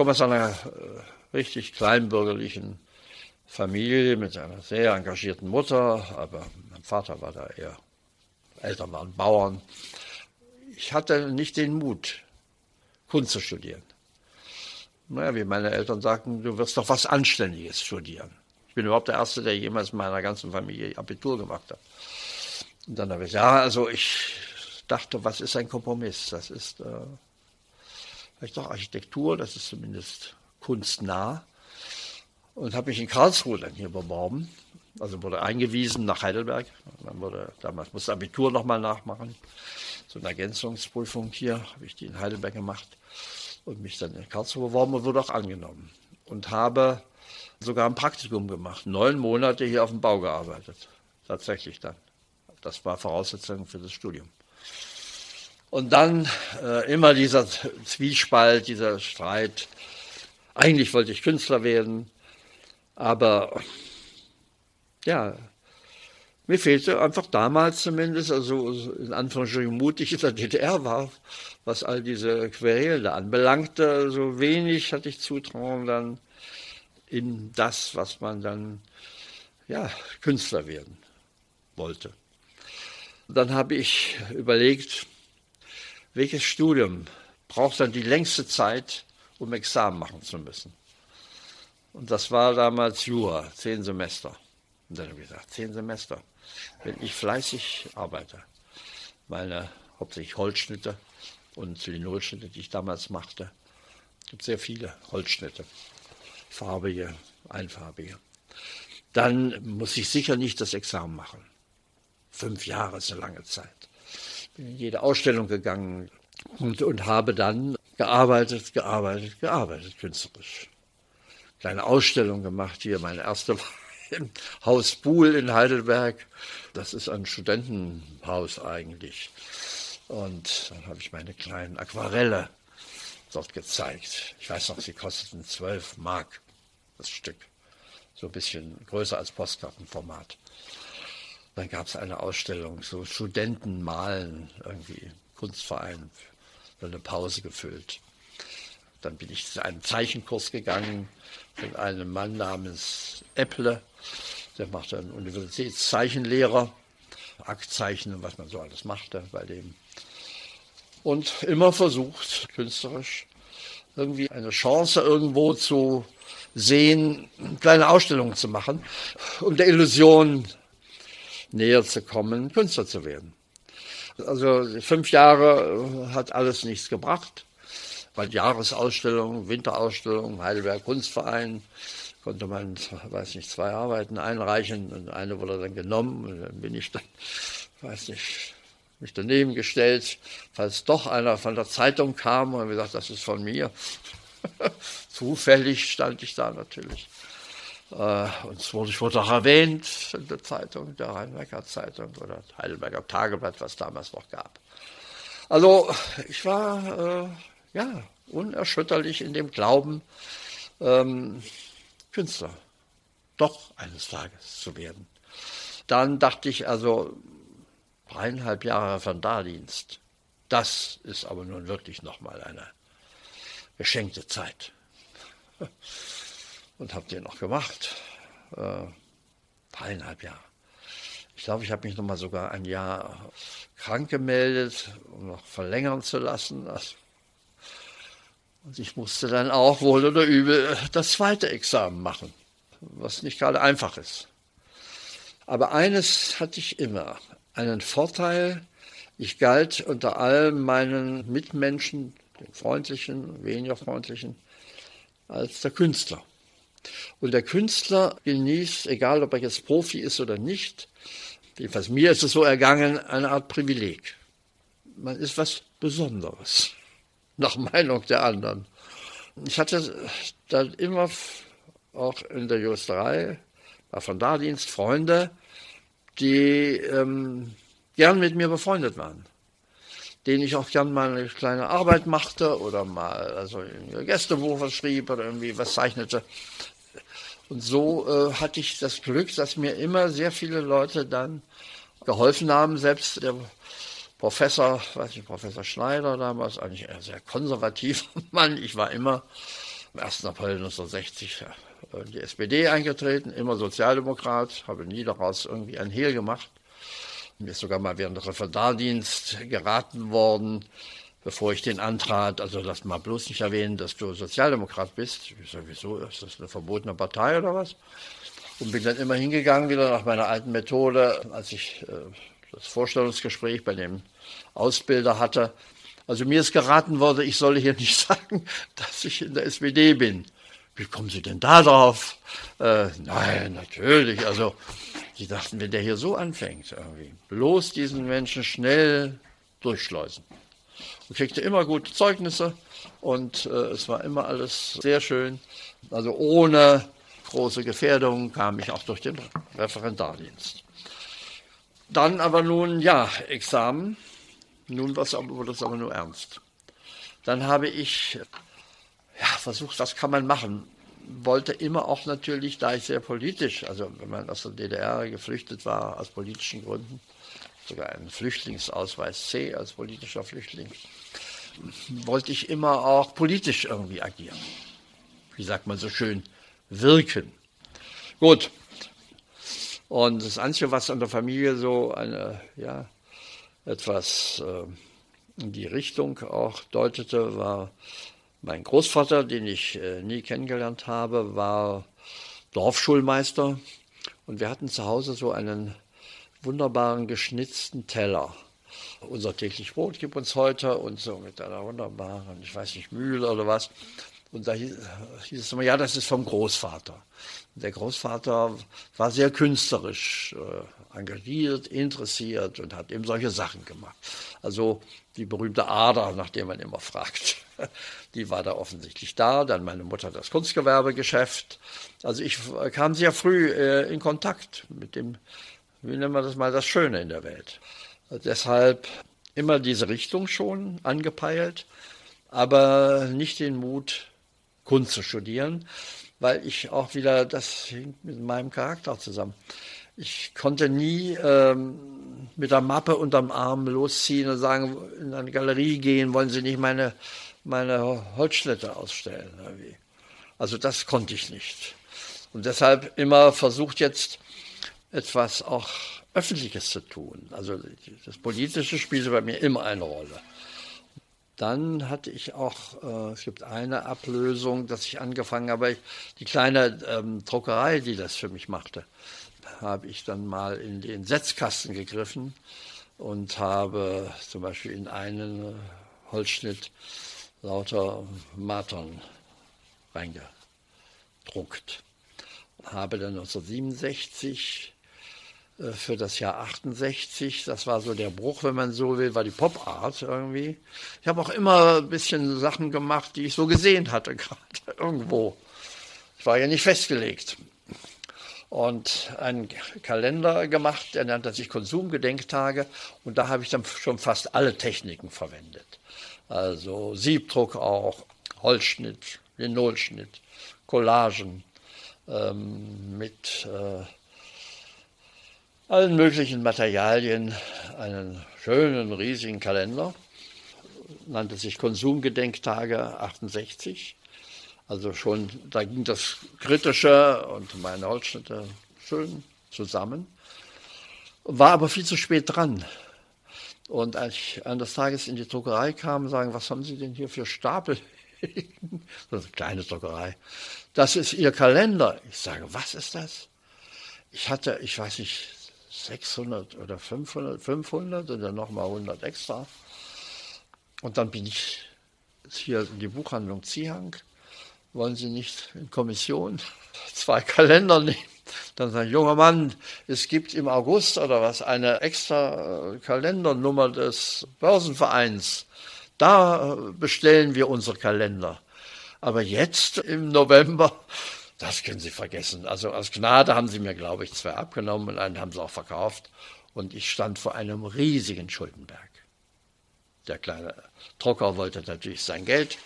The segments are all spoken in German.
komme aus einer äh, richtig kleinbürgerlichen Familie mit einer sehr engagierten Mutter, aber mein Vater war da eher, Eltern waren Bauern. Ich hatte nicht den Mut, Kunst zu studieren. Naja, wie meine Eltern sagten, du wirst doch was Anständiges studieren. Ich bin überhaupt der Erste, der jemals in meiner ganzen Familie Abitur gemacht hat. Und dann habe ich, ja, also ich dachte, was ist ein Kompromiss? Das ist äh, vielleicht doch Architektur, das ist zumindest kunstnah. Und habe mich in Karlsruhe dann hier beworben. Also wurde eingewiesen nach Heidelberg. Dann wurde, damals musste Abitur nochmal nachmachen. So eine Ergänzungsprüfung hier habe ich die in Heidelberg gemacht und mich dann in Karlsruhe beworben und wurde auch angenommen. Und habe sogar ein Praktikum gemacht, neun Monate hier auf dem Bau gearbeitet. Tatsächlich dann. Das war Voraussetzung für das Studium. Und dann äh, immer dieser Zwiespalt, dieser Streit. Eigentlich wollte ich Künstler werden, aber ja, mir fehlte einfach damals zumindest, also in Anführungsstrichen mutig in der DDR war, was all diese Querelen anbelangte. So wenig hatte ich Zutrauen dann in das, was man dann ja, Künstler werden wollte. Dann habe ich überlegt, welches Studium braucht dann die längste Zeit, um Examen machen zu müssen. Und das war damals Jura, zehn Semester. Und dann habe ich gesagt, zehn Semester wenn ich fleißig arbeite. Meine hauptsächlich Holzschnitte und Linolschnitte, die ich damals machte, gibt sehr viele Holzschnitte, farbige, einfarbige. Dann muss ich sicher nicht das Examen machen. Fünf Jahre ist eine lange Zeit. In jede Ausstellung gegangen und, und habe dann gearbeitet, gearbeitet, gearbeitet, künstlerisch. Kleine Ausstellung gemacht hier. Meine erste war im Haus Buhl in Heidelberg. Das ist ein Studentenhaus eigentlich. Und dann habe ich meine kleinen Aquarelle dort gezeigt. Ich weiß noch, sie kosteten 12 Mark das Stück. So ein bisschen größer als Postkartenformat. Dann gab es eine Ausstellung, so Studenten malen, irgendwie Kunstverein, eine Pause gefüllt. Dann bin ich zu einem Zeichenkurs gegangen von einem Mann namens Epple. Der machte einen Universitätszeichenlehrer, Aktzeichen und was man so alles machte bei dem. Und immer versucht, künstlerisch irgendwie eine Chance irgendwo zu sehen, kleine Ausstellungen zu machen, um der Illusion näher zu kommen, Künstler zu werden. Also fünf Jahre hat alles nichts gebracht weil Jahresausstellung, Winterausstellung, Heidelberg Kunstverein, konnte man, weiß nicht, zwei Arbeiten einreichen und eine wurde dann genommen und dann bin ich dann, weiß nicht, mich daneben gestellt, falls doch einer von der Zeitung kam und gesagt, das ist von mir. Zufällig stand ich da natürlich. Äh, und es wurde, ich wurde auch erwähnt in der Zeitung, der Heidelberger Zeitung oder Heidelberger Tageblatt, was damals noch gab. Also ich war äh, ja, unerschütterlich in dem Glauben, ähm, Künstler doch eines Tages zu werden. Dann dachte ich also, dreieinhalb Jahre Referendardienst, das ist aber nun wirklich nochmal eine geschenkte Zeit. Und habe den noch gemacht. Äh, dreieinhalb Jahre. Ich glaube, ich habe mich nochmal sogar ein Jahr krank gemeldet, um noch verlängern zu lassen. Und ich musste dann auch wohl oder übel das zweite Examen machen, was nicht gerade einfach ist. Aber eines hatte ich immer, einen Vorteil. Ich galt unter allen meinen Mitmenschen, den freundlichen, weniger freundlichen, als der Künstler. Und der Künstler genießt, egal ob er jetzt Profi ist oder nicht, jedenfalls mir ist es so ergangen, eine Art Privileg. Man ist was Besonderes nach Meinung der anderen. Ich hatte dann immer auch in der Justerei, war von da Dienst, Freunde, die ähm, gern mit mir befreundet waren. Denen ich auch gern mal eine kleine Arbeit machte oder mal also in ihr Gästebuch schrieb oder irgendwie was zeichnete. Und so äh, hatte ich das Glück, dass mir immer sehr viele Leute dann geholfen haben, selbst der Professor, weiß ich, Professor Schneider damals, eigentlich ein sehr konservativer Mann. Ich war immer am 1. April 1960 in die SPD eingetreten, immer Sozialdemokrat, habe nie daraus irgendwie ein Hehl gemacht. Mir ist sogar mal während des Referendardienst geraten worden, bevor ich den antrat, also lass mal bloß nicht erwähnen, dass du Sozialdemokrat bist. Ich sage, wieso, ist das eine verbotene Partei oder was? Und bin dann immer hingegangen, wieder nach meiner alten Methode, als ich äh, das Vorstellungsgespräch bei dem Ausbilder hatte. Also mir ist geraten worden, ich solle hier nicht sagen, dass ich in der SPD bin. Wie kommen Sie denn da drauf? Äh, nein, natürlich. Also, die dachten, wenn der hier so anfängt, irgendwie, bloß diesen Menschen schnell durchschleusen. Kriegte immer gute Zeugnisse und äh, es war immer alles sehr schön. Also ohne große Gefährdung kam ich auch durch den Referendardienst. Dann aber nun, ja, Examen. Nun wurde es aber nur ernst. Dann habe ich ja, versucht, was kann man machen. Wollte immer auch natürlich, da ich sehr politisch, also wenn man aus der DDR geflüchtet war, aus politischen Gründen, sogar einen Flüchtlingsausweis C als politischer Flüchtling, wollte ich immer auch politisch irgendwie agieren. Wie sagt man so schön, wirken. Gut. Und das Einzige, was an der Familie so eine, ja, etwas äh, in die Richtung auch deutete, war mein Großvater, den ich äh, nie kennengelernt habe, war Dorfschulmeister und wir hatten zu Hause so einen wunderbaren geschnitzten Teller. Unser täglich Brot gibt uns heute und so mit einer wunderbaren, ich weiß nicht, Mühle oder was. Und da hieß, hieß es immer, ja, das ist vom Großvater. Der Großvater war sehr künstlerisch äh, engagiert, interessiert und hat eben solche Sachen gemacht. Also die berühmte Ader, nach der man immer fragt, die war da offensichtlich da. Dann meine Mutter das Kunstgewerbegeschäft. Also ich kam sehr früh äh, in Kontakt mit dem, wie nennen wir das mal, das Schöne in der Welt. Deshalb immer diese Richtung schon angepeilt, aber nicht den Mut, Kunst zu studieren, weil ich auch wieder, das hängt mit meinem Charakter zusammen. Ich konnte nie ähm, mit der Mappe unterm Arm losziehen und sagen, in eine Galerie gehen, wollen Sie nicht meine, meine Holzschnitte ausstellen. Irgendwie. Also das konnte ich nicht. Und deshalb immer versucht jetzt etwas auch Öffentliches zu tun. Also das Politische spielte bei mir immer eine Rolle. Dann hatte ich auch, äh, es gibt eine Ablösung, dass ich angefangen habe, die kleine ähm, Druckerei, die das für mich machte, habe ich dann mal in den Setzkasten gegriffen und habe zum Beispiel in einen Holzschnitt lauter Matern reingedruckt. Habe dann 1967 äh, für das Jahr 68. Das war so der Bruch, wenn man so will, war die Pop-Art irgendwie. Ich habe auch immer ein bisschen Sachen gemacht, die ich so gesehen hatte, gerade irgendwo. Ich war ja nicht festgelegt. Und einen Kalender gemacht, der nannte sich Konsumgedenktage. Und da habe ich dann schon fast alle Techniken verwendet. Also Siebdruck auch, Holzschnitt, Linolschnitt, Collagen ähm, mit äh, allen möglichen Materialien einen schönen, riesigen Kalender. Nannte sich Konsumgedenktage 68. Also schon, da ging das Kritische und meine Holzschnitte schön zusammen. War aber viel zu spät dran. Und als ich eines Tages in die Druckerei kam, sagen, was haben Sie denn hier für Stapel? das ist eine kleine Druckerei. Das ist Ihr Kalender. Ich sage, was ist das? Ich hatte, ich weiß nicht, 600 oder 500, 500 und dann nochmal 100 extra. Und dann bin ich hier in die Buchhandlung Ziehang. Wollen Sie nicht in Kommission zwei Kalender nehmen? Dann sagt junger Mann, es gibt im August oder was eine extra äh, Kalendernummer des Börsenvereins. Da äh, bestellen wir unsere Kalender. Aber jetzt im November das können Sie vergessen. Also aus Gnade haben Sie mir, glaube ich, zwei abgenommen und einen haben Sie auch verkauft. Und ich stand vor einem riesigen Schuldenberg. Der kleine Drucker wollte natürlich sein Geld.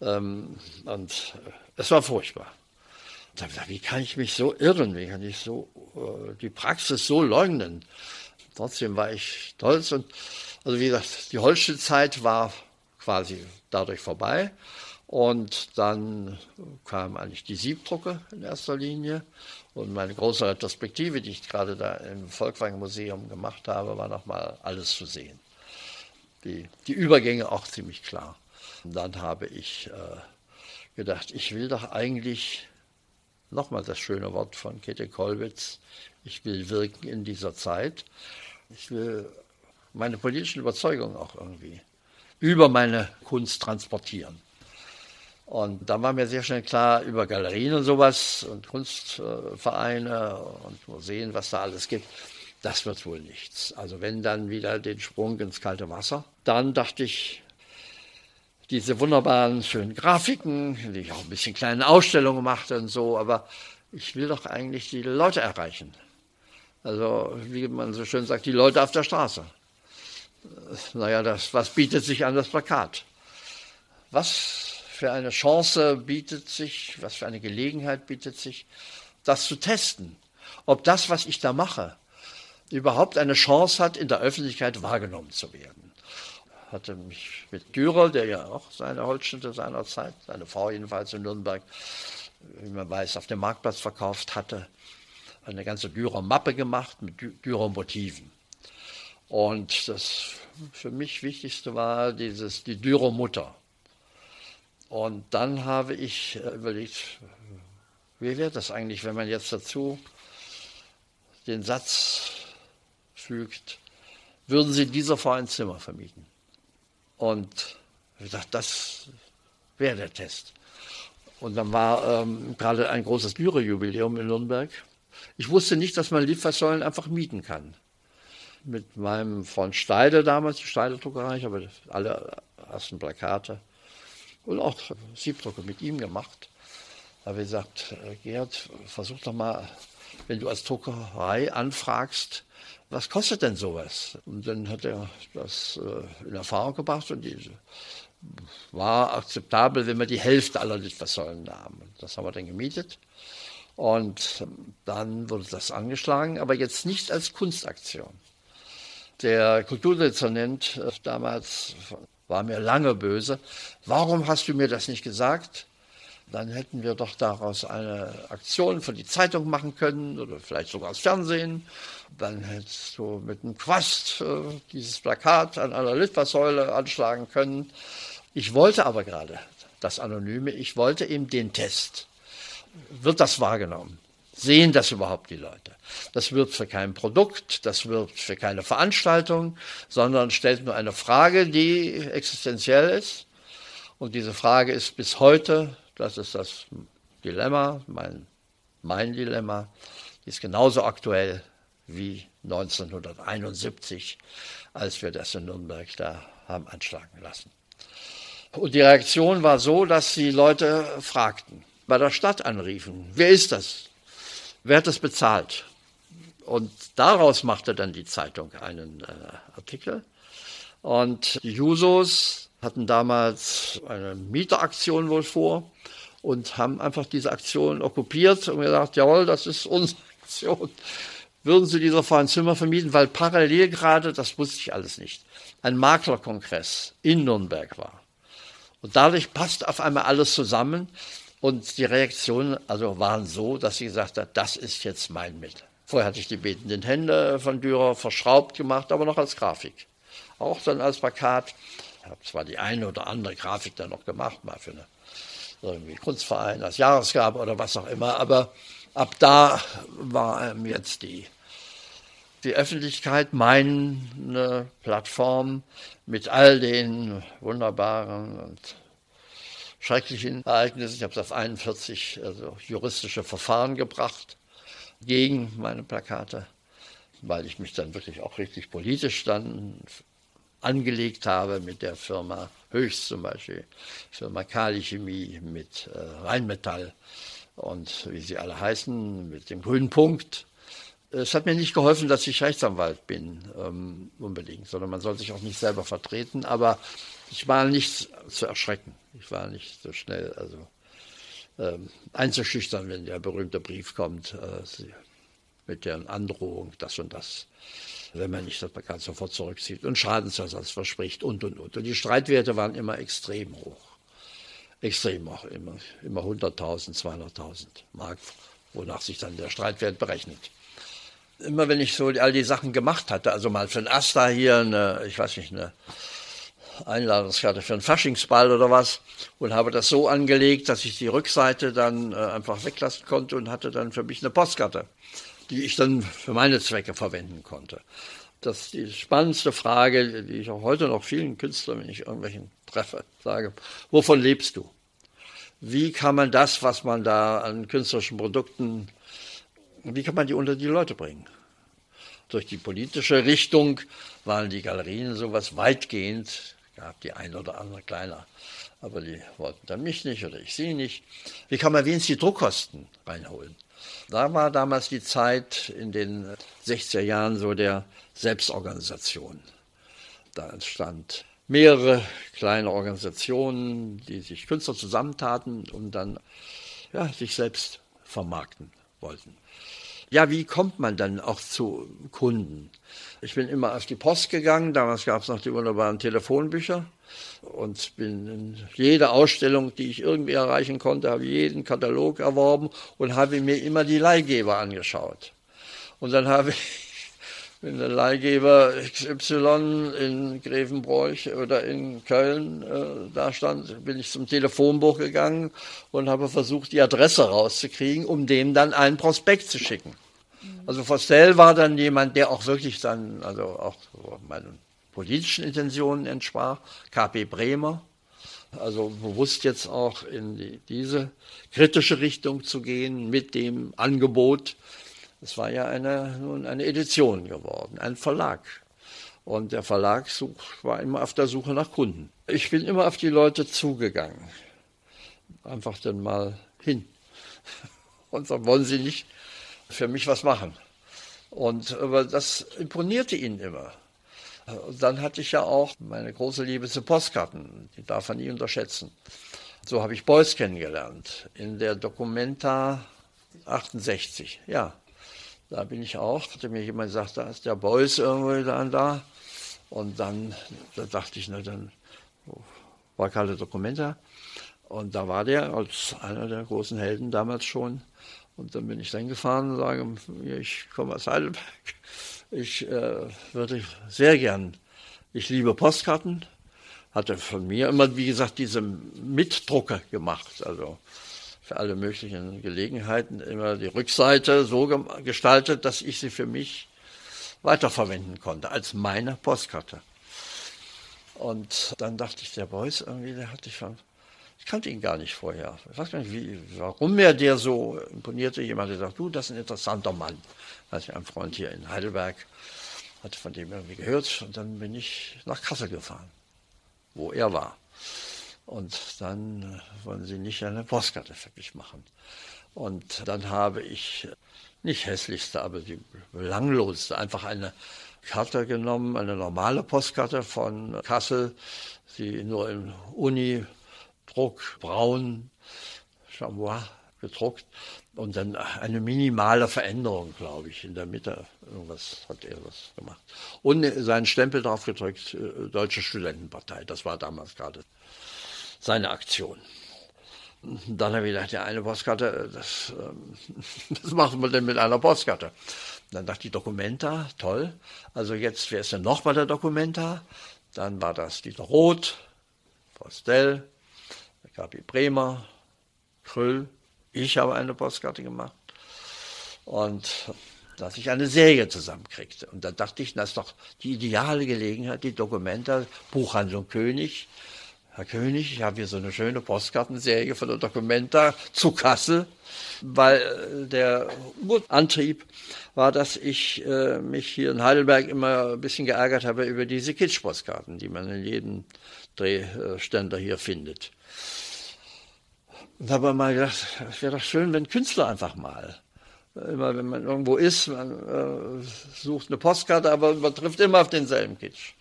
Ähm, und äh, es war furchtbar. Da gesagt, wie kann ich mich so irren? Wie kann ich so äh, die Praxis so leugnen? Trotzdem war ich stolz und also wie gesagt, die Holzschnittzeit war quasi dadurch vorbei. Und dann kam eigentlich die Siebdrucke in erster Linie. Und meine große Retrospektive, die ich gerade da im Volkswagen Museum gemacht habe, war nochmal alles zu sehen. Die, die Übergänge auch ziemlich klar. Und dann habe ich äh, gedacht, ich will doch eigentlich, nochmal das schöne Wort von Käthe Kollwitz, ich will wirken in dieser Zeit. Ich will meine politischen Überzeugungen auch irgendwie über meine Kunst transportieren. Und dann war mir sehr schnell klar, über Galerien und sowas und Kunstvereine und Museen, was da alles gibt, das wird wohl nichts. Also wenn dann wieder den Sprung ins kalte Wasser, dann dachte ich, diese wunderbaren, schönen Grafiken, die ich auch ein bisschen kleine Ausstellungen machte und so, aber ich will doch eigentlich die Leute erreichen. Also, wie man so schön sagt, die Leute auf der Straße. Naja, das, was bietet sich an das Plakat? Was für eine Chance bietet sich, was für eine Gelegenheit bietet sich, das zu testen. Ob das, was ich da mache, überhaupt eine Chance hat, in der Öffentlichkeit wahrgenommen zu werden. Hatte mich mit Dürer, der ja auch seine Holzschnitte seiner Zeit, seine Frau jedenfalls in Nürnberg, wie man weiß, auf dem Marktplatz verkauft hatte, eine ganze Dürer-Mappe gemacht mit Dürer-Motiven. Und das für mich Wichtigste war dieses, die Dürer-Mutter. Und dann habe ich äh, überlegt, wie wäre das eigentlich, wenn man jetzt dazu den Satz fügt, würden Sie dieser Frau ein Zimmer vermieten? Und ich dachte, das wäre der Test. Und dann war ähm, gerade ein großes Lyre-Jubiläum in Nürnberg. Ich wusste nicht, dass man Litfaßsäulen einfach mieten kann. Mit meinem Freund Steide damals, die Steide-Druckerei, ich habe alle ersten Plakate und auch Siebdrucke mit ihm gemacht. Da habe ich gesagt, äh, Gerd, versuch doch mal, wenn du als Druckerei anfragst, was kostet denn sowas? Und dann hat er das äh, in Erfahrung gebracht und die war akzeptabel, wenn wir die Hälfte aller Litfaßsäulen nahmen. Das haben wir dann gemietet. Und dann wurde das angeschlagen, aber jetzt nicht als Kunstaktion. Der Kulturdezernent äh, damals war mir lange böse. Warum hast du mir das nicht gesagt? Dann hätten wir doch daraus eine Aktion für die Zeitung machen können oder vielleicht sogar das Fernsehen. Dann hättest du mit einem Quast äh, dieses Plakat an einer Litfaßsäule anschlagen können. Ich wollte aber gerade das Anonyme, ich wollte eben den Test. Wird das wahrgenommen? Sehen das überhaupt die Leute? Das wird für kein Produkt, das wird für keine Veranstaltung, sondern stellt nur eine Frage, die existenziell ist. Und diese Frage ist bis heute, das ist das Dilemma, mein, mein Dilemma, die ist genauso aktuell wie 1971, als wir das in Nürnberg da haben anschlagen lassen. Und die Reaktion war so, dass die Leute fragten, bei der Stadt anriefen, wer ist das? Wer hat das bezahlt? Und daraus machte dann die Zeitung einen äh, Artikel. Und die Jusos hatten damals eine Mieteraktion wohl vor und haben einfach diese Aktion okkupiert und gesagt, jawohl, das ist unsere Aktion. Würden Sie dieser Frau ein Zimmer vermieten, weil parallel gerade, das wusste ich alles nicht, ein Maklerkongress in Nürnberg war. Und dadurch passt auf einmal alles zusammen. Und die Reaktionen also waren so, dass sie gesagt hat, das ist jetzt mein Mittel. Vorher hatte ich die betenden Hände von Dürer verschraubt gemacht, aber noch als Grafik. Auch dann als Plakat. Ich habe zwar die eine oder andere Grafik dann noch gemacht, mal für eine irgendwie Kunstverein als Jahresgabe oder was auch immer, aber ab da war ähm, jetzt die, die Öffentlichkeit meine Plattform mit all den wunderbaren und schrecklichen Ereignissen. Ich habe es auf 41 also juristische Verfahren gebracht gegen meine Plakate, weil ich mich dann wirklich auch richtig politisch dann angelegt habe mit der Firma Höchst zum Beispiel, Firma Kali Chemie, mit äh, Rheinmetall und wie sie alle heißen, mit dem grünen Punkt. Es hat mir nicht geholfen, dass ich Rechtsanwalt bin, ähm, unbedingt, sondern man soll sich auch nicht selber vertreten. Aber ich war nicht zu erschrecken. Ich war nicht so schnell, also ähm, einzuschüchtern, wenn der berühmte Brief kommt äh, mit der Androhung, das und das, wenn man nicht das Plakat sofort zurückzieht und Schadensersatz verspricht und und und. Und die Streitwerte waren immer extrem hoch. extrem auch immer, immer 100.000, 200.000 Mark, wonach sich dann der Streitwert berechnet. Immer wenn ich so all die Sachen gemacht hatte, also mal für ein Asta hier eine, ich weiß nicht, eine Einladungskarte für einen Faschingsball oder was und habe das so angelegt, dass ich die Rückseite dann äh, einfach weglassen konnte und hatte dann für mich eine Postkarte, die ich dann für meine Zwecke verwenden konnte. Das ist die spannendste Frage, die ich auch heute noch vielen Künstlern, wenn ich irgendwelchen treffe, sage, wovon lebst du? Wie kann man das, was man da an künstlerischen Produkten, wie kann man die unter die Leute bringen? Durch die politische Richtung waren die Galerien sowas weitgehend gab die ein oder andere kleiner, aber die wollten dann mich nicht oder ich sie nicht. Wie kann man wenigstens die Druckkosten reinholen? Da war damals die Zeit in den 60er Jahren so der Selbstorganisation. Da entstand mehrere kleine Organisationen, die sich Künstler zusammentaten und dann ja, sich selbst vermarkten wollten. Ja, wie kommt man dann auch zu Kunden? Ich bin immer auf die Post gegangen, damals gab es noch die wunderbaren Telefonbücher und bin in jede Ausstellung, die ich irgendwie erreichen konnte, habe jeden Katalog erworben und habe mir immer die Leihgeber angeschaut. Und dann habe ich wenn der Leihgeber XY in Grevenbroich oder in Köln äh, da stand, bin ich zum Telefonbuch gegangen und habe versucht, die Adresse rauszukriegen, um dem dann einen Prospekt zu schicken. Also Vostell war dann jemand, der auch wirklich dann, also auch meinen politischen Intentionen entsprach. KP Bremer, also bewusst jetzt auch in die, diese kritische Richtung zu gehen mit dem Angebot, es war ja eine, nun eine Edition geworden, ein Verlag. Und der Verlag such, war immer auf der Suche nach Kunden. Ich bin immer auf die Leute zugegangen. Einfach dann mal hin. Und dann wollen sie nicht für mich was machen. Und aber das imponierte ihnen immer. Und dann hatte ich ja auch meine große Liebe zu Postkarten, die darf man nie unterschätzen. So habe ich Beuys kennengelernt in der Documenta 68. Ja, da bin ich auch, hatte mir jemand gesagt, da ist der Beuys irgendwo dann da. Und dann da dachte ich, na dann war keine Dokumenta. Und da war der als einer der großen Helden damals schon. Und dann bin ich dann gefahren und sage, ich komme aus Heidelberg. Ich äh, würde sehr gern, ich liebe Postkarten. Hatte von mir immer, wie gesagt, diese Mitdrucke gemacht. Also für alle möglichen Gelegenheiten immer die Rückseite so gestaltet, dass ich sie für mich weiterverwenden konnte, als meine Postkarte. Und dann dachte ich, der Beuys irgendwie, der hatte ich schon, ich kannte ihn gar nicht vorher. Ich weiß gar nicht, wie, warum mir der so imponierte. Jemand, der sagt, du, das ist ein interessanter Mann. Also ein Freund hier in Heidelberg hatte von dem irgendwie gehört und dann bin ich nach Kassel gefahren, wo er war. Und dann wollen sie nicht eine Postkarte für mich machen. Und dann habe ich nicht hässlichste, aber die belangloseste, einfach eine Karte genommen, eine normale Postkarte von Kassel, die nur im Uni-Druck, braun, Chamois gedruckt und dann eine minimale Veränderung, glaube ich, in der Mitte. Irgendwas hat er was gemacht. Und seinen Stempel drauf gedrückt, äh, Deutsche Studentenpartei. Das war damals gerade seine Aktion. dann habe ich gedacht, ja, eine Postkarte, das, ähm, das machen wir denn mit einer Postkarte? dann dachte ich, Documenta, toll. Also jetzt, wer ist denn noch bei der Documenta? Dann war das Dieter Roth, Postel, Gabi Bremer, Krüll. Ich habe eine Postkarte gemacht. Und dass ich eine Serie zusammenkriegte. Und da dachte ich, das ist doch die ideale Gelegenheit, die Documenta, Buchhandlung König, Herr König, ich habe hier so eine schöne Postkartenserie von der Documenta zu Kassel, weil äh, der Antrieb war, dass ich äh, mich hier in Heidelberg immer ein bisschen geärgert habe über diese Kitsch-Postkarten, die man in jedem Drehständer hier findet. Und habe mal gedacht, es wäre doch schön, wenn Künstler einfach mal immer wenn man irgendwo ist, man äh, sucht eine Postkarte, aber man trifft immer auf denselben Kitsch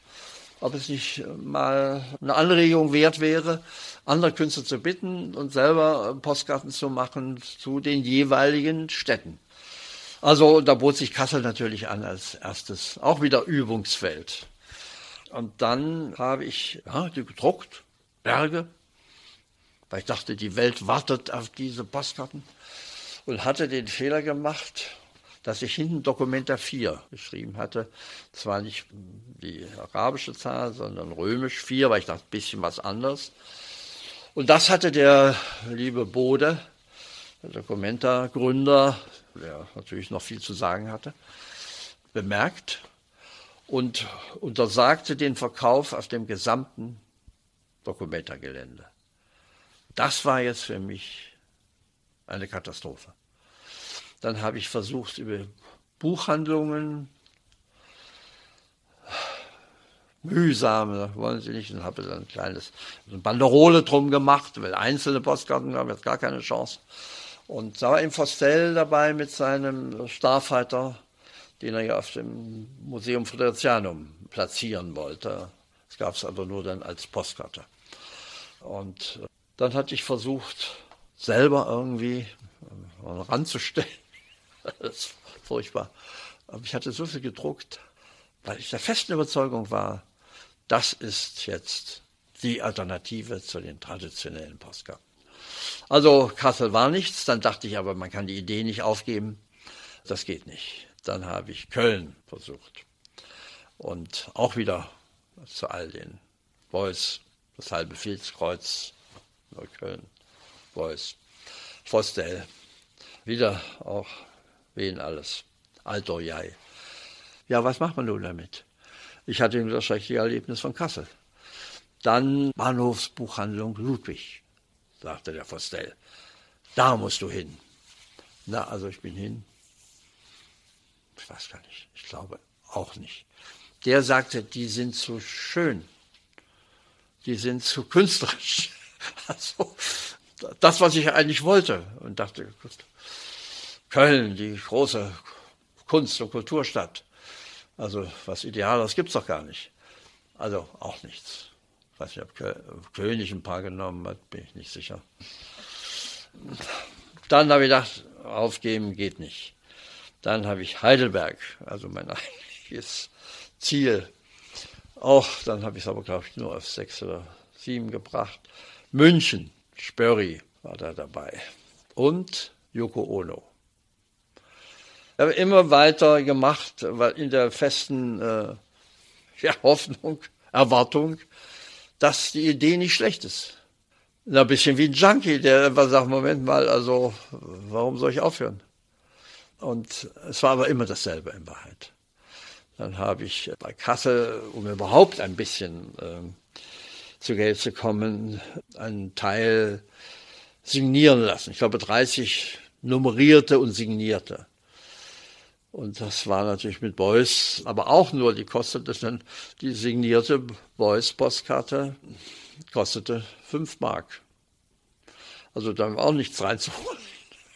ob es nicht mal eine Anregung wert wäre, andere Künstler zu bitten und selber Postkarten zu machen zu den jeweiligen Städten. Also da bot sich Kassel natürlich an als erstes, auch wieder Übungsfeld. Und dann habe ich ja, die gedruckt, Berge, weil ich dachte, die Welt wartet auf diese Postkarten und hatte den Fehler gemacht, dass ich hinten Dokumenta 4 geschrieben hatte. Zwar nicht die arabische Zahl, sondern römisch 4, weil ich dachte, ein bisschen was anderes. Und das hatte der liebe Bode, der Documenta-Gründer, der natürlich noch viel zu sagen hatte, bemerkt und untersagte den Verkauf auf dem gesamten Documenta-Gelände. Das war jetzt für mich eine Katastrophe. Dann habe ich versucht, über Buchhandlungen, mühsam, wollen Sie nicht, und habe dann ein kleines eine Banderole drum gemacht, weil einzelne Postkarten haben jetzt gar keine Chance. Und da war im Fostel dabei mit seinem Starfighter, den er ja auf dem Museum Friderizianum platzieren wollte. Das gab es aber nur dann als Postkarte. Und dann hatte ich versucht, selber irgendwie ranzustellen. Das ist furchtbar. Aber ich hatte so viel gedruckt, weil ich der festen Überzeugung war, das ist jetzt die Alternative zu den traditionellen Postkarten. Also Kassel war nichts, dann dachte ich aber, man kann die Idee nicht aufgeben. Das geht nicht. Dann habe ich Köln versucht. Und auch wieder zu all den Boys, das halbe Filzkreuz, Neukölln, Boys, Vostell, wieder auch wen alles, Altorjai. Ja, was macht man nun damit? Ich hatte das schreckliche Erlebnis von Kassel. Dann Bahnhofsbuchhandlung Ludwig, sagte der Vostell. Da musst du hin. Na, also ich bin hin. Ich weiß gar nicht. Ich glaube auch nicht. Der sagte, die sind zu schön. Die sind zu künstlerisch. Also, das, was ich eigentlich wollte. Und dachte, Köln, die große Kunst- und Kulturstadt. Also, was Ideales gibt es doch gar nicht. Also, auch nichts. Ich weiß nicht, ob König ein paar genommen hat, bin ich nicht sicher. Dann habe ich gedacht, aufgeben geht nicht. Dann habe ich Heidelberg, also mein eigentliches Ziel. Auch, dann habe ich es aber, glaube ich, nur auf sechs oder sieben gebracht. München, Spörri war da dabei. Und Yoko Ono. Ich habe immer weiter gemacht, weil in der festen äh, ja, Hoffnung, Erwartung, dass die Idee nicht schlecht ist. ein bisschen wie ein Junkie, der einfach sagt, Moment mal, also warum soll ich aufhören? Und es war aber immer dasselbe in Wahrheit. Dann habe ich bei Kassel, um überhaupt ein bisschen äh, zu Geld zu kommen, einen Teil signieren lassen. Ich glaube 30 nummerierte und signierte. Und das war natürlich mit Beuys, aber auch nur, die kostete dann, die signierte Beuys-Postkarte kostete 5 Mark. Also da war auch nichts reinzuholen.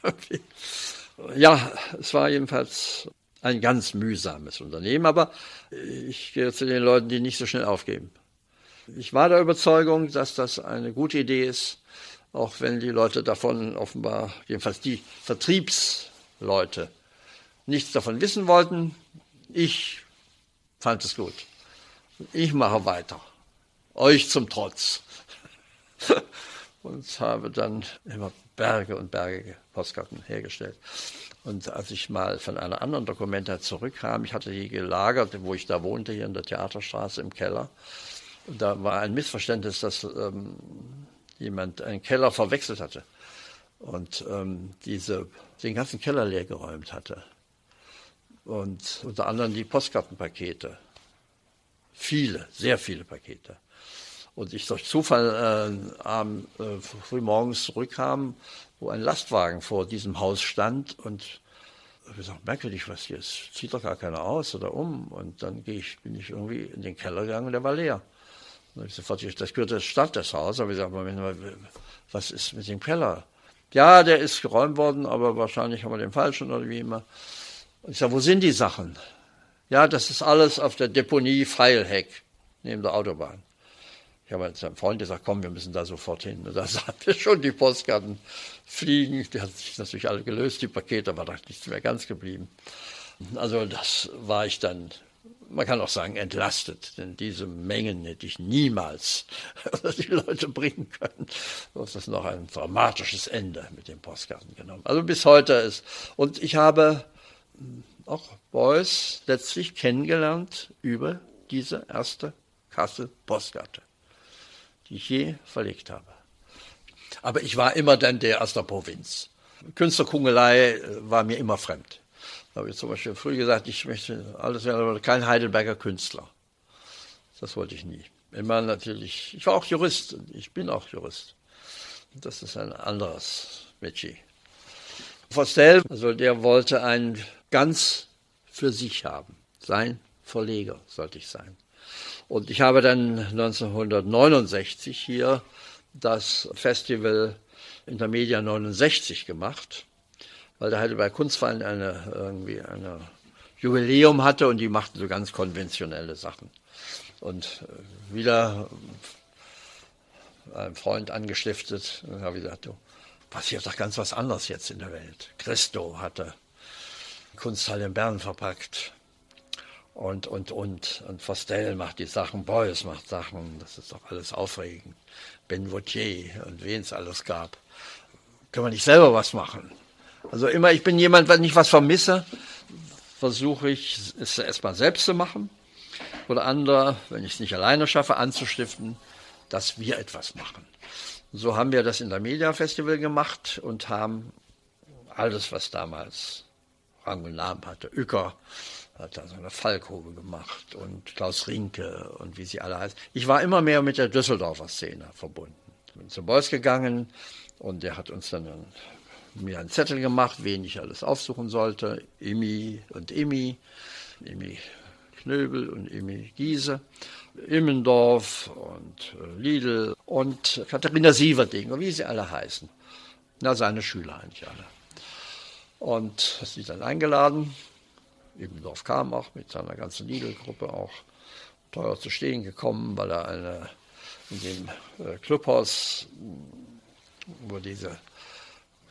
ja, es war jedenfalls ein ganz mühsames Unternehmen, aber ich gehe zu den Leuten, die nicht so schnell aufgeben. Ich war der Überzeugung, dass das eine gute Idee ist, auch wenn die Leute davon offenbar, jedenfalls die Vertriebsleute, nichts davon wissen wollten. Ich fand es gut. Ich mache weiter. Euch zum Trotz. und habe dann immer Berge und Berge Postkarten hergestellt. Und als ich mal von einer anderen Dokumenta zurückkam, ich hatte die gelagert, wo ich da wohnte, hier in der Theaterstraße im Keller, da war ein Missverständnis, dass ähm, jemand einen Keller verwechselt hatte und ähm, diese, den ganzen Keller leergeräumt hatte. Und unter anderem die Postkartenpakete. Viele, sehr viele Pakete. Und ich durch Zufall äh, äh, früh zurückkam, wo ein Lastwagen vor diesem Haus stand und ich gesagt, merkwürdig, was hier ist, zieht doch gar keiner aus oder um. Und dann ich, bin ich irgendwie in den Keller gegangen und der war leer. Das gehört der Stadt, das Haus. Aber ich sage, Moment mal, was ist mit dem Keller? Ja, der ist geräumt worden, aber wahrscheinlich haben wir den falschen oder wie immer. Und ich sage, wo sind die Sachen? Ja, das ist alles auf der Deponie Feilheck, neben der Autobahn. Ich habe mit seinem Freund gesagt, komm, wir müssen da sofort hin. Und da sahen wir schon die Postkarten fliegen. Die hat sich natürlich alle gelöst, die Pakete, aber da ist nichts mehr ganz geblieben. Also das war ich dann man kann auch sagen, entlastet. Denn diese Mengen hätte ich niemals die Leute bringen können. Das ist noch ein dramatisches Ende mit den Postkarten genommen. Also bis heute ist. Und ich habe auch Beuys letztlich kennengelernt über diese erste Kassel-Postkarte, die ich je verlegt habe. Aber ich war immer dann der aus der Provinz. Künstlerkungelei war mir immer fremd. Habe ich zum Beispiel früh gesagt, ich möchte alles werden, aber kein Heidelberger Künstler. Das wollte ich nie. Immer natürlich, ich war auch Jurist und ich bin auch Jurist. Das ist ein anderes Metier. Vostell, also der wollte einen ganz für sich haben. Sein Verleger sollte ich sein. Und ich habe dann 1969 hier das Festival Intermedia 69 gemacht weil der Heidelberg Kunstverein eine, irgendwie eine Jubiläum hatte und die machten so ganz konventionelle Sachen. Und äh, wieder ein Freund angestiftet und habe gesagt, du, passiert doch ganz was anderes jetzt in der Welt. Christo hatte Kunsthalle in Bern verpackt und, und, und. Und Fostel macht die Sachen, Beuys macht Sachen, das ist doch alles aufregend. Ben Vautier und wen es alles gab. Können wir nicht selber was machen? Also immer, ich bin jemand, wenn ich was vermisse, versuche ich es erstmal selbst zu machen. Oder andere, wenn ich es nicht alleine schaffe, anzustiften, dass wir etwas machen. So haben wir das in der Media Festival gemacht und haben alles, was damals Rang und Namen hatte. Uecker hat da so eine Fallkurve gemacht und Klaus Rinke und wie sie alle heißen. Ich war immer mehr mit der Düsseldorfer Szene verbunden. Ich bin zu Beuys gegangen und der hat uns dann mir einen Zettel gemacht, wen ich alles aufsuchen sollte. Imi und Imi, Imi Knöbel und Imi Giese, Immendorf und äh, Lidl und Katharina Sieverding, wie sie alle heißen. Na, seine Schüler eigentlich alle. Und sie dann eingeladen. Immendorf kam auch mit seiner ganzen Lidl-Gruppe auch teuer zu stehen gekommen, weil er eine, in dem äh, Clubhaus, wo diese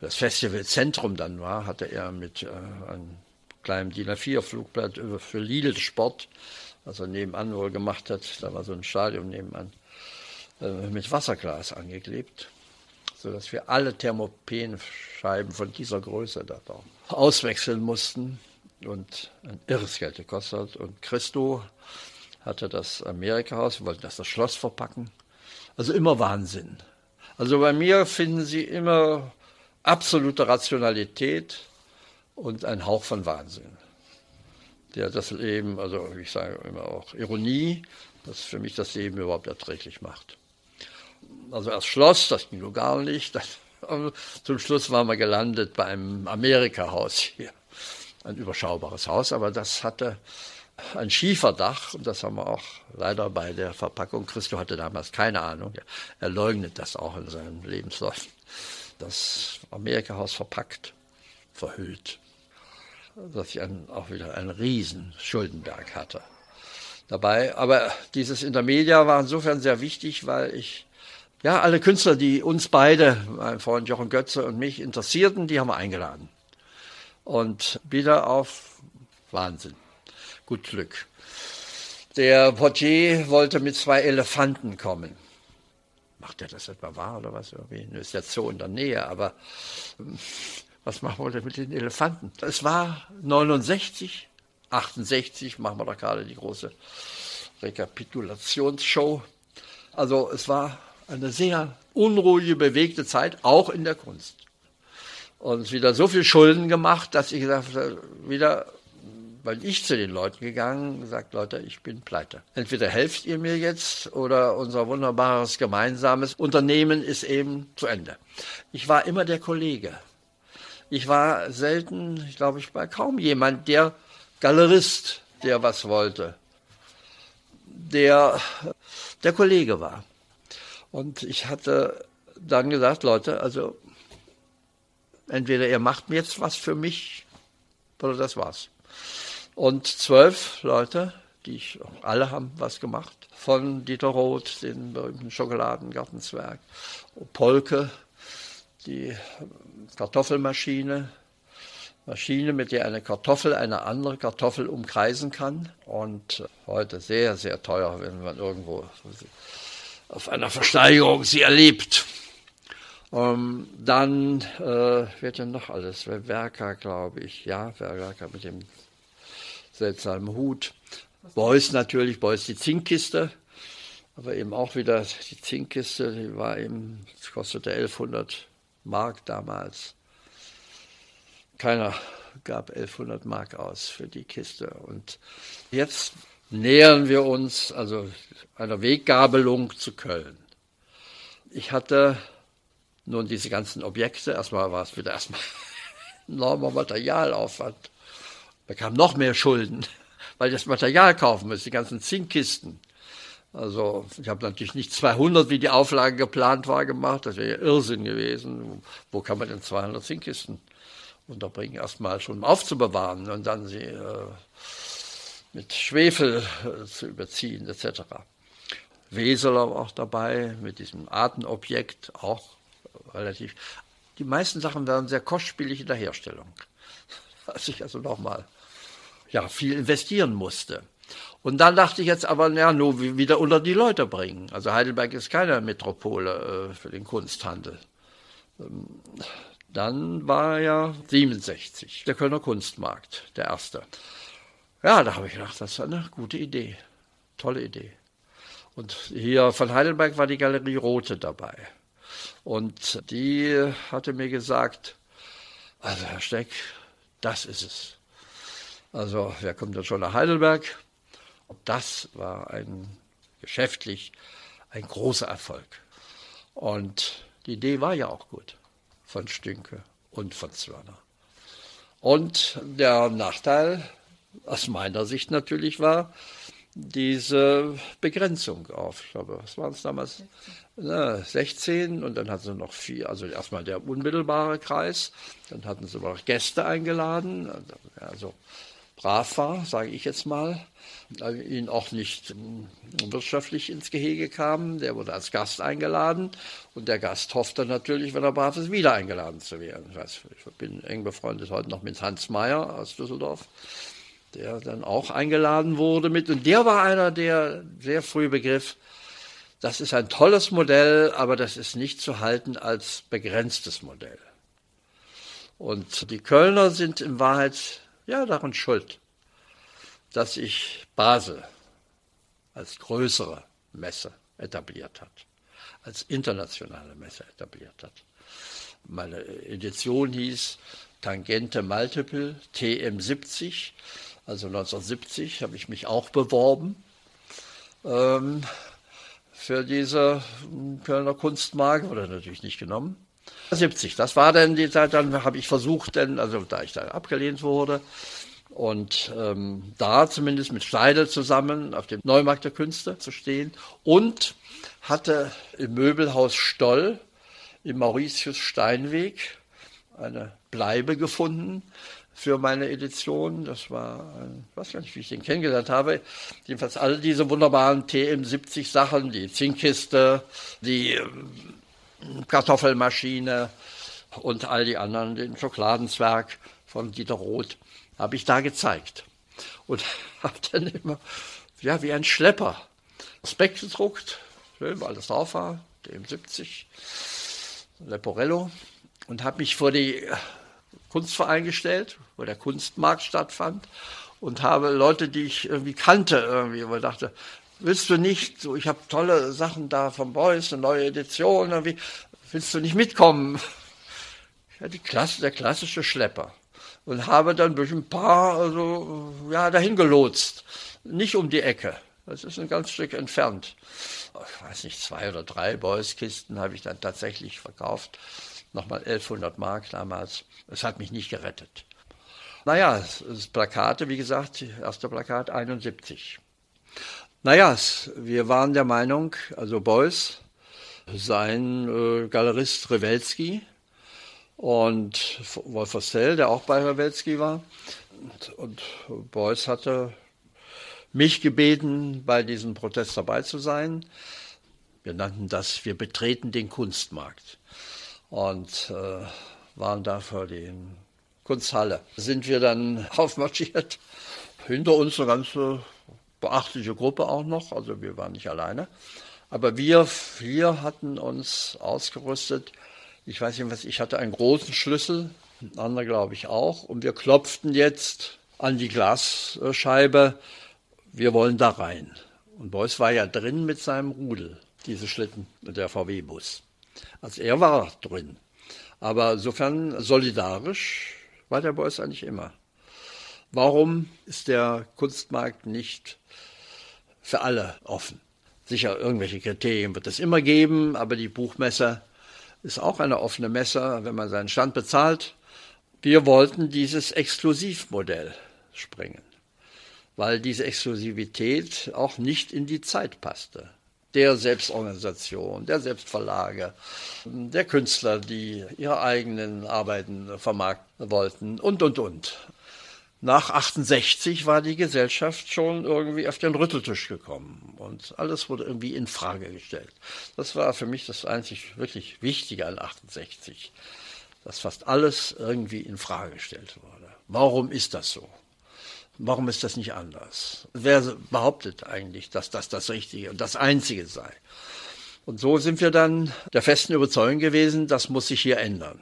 das Festivalzentrum dann war, hatte er mit äh, einem kleinen DIN A4-Flugblatt für Lidl Sport, was er nebenan wohl gemacht hat, da war so ein Stadion nebenan, äh, mit Wasserglas angeklebt, sodass wir alle Thermopenscheiben von dieser Größe da auswechseln mussten und ein irres Geld gekostet. Und Christo hatte das Amerika-Haus, wir wollten das das Schloss verpacken. Also immer Wahnsinn. Also bei mir finden Sie immer absolute Rationalität und ein Hauch von Wahnsinn, der das Leben, also ich sage immer auch Ironie, das für mich das Leben überhaupt erträglich macht. Also erst Schloss, das ging nur gar nicht. Das, zum Schluss waren wir gelandet bei einem Amerika-Haus hier. Ein überschaubares Haus, aber das hatte ein Schieferdach und das haben wir auch leider bei der Verpackung. Christo hatte damals keine Ahnung. Er leugnet das auch in seinen Lebensläufen das Amerikahaus verpackt, verhüllt, dass ich einen, auch wieder einen riesen Schuldenberg hatte dabei. Aber dieses Intermedia war insofern sehr wichtig, weil ich, ja, alle Künstler, die uns beide, mein Freund Jochen Götze und mich interessierten, die haben wir eingeladen. Und wieder auf Wahnsinn. Gut Glück. Der Portier wollte mit zwei Elefanten kommen macht er das etwa wahr oder was? Irgendwie ist der Zoo in der Nähe, aber ähm, was machen wir denn mit den Elefanten? Es war 69, 68 machen wir da gerade die große Rekapitulationsshow. Also es war eine sehr unruhige, bewegte Zeit, auch in der Kunst. Und wieder so viel Schulden gemacht, dass ich gesagt habe, wieder weil ich zu den Leuten gegangen und gesagt, Leute, ich bin pleite. Entweder helft ihr mir jetzt oder unser wunderbares gemeinsames Unternehmen ist eben zu Ende. Ich war immer der Kollege. Ich war selten, ich glaube, ich war kaum jemand, der Galerist, der was wollte, der der Kollege war. Und ich hatte dann gesagt, Leute, also entweder ihr macht mir jetzt was für mich oder das war's. Und zwölf Leute, die ich, alle haben was gemacht, von Dieter Roth, den berühmten Maschine, mit der eine Kartoffel eine andere Kartoffel umkreisen kann. Und heute sehr, sehr teuer, wenn man irgendwo auf einer Versteigerung sie erlebt. Um, ähm, dann äh, wird ja noch alles, Werker, glaube ich, ja, Werker mit dem seltsamen Hut. Beuys natürlich, Beuys die Zinkkiste, aber eben auch wieder die Zinkkiste, die war eben, das kostete 1100 Mark damals. Keiner gab 1100 Mark aus für die Kiste. Und jetzt nähern wir uns also einer Weggabelung zu Köln. Ich hatte nun diese ganzen Objekte, erstmal war es wieder erstmal enormer Materialaufwand. Da kamen noch mehr Schulden, weil ich das Material kaufen muss, die ganzen Zinkkisten. Also ich habe natürlich nicht 200, wie die Auflage geplant war, gemacht. Das wäre ja Irrsinn gewesen. Wo kann man denn 200 Zinkkisten unterbringen? Erstmal schon aufzubewahren und dann sie äh, mit Schwefel äh, zu überziehen etc. Weseler war auch dabei mit diesem Artenobjekt, auch relativ. Die meisten Sachen waren sehr kostspielig in der Herstellung, als ich also nochmal ja, viel investieren musste. Und dann dachte ich jetzt aber, ja, nur wieder unter die Leute bringen. Also Heidelberg ist keine Metropole äh, für den Kunsthandel. Ähm, dann war ja 67, der Kölner Kunstmarkt, der erste. Ja, da habe ich gedacht, das ist eine gute Idee, tolle Idee. Und hier von Heidelberg war die Galerie Rote dabei. Und die hatte mir gesagt, also Herr Steck, das ist es. Also wer kommt denn schon nach Heidelberg? Das war ein geschäftlich ein großer Erfolg. Und die Idee war ja auch gut von Stünke und von Zwörner. Und der Nachteil aus meiner Sicht natürlich war, diese Begrenzung auf, ich glaube, was waren es damals? 16 und dann hatten sie noch vier, also erstmal der unmittelbare Kreis, dann hatten sie noch Gäste eingeladen, also brav war, sage ich jetzt mal, ihn auch nicht hm, wirtschaftlich ins Gehege kam. Der wurde als Gast eingeladen und der Gast hoffte natürlich, wenn er brav ist, wieder eingeladen zu werden. Ich, weiß, ich bin eng befreundet heute noch mit Hans Meyer aus Düsseldorf der dann auch eingeladen wurde mit. Und der war einer, der sehr früh begriff, das ist ein tolles Modell, aber das ist nicht zu halten als begrenztes Modell. Und die Kölner sind in Wahrheit ja daran schuld, dass sich Basel als größere Messe etabliert hat, als internationale Messe etabliert hat. Meine Edition hieß Tangente Multiple TM70 also 1970 habe ich mich auch beworben ähm, für diese Kölner Kunstmarke, wurde natürlich nicht genommen. 70, das war dann die Zeit, dann habe ich versucht, denn, also da ich da abgelehnt wurde, und ähm, da zumindest mit Steidel zusammen auf dem Neumarkt der Künste zu stehen und hatte im Möbelhaus Stoll im Mauritius Steinweg eine Bleibe gefunden, für meine Edition. Das war, ich weiß gar nicht, wie ich den kennengelernt habe. Jedenfalls all diese wunderbaren TM70-Sachen, die Zinkkiste, die ähm, Kartoffelmaschine und all die anderen, den Schokoladenzwerg von Dieter Roth, habe ich da gezeigt. Und habe dann immer, ja, wie ein Schlepper, Speck gedruckt, schön, weil das drauf war, TM70, Leporello, und habe mich vor die Kunstverein gestellt, wo der Kunstmarkt stattfand. Und habe Leute, die ich irgendwie kannte, irgendwie, wo ich dachte, willst du nicht, so ich habe tolle Sachen da von Beuys, eine neue Edition, irgendwie, willst du nicht mitkommen? Ja, die Klasse, der klassische Schlepper. Und habe dann durch ein paar, also, ja, dahin gelotst. Nicht um die Ecke. Das ist ein ganz Stück entfernt. Ich weiß nicht, zwei oder drei Beuys-Kisten habe ich dann tatsächlich verkauft nochmal 1100 Mark damals. Es hat mich nicht gerettet. Naja, das Plakate, wie gesagt, erste Plakat 71. Naja, wir waren der Meinung, also Beuys, sein äh, Galerist Rewelski und Wolfersell, der auch bei Rewelski war. Und, und Beuys hatte mich gebeten, bei diesem Protest dabei zu sein. Wir nannten das, wir betreten den Kunstmarkt und äh, waren da vor den Kunsthalle sind wir dann aufmarschiert. Hinter uns eine ganze beachtliche Gruppe auch noch, also wir waren nicht alleine. Aber wir vier hatten uns ausgerüstet. Ich weiß nicht was, ich hatte einen großen Schlüssel, ein anderer glaube ich auch. Und wir klopften jetzt an die Glasscheibe, wir wollen da rein. Und Beuys war ja drin mit seinem Rudel, diese Schlitten, der VW-Bus. Also er war drin. Aber insofern solidarisch war der Beuys eigentlich immer. Warum ist der Kunstmarkt nicht für alle offen? Sicher, irgendwelche Kriterien wird es immer geben, aber die Buchmesse ist auch eine offene Messe, wenn man seinen Stand bezahlt. Wir wollten dieses Exklusivmodell springen, weil diese Exklusivität auch nicht in die Zeit passte. Der Selbstorganisation, der Selbstverlage, der Künstler, die ihre eigenen Arbeiten vermarkten wollten und, und, und. Nach 68 war die Gesellschaft schon irgendwie auf den Rütteltisch gekommen und alles wurde irgendwie in Frage gestellt. Das war für mich das einzig wirklich Wichtige an 68, dass fast alles irgendwie in Frage gestellt wurde. Warum ist das so? Warum ist das nicht anders? Wer behauptet eigentlich, dass das das Richtige und das Einzige sei? Und so sind wir dann der festen Überzeugung gewesen, das muss sich hier ändern.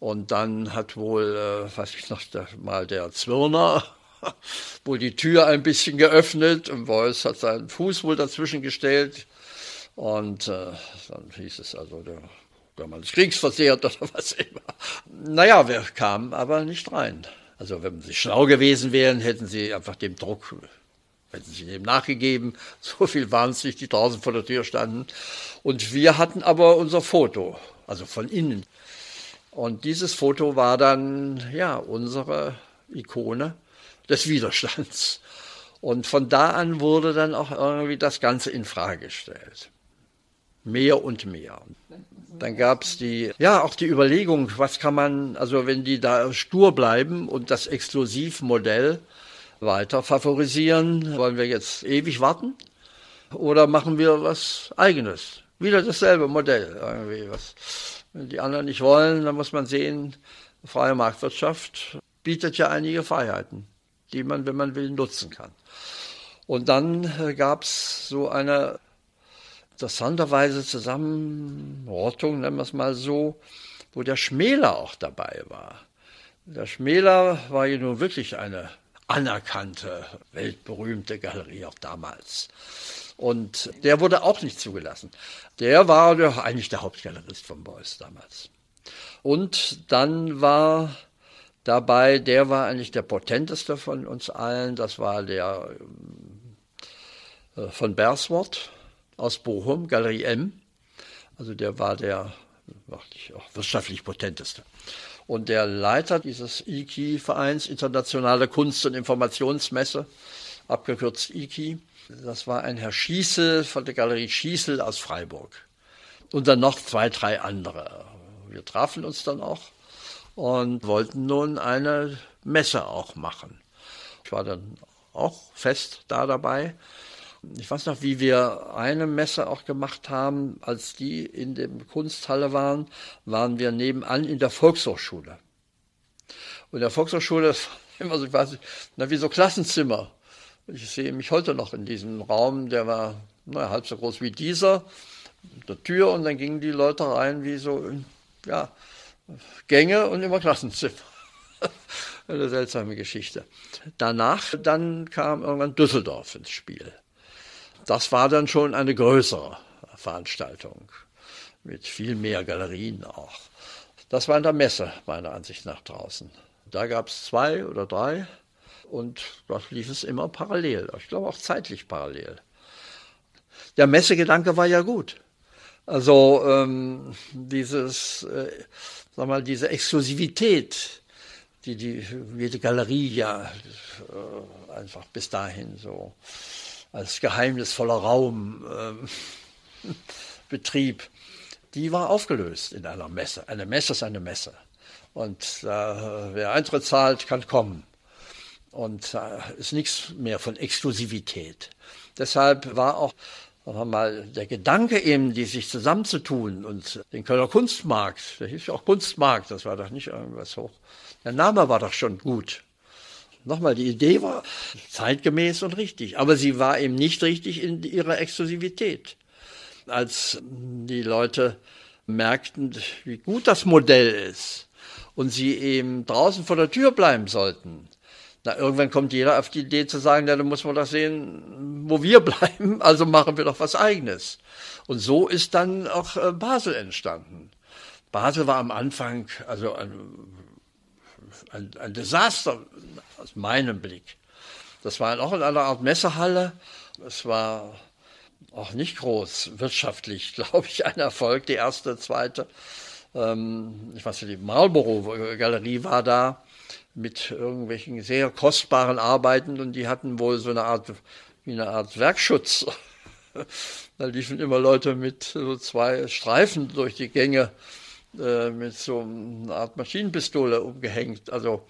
Und dann hat wohl, äh, weiß ich noch, der, mal der Zwirner wohl die Tür ein bisschen geöffnet und Beuys hat seinen Fuß wohl dazwischen gestellt. Und äh, dann hieß es also, der, der Mann ist kriegsversehrt oder was immer. Naja, wir kamen aber nicht rein. Also wenn sie schlau gewesen wären, hätten sie einfach dem Druck, hätten sie dem nachgegeben. So viel waren es nicht, die draußen vor der Tür standen. Und wir hatten aber unser Foto, also von innen. Und dieses Foto war dann, ja, unsere Ikone des Widerstands. Und von da an wurde dann auch irgendwie das Ganze in Frage gestellt. Mehr und mehr. Dann gab es die, ja, auch die Überlegung, was kann man, also wenn die da stur bleiben und das Exklusivmodell weiter favorisieren, wollen wir jetzt ewig warten? Oder machen wir was Eigenes? Wieder dasselbe Modell irgendwie. Was, wenn die anderen nicht wollen, dann muss man sehen, freie Marktwirtschaft bietet ja einige Freiheiten, die man, wenn man will, nutzen kann. Und dann äh, gab es so eine interessanterweise Zusammenrottung, nennen wir es mal so, wo der Schmäler auch dabei war. Der Schmäler war ja nun wirklich eine anerkannte, weltberühmte Galerie auch damals. Und der wurde auch nicht zugelassen. Der war doch eigentlich der Hauptgalerist von Beuys damals. Und dann war dabei, der war eigentlich der potenteste von uns allen, das war der äh, von Bersworth, aus Bochum, Galerie M. Also der war der auch wirtschaftlich potenteste. Und der Leiter dieses IKI-Vereins, Internationale Kunst- und Informationsmesse, abgekürzt IKI, das war ein Herr Schießel von der Galerie Schießel aus Freiburg. Und dann noch zwei, drei andere. Wir trafen uns dann auch und wollten nun eine Messe auch machen. Ich war dann auch fest da dabei ich weiß noch, wie wir eine Messe auch gemacht haben, als die in der Kunsthalle waren, waren wir nebenan in der Volkshochschule. Und in der Volkshochschule, war immer so, nicht, na, wie so Klassenzimmer. Ich sehe mich heute noch in diesem Raum, der war na, halb so groß wie dieser, der Tür und dann gingen die Leute rein wie so, ja, Gänge und immer Klassenzimmer. Eine seltsame Geschichte. Danach, dann kam irgendwann Düsseldorf ins Spiel das war dann schon eine größere Veranstaltung mit viel mehr Galerien auch. Das war in der Messe, meiner Ansicht nach, draußen. Da gab es zwei oder drei und dort lief es immer parallel. Ich glaube auch zeitlich parallel. Der Messegedanke war ja gut. Also ähm, dieses, äh, sag mal, diese Exklusivität, die, die jede Galerie ja äh, einfach bis dahin so als geheimnisvoller Raum äh, betrieb, die war aufgelöst in einer Messe. Eine Messe ist eine Messe. Und äh, wer Eintritt zahlt, kann kommen. Und äh, ist nichts mehr von Exklusivität. Deshalb war auch mal der Gedanke eben, die sich zusammenzutun und den Kölner Kunstmarkt, der hieß ja auch Kunstmarkt, das war doch nicht irgendwas hoch. Der Name war doch schon gut. Nochmal, die Idee war zeitgemäß und richtig, aber sie war eben nicht richtig in ihrer Exklusivität. Als die Leute merkten, wie gut das Modell ist und sie eben draußen vor der Tür bleiben sollten, na, irgendwann kommt jeder auf die Idee zu sagen, ja, dann muss man doch sehen, wo wir bleiben, also machen wir doch was eigenes. Und so ist dann auch äh, Basel entstanden. Basel war am Anfang also ein, ein, ein Desaster aus meinem Blick. Das war auch in einer Art Messehalle. Es war auch nicht groß wirtschaftlich, glaube ich, ein Erfolg, die erste, zweite. Ähm, ich weiß nicht, die Marlboro-Galerie war da mit irgendwelchen sehr kostbaren Arbeiten und die hatten wohl so eine Art, wie eine Art Werkschutz. da liefen immer Leute mit so zwei Streifen durch die Gänge äh, mit so einer Art Maschinenpistole umgehängt. Also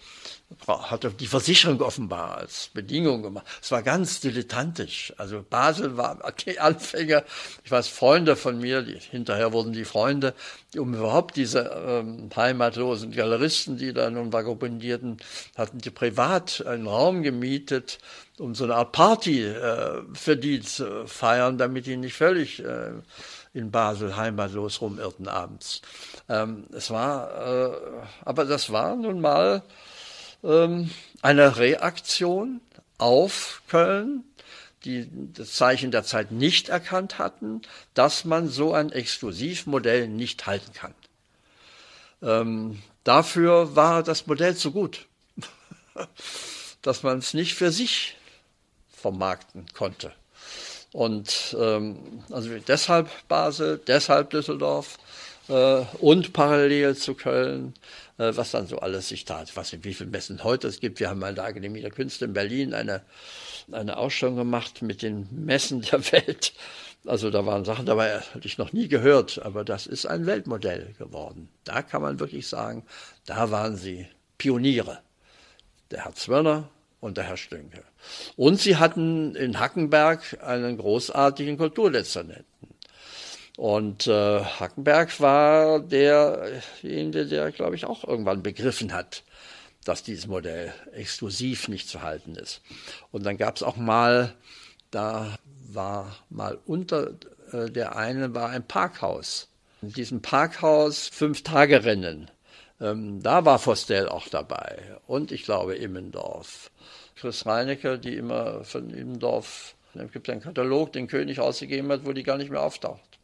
hatte die Versicherung offenbar als Bedingung gemacht. Es war ganz dilettantisch. Also Basel war die Anfänger, ich weiß, Freunde von mir, die, hinterher wurden die Freunde, um überhaupt diese ähm, heimatlosen Galeristen, die da nun vagabundierten, hatten die privat einen Raum gemietet, um so eine Art Party äh, für die zu feiern, damit die nicht völlig äh, in Basel heimatlos rumirrten abends. Ähm, es war, äh, aber das war nun mal ähm, eine Reaktion auf Köln, die das Zeichen der Zeit nicht erkannt hatten, dass man so ein Exklusivmodell nicht halten kann. Ähm, dafür war das Modell zu gut, dass man es nicht für sich vermarkten konnte. Und ähm, also deshalb Basel, deshalb Düsseldorf äh, und parallel zu Köln, äh, was dann so alles sich tat. Ich weiß nicht, wie viele Messen heute es gibt. Wir haben mal in der Akademie der Künste in Berlin eine, eine Ausstellung gemacht mit den Messen der Welt. Also da waren Sachen dabei, hatte ich noch nie gehört, aber das ist ein Weltmodell geworden. Da kann man wirklich sagen, da waren sie Pioniere. Der Herr Zwirner, und der Herr Stünke. Und sie hatten in Hackenberg einen großartigen Kulturdezernenten. Und äh, Hackenberg war derjenige, der, glaube ich, auch irgendwann begriffen hat, dass dieses Modell exklusiv nicht zu halten ist. Und dann gab es auch mal, da war mal unter äh, der einen war ein Parkhaus. In diesem Parkhaus fünf Tage Rennen. Ähm, da war Vostell auch dabei und ich glaube Immendorf. Chris Reinecke, die immer von Immendorf, es gibt einen Katalog, den König ausgegeben hat, wo die gar nicht mehr auftaucht.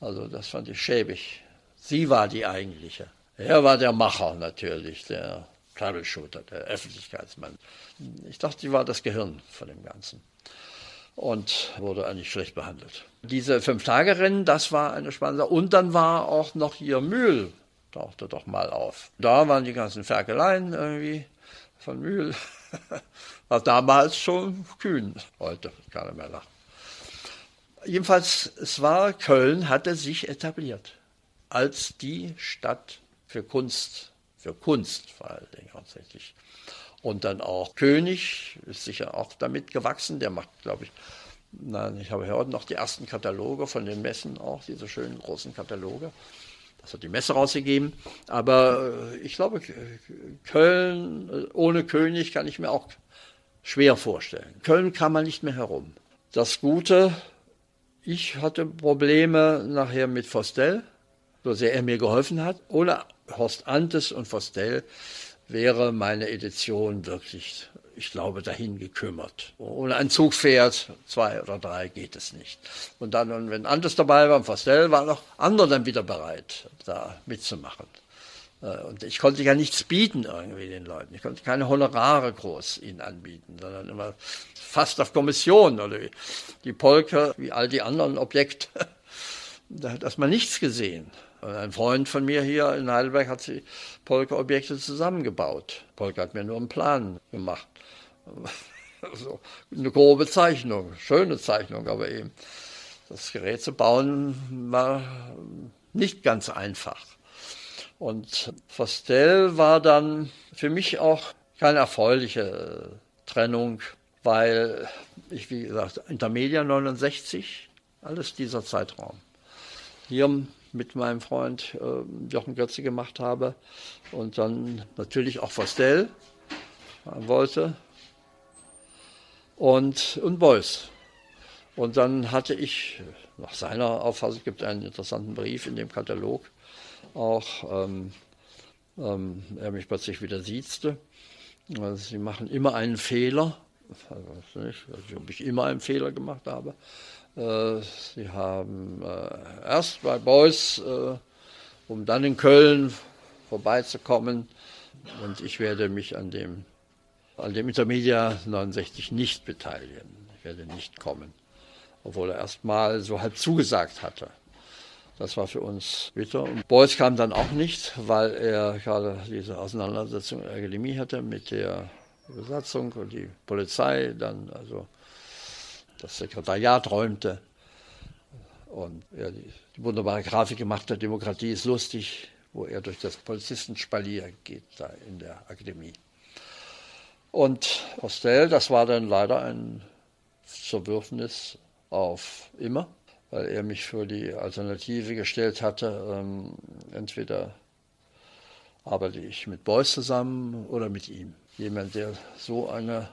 Also das fand ich schäbig. Sie war die eigentliche. Er war der Macher natürlich, der Troubleshooter, der Öffentlichkeitsmann. Ich dachte, sie war das Gehirn von dem Ganzen und wurde eigentlich schlecht behandelt. Diese Fünf-Tage-Rennen, das war eine spannende. Und dann war auch noch hier Mühl tauchte doch mal auf. Da waren die ganzen Ferkeleien irgendwie von Mühl. War damals schon kühn. Heute kann er mehr lachen. Jedenfalls, es war, Köln hatte sich etabliert als die Stadt für Kunst, für Kunst vor allen Dingen hauptsächlich. Und dann auch König ist sicher auch damit gewachsen. Der macht, glaube ich, nein, ich habe heute noch die ersten Kataloge von den Messen auch, diese schönen großen Kataloge. Das hat die Messe rausgegeben. Aber äh, ich glaube, Köln äh, ohne König kann ich mir auch schwer vorstellen. Köln kam man nicht mehr herum. Das Gute, ich hatte Probleme nachher mit Vostell, so sehr er mir geholfen hat. Ohne Horst Antes und Vostell wäre meine Edition wirklich ich glaube, dahin gekümmert. Ohne ein Zugpferd, zwei oder drei, geht es nicht. Und dann, wenn Anders dabei war, im Fastell, waren auch andere dann wieder bereit, da mitzumachen. Äh, und ich konnte ja nichts bieten irgendwie den Leuten. Ich konnte keine Honorare groß ihnen anbieten, sondern immer fast auf Kommission oder die Polke, wie all die anderen Objekte. Da hat erstmal nichts gesehen. Ein Freund von mir hier in Heidelberg hat die Polka-Objekte zusammengebaut. Polka hat mir nur einen Plan gemacht. So eine grobe Zeichnung, schöne Zeichnung, aber eben das Gerät zu bauen war nicht ganz einfach. Und Fostel war dann für mich auch keine erfreuliche Trennung, weil ich, wie gesagt, Intermedia 69 Alles dieser Zeitraum. Hier mit meinem Freund äh, Jochen Götze gemacht habe und dann natürlich auch Vostell wollte und, und Beuys. Und dann hatte ich, nach seiner Auffassung gibt einen interessanten Brief in dem Katalog, auch ähm, ähm, er mich plötzlich wieder siezte. Also, Sie machen immer einen Fehler, also nicht, also, ob ich immer einen Fehler gemacht habe. Äh, Sie haben äh, erst bei Beuys, äh, um dann in Köln vorbeizukommen, und ich werde mich an dem, an dem Intermedia 69 nicht beteiligen. Ich werde nicht kommen, obwohl er erst mal so halb zugesagt hatte. Das war für uns bitter. Und Beuys kam dann auch nicht, weil er gerade diese Auseinandersetzung in der Akademie hatte mit der Besatzung und die Polizei, dann also das Sekretariat räumte und er die, die wunderbare Grafik gemacht hat, Demokratie ist lustig, wo er durch das Polizistenspalier geht, da in der Akademie. Und Hostel, das war dann leider ein Zerwürfnis auf immer weil er mich für die Alternative gestellt hatte. Ähm, entweder arbeite ich mit Beuys zusammen oder mit ihm. Jemand, der so eine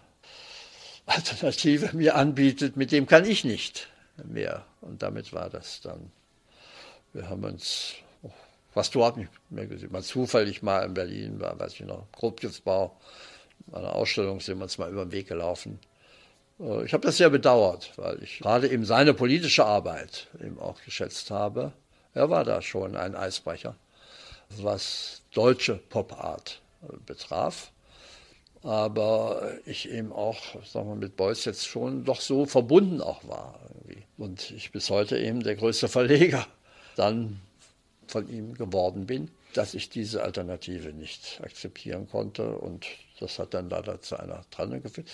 Alternative mir anbietet, mit dem kann ich nicht mehr. Und damit war das dann. Wir haben uns fast dort nicht mehr gesehen. Mal zufällig mal in Berlin war, weiß ich noch, Grobgiftsbau, einer Ausstellung sind wir uns mal über den Weg gelaufen. Äh, ich habe das sehr bedauert, weil ich gerade eben seine politische Arbeit eben auch geschätzt habe. Er war da schon ein Eisbrecher, was deutsche Popart äh, betraf. Aber ich eben auch, sagen wir, mit Beuys jetzt schon doch so verbunden auch war. Irgendwie. Und ich bis heute eben der größte Verleger dann von ihm geworden bin, dass ich diese Alternative nicht akzeptieren konnte und das hat dann leider zu einer Trennung geführt.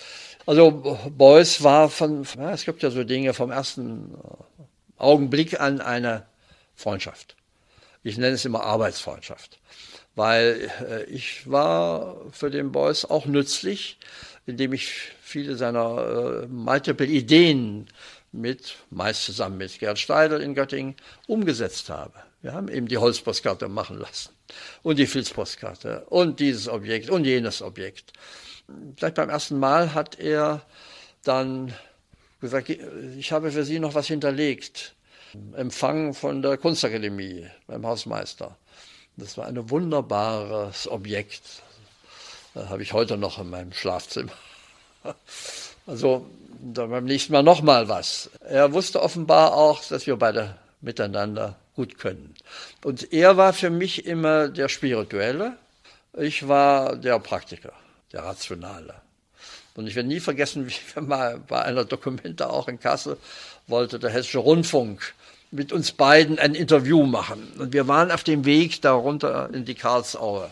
Also Beuys war von, ja, es gibt ja so Dinge vom ersten äh, Augenblick an eine Freundschaft. Ich nenne es immer Arbeitsfreundschaft, weil äh, ich war für den Beuys auch nützlich, indem ich viele seiner äh, multiple Ideen mit, meist zusammen mit Gerd Steidel in Göttingen, umgesetzt habe. Wir haben eben die Holzpostkarte machen lassen und die Filzpostkarte und dieses Objekt und jenes Objekt. Gleich beim ersten Mal hat er dann gesagt, ich habe für Sie noch was hinterlegt. Empfang von der Kunstakademie beim Hausmeister. Das war ein wunderbares Objekt. Das habe ich heute noch in meinem Schlafzimmer. Also beim nächsten Mal noch mal was. Er wusste offenbar auch, dass wir beide miteinander gut können. Und er war für mich immer der Spirituelle, ich war der Praktiker, der Rationale. Und ich werde nie vergessen, wie wir mal bei einer Dokumente auch in Kassel wollte der Hessische Rundfunk mit uns beiden ein Interview machen. Und wir waren auf dem Weg darunter in die Karlsaue.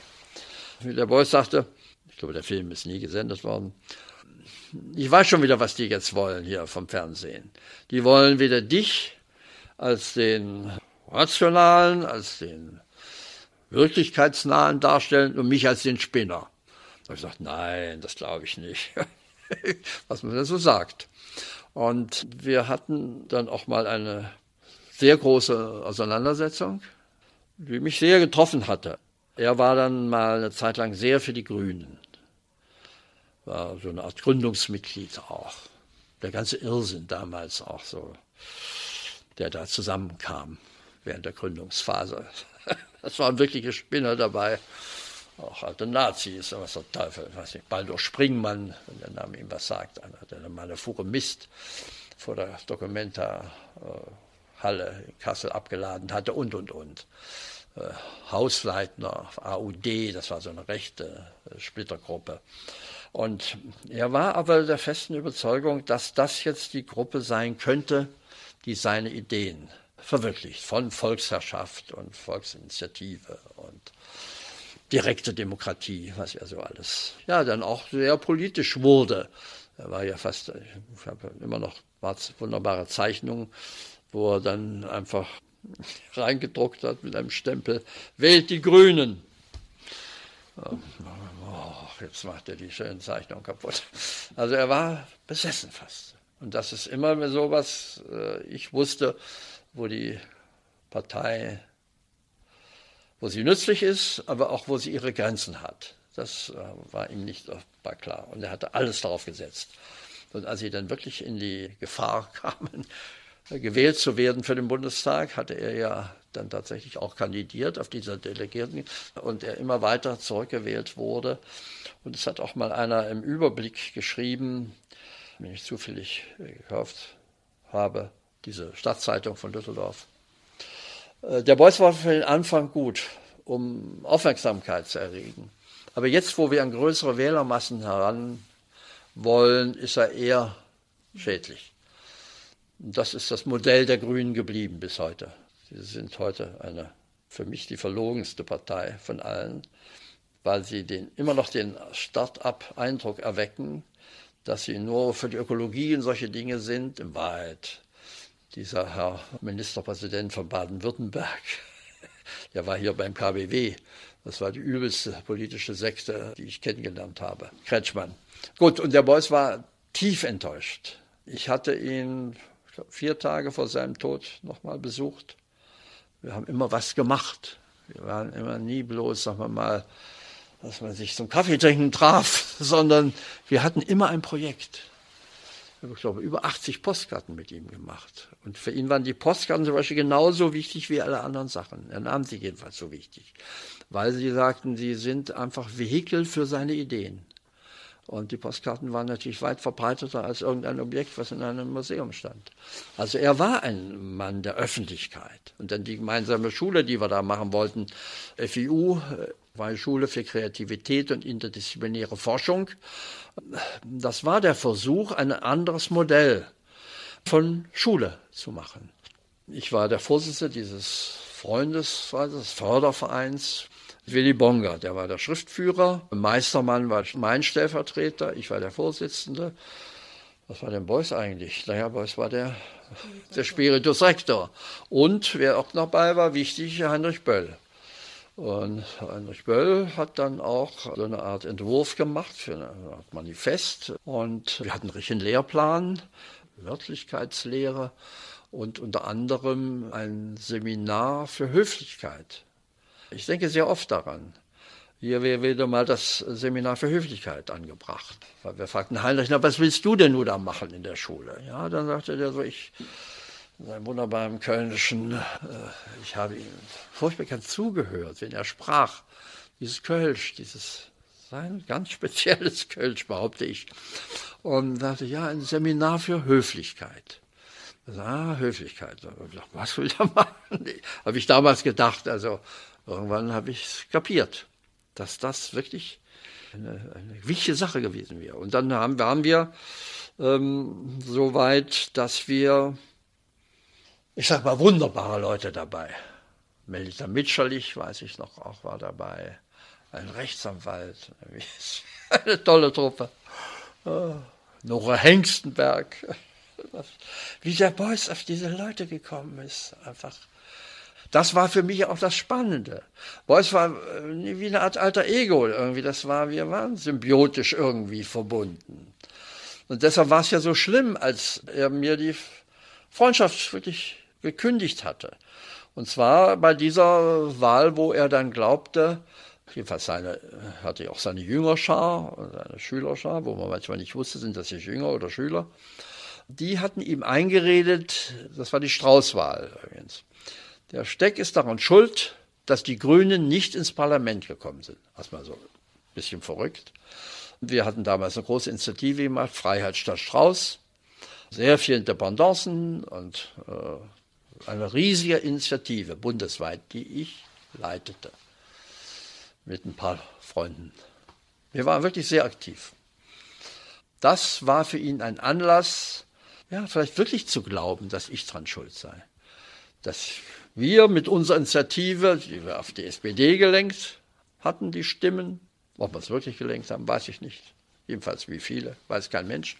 Wie der Beuys sagte, ich glaube, der Film ist nie gesendet worden, ich weiß schon wieder, was die jetzt wollen hier vom Fernsehen. Die wollen wieder dich als den rationalen, als den wirklichkeitsnahen darstellen und mich als den Spinner. Da habe ich gesagt, nein, das glaube ich nicht. Was man denn so sagt. Und wir hatten dann auch mal eine sehr große Auseinandersetzung, die mich sehr getroffen hatte. Er war dann mal eine Zeit lang sehr für die Grünen. War so eine Art Gründungsmitglied auch. Der ganze Irrsinn damals auch so, der da zusammenkam während der Gründungsphase. Das waren wirkliche Spinner dabei, auch alte Nazis, was der Teufel, weiß nicht, Baldur Springmann, wenn der Name ihm was sagt, einer, der mal eine Fuhre Mist vor der Documenta-Halle in Kassel abgeladen hatte und, und, und. Äh, Hausleitner, AUD, das war so eine rechte äh, Splittergruppe. Und er war aber der festen Überzeugung, dass das jetzt die Gruppe sein könnte, die seine Ideen verwirklicht von Volksherrschaft und Volksinitiative und direkte Demokratie, was ja so alles, ja, dann auch sehr politisch wurde. Er war ja fast, ich habe immer noch wunderbare Zeichnungen, wo er dann einfach reingedruckt hat mit einem Stempel, wählt die Grünen. Oh, jetzt macht er die schönen Zeichnungen kaputt. Also er war besessen fast Und das ist immer so was, äh, ich wusste, wo die Partei, wo sie nützlich ist, aber auch wo sie ihre Grenzen hat. Das äh, war ihm nicht war klar. Und er hatte alles darauf gesetzt. Und als sie dann wirklich in die Gefahr kamen, gewählt zu werden für den Bundestag, hatte er ja dann tatsächlich auch kandidiert auf dieser Delegierten und er immer weiter zurückgewählt wurde. Und es hat auch mal einer im Überblick geschrieben, den ich zufällig gekauft habe, diese Stadtzeitung von Düsseldorf. Äh, der Beuys war für den Anfang gut, um Aufmerksamkeit zu erregen. Aber jetzt, wo wir an größere Wählermassen heran wollen, ist er eher schädlich. Das ist das Modell der Grünen geblieben bis heute. Sie sind heute eine, für mich die verlogenste Partei von allen, weil sie den, immer noch den Start-up-Eindruck erwecken, dass sie nur für die Ökologie und solche Dinge sind. Im Wahrheit, dieser Herr Ministerpräsident von Baden-Württemberg, der war hier beim KBW. Das war die übelste politische Sekte, die ich kennengelernt habe. Kretschmann. Gut, und der Beuys war tief enttäuscht. Ich hatte ihn vier Tage vor seinem Tod nochmal besucht. Wir haben immer was gemacht. Wir waren immer nie bloß, sagen wir mal, dass man sich zum Kaffeetrinken traf, sondern wir hatten immer ein Projekt. Ich glaube, über 80 Postkarten mit ihm gemacht. Und für ihn waren die Postkarten zum Beispiel genauso wichtig wie alle anderen Sachen. Er nahm sie jedenfalls so wichtig, weil sie sagten, sie sind einfach Vehikel für seine Ideen. Und die Postkarten waren natürlich weit verbreiteter als irgendein Objekt, was in einem Museum stand. Also er war ein Mann der Öffentlichkeit. Und dann die gemeinsame Schule, die wir da machen wollten, FIU, äh, war eine Schule für Kreativität und interdisziplinäre Forschung. Das war der Versuch, ein anderes Modell von Schule zu machen. Ich war der Vorsitzende dieses Freundes, des Fördervereins Willy Bonger, der war der Schriftführer. Meistermann war mein Stellvertreter, ich war der Vorsitzende. Was war denn Beuys eigentlich? Naja, Beuys war der, der Spiritus Rector. Und wer auch noch dabei war, wichtig, Heinrich Böll. Und Heinrich Böll hat dann auch so eine Art Entwurf gemacht für Art Manifest. Und wir hatten einen richtigen Lehrplan, Wörtlichkeitslehre und unter anderem ein Seminar für Höflichkeit. Ich denke sehr oft daran. Hier wäre wieder mal das Seminar für Höflichkeit angebracht. Weil wir fragten Heinrich, na, was willst du denn nur da machen in der Schule? Ja, dann sagte der so, ich, in wunderbaren Kölnischen, äh, ich habe ihm furchtbar gern zugehört, wenn er sprach. Dieses Kölsch, dieses sein ganz spezielles Kölsch, behaupte ich. Und sagte, ja, ein Seminar für Höflichkeit. Ah, Höflichkeit. Was will er machen? Habe ich damals gedacht. Also Irgendwann habe ich es kapiert, dass das wirklich eine, eine, wichtige Sache gewesen wäre. Und dann haben, waren wir ähm, so weit, dass wir, ich sag mal, wunderbare Leute dabei. Melita Mitscherlich, weiß ich noch, auch war dabei. Ein Rechtsanwalt, eine tolle Truppe. Oh, Nora Hengstenberg. Wie der Beuys auf diese Leute gekommen ist, einfach das war für mich auch das Spannende. Beuys war äh, wie eine Art alter Ego irgendwie. Das war, wir waren symbiotisch irgendwie verbunden. Und deshalb war es ja so schlimm, als er mir die Freundschaft wirklich gekündigt hatte. Und zwar bei dieser Wahl, wo er dann glaubte, jedenfalls seine, hatte auch seine Jüngerschar, seine Schülerschar, wo man manchmal nicht wusste, sind das jetzt Jünger oder Schüler, die hatten ihm eingeredet, das war die Straußwahl übrigens, der Steck ist daran schuld, dass die Grünen nicht ins Parlament gekommen sind. Erstmal so ein bisschen verrückt. Wir hatten damals eine große Initiative gemacht, Freiheit statt Strauß. Sehr viele Dependancen und äh, eine riesige Initiative bundesweit, die ich leitete. Mit ein paar Freunden. Wir waren wirklich sehr aktiv. Das war für ihn ein Anlass, ja, vielleicht wirklich zu glauben, dass ich dran schuld sei. Dass wir mit unserer Initiative, die wir auf die SPD gelenkt hatten, die Stimmen, ob wir es wirklich gelenkt haben, weiß ich nicht. Jedenfalls wie viele, weiß kein Mensch.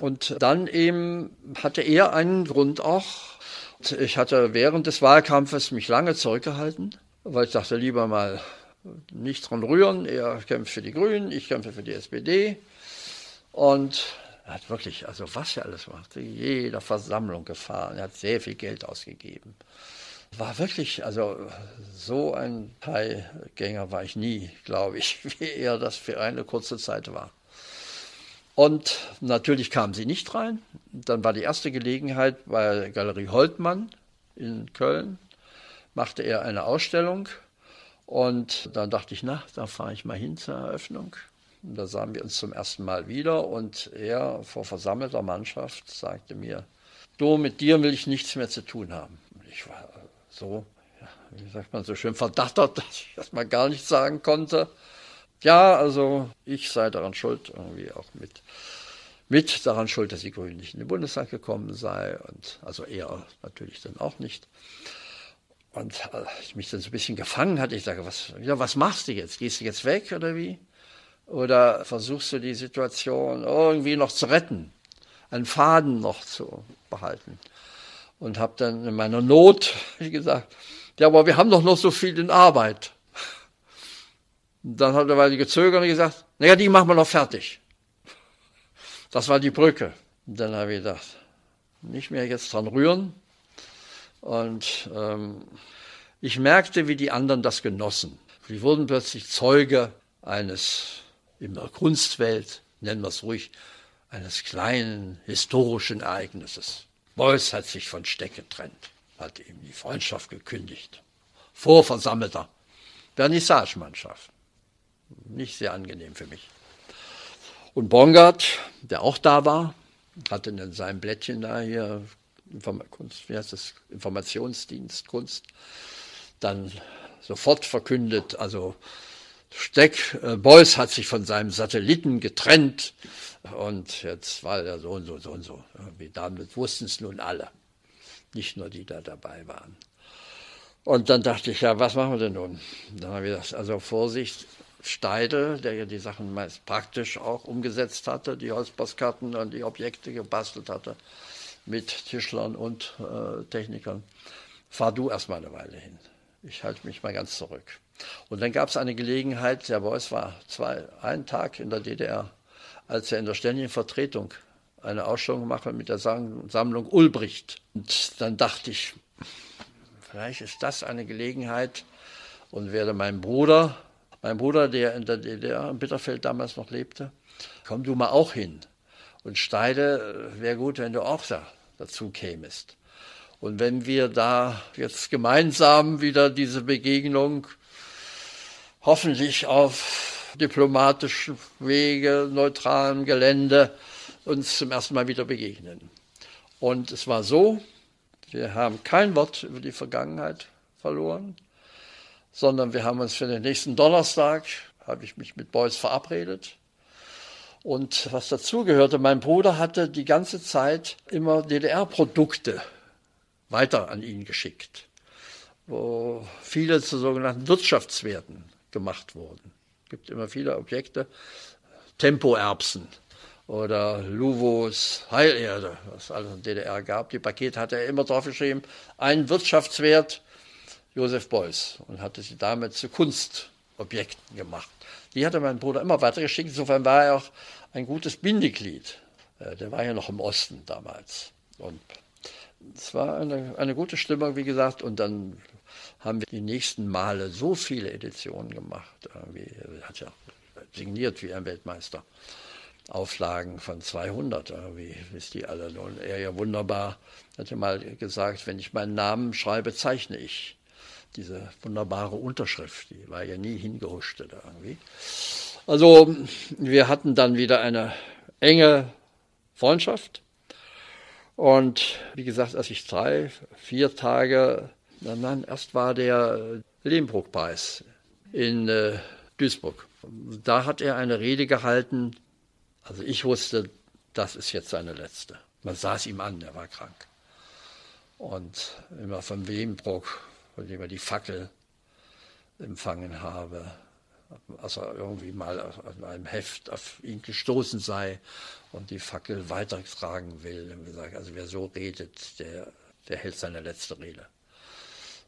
Und dann eben hatte er einen Grund auch. Ich hatte während des Wahlkampfes mich lange zurückgehalten, weil ich dachte, lieber mal nicht dran rühren. Er kämpft für die Grünen, ich kämpfe für die SPD. Und Er hat wirklich, also was er alles machte, jeder Versammlung gefahren, er hat sehr viel Geld ausgegeben. War wirklich, also so ein Teilgänger war ich nie, glaube ich, wie er das für eine kurze Zeit war. Und natürlich kamen sie nicht rein. Dann war die erste Gelegenheit bei Galerie Holtmann in Köln, machte er eine Ausstellung. Und dann dachte ich, na, da fahre ich mal hin zur Eröffnung. Und da sahen wir uns zum ersten Mal wieder und er vor versammelter Mannschaft sagte mir, du, mit dir will ich nichts mehr zu tun haben. Und ich war so, ja, wie sagt man so schön, verdattert, dass ich erstmal gar nichts sagen konnte. Ja, also ich sei daran schuld, irgendwie auch mit, mit daran schuld, dass die Grünen nicht in den Bundestag gekommen sei und also er natürlich dann auch nicht. Und ich mich dann so ein bisschen gefangen hatte, ich sage, was, ja, was machst du jetzt? Gehst du jetzt weg oder wie? Oder versuchst du die Situation irgendwie noch zu retten, einen Faden noch zu behalten? Und habe dann in meiner Not gesagt, ja, aber wir haben doch noch so viel in Arbeit. Dann hat er die gezögert und gesagt, naja, die machen wir noch fertig. Das war die Brücke. Dann habe ich gedacht, nicht mehr jetzt dran rühren. Und ähm, ich merkte, wie die anderen das genossen. Sie wurden plötzlich Zeuge eines, in der Kunstwelt, nennen wir es ruhig, eines kleinen historischen Ereignisses. Beuys hat sich von Steck getrennt, hat ihm die Freundschaft gekündigt. Vor versammelter Vernissagemannschaft nicht sehr angenehm für mich. Und Bongard, der auch da war, hatte in seinem Blättchen da hier Kunst, wie heißt das, Informationsdienst Kunst, dann sofort verkündet, also Steck, äh, Beuys hat sich von seinem Satelliten getrennt und jetzt war er so und so, so und so. Wie damit wussten es nun alle, nicht nur die da dabei waren. Und dann dachte ich, ja, was machen wir denn nun? Dann habe ich gesagt, also Vorsicht, Steidel, der ja die Sachen meist praktisch auch umgesetzt hatte, die Holzpostkarten und die Objekte gebastelt hatte mit Tischlern und äh, Technikern. Fahr du erstmal eine Weile hin. Ich halte mich mal ganz zurück. Und dann gab es eine Gelegenheit, der Beuys war zwei, einen Tag in der DDR, als er in der ständigen Vertretung eine Ausstellung machte mit der Sammlung Ulbricht. Und dann dachte ich, vielleicht ist das eine Gelegenheit und werde meinem Bruder mein Bruder, der in der DDR in Bitterfeld damals noch lebte, komm du mal auch hin. Und Steide, wäre gut, wenn du auch da, dazu kämest. Und wenn wir da jetzt gemeinsam wieder diese Begegnung hoffentlich auf diplomatischem Wege, neutralem Gelände uns zum ersten Mal wieder begegnen. Und es war so, wir haben kein Wort über die Vergangenheit verloren sondern wir haben uns für den nächsten Donnerstag, habe ich mich mit Beuys verabredet. Und was dazugehörte, mein Bruder hatte die ganze Zeit immer DDR-Produkte weiter an ihn geschickt, wo viele zu sogenannten Wirtschaftswerten gemacht wurden. Es gibt immer viele Objekte, Tempoerbsen oder Luvos Heilerde, was es alles in der DDR gab. Die Pakete hat er immer drauf geschrieben, ein Wirtschaftswert Josef Beuys und hatte sie damit zu Kunstobjekten gemacht. Die hatte mein Bruder immer weitergeschickt. Insofern war er auch ein gutes Bindeglied. Äh, der war ja noch im Osten damals. Und es war eine, eine gute Stimmung, wie gesagt. Und dann haben wir die nächsten Male so viele Editionen gemacht. Er hat ja signiert wie ein Weltmeister. Auflagen von 200, irgendwie, wisst ihr alle. Und er ja wunderbar hatte mal gesagt, wenn ich meinen Namen schreibe, zeichne ich diese wunderbare Unterschrift, die war ja nie hingehuscht irgendwie. Also wir hatten dann wieder eine enge Freundschaft. Und wie gesagt, als ich drei, vier Tage, nein, erst war der Lehmbruck-Preis in äh, Duisburg. Da hat er eine Rede gehalten. Also ich wusste, das ist jetzt seine letzte. Man sah es ihm an, er war krank. Und immer von Lehmbruck von dem er die Fackel empfangen habe, als er irgendwie mal an einem Heft auf ihn gestoßen sei und die Fackel weitertragen will. Also wer so redet, der, der hält seine letzte Rede.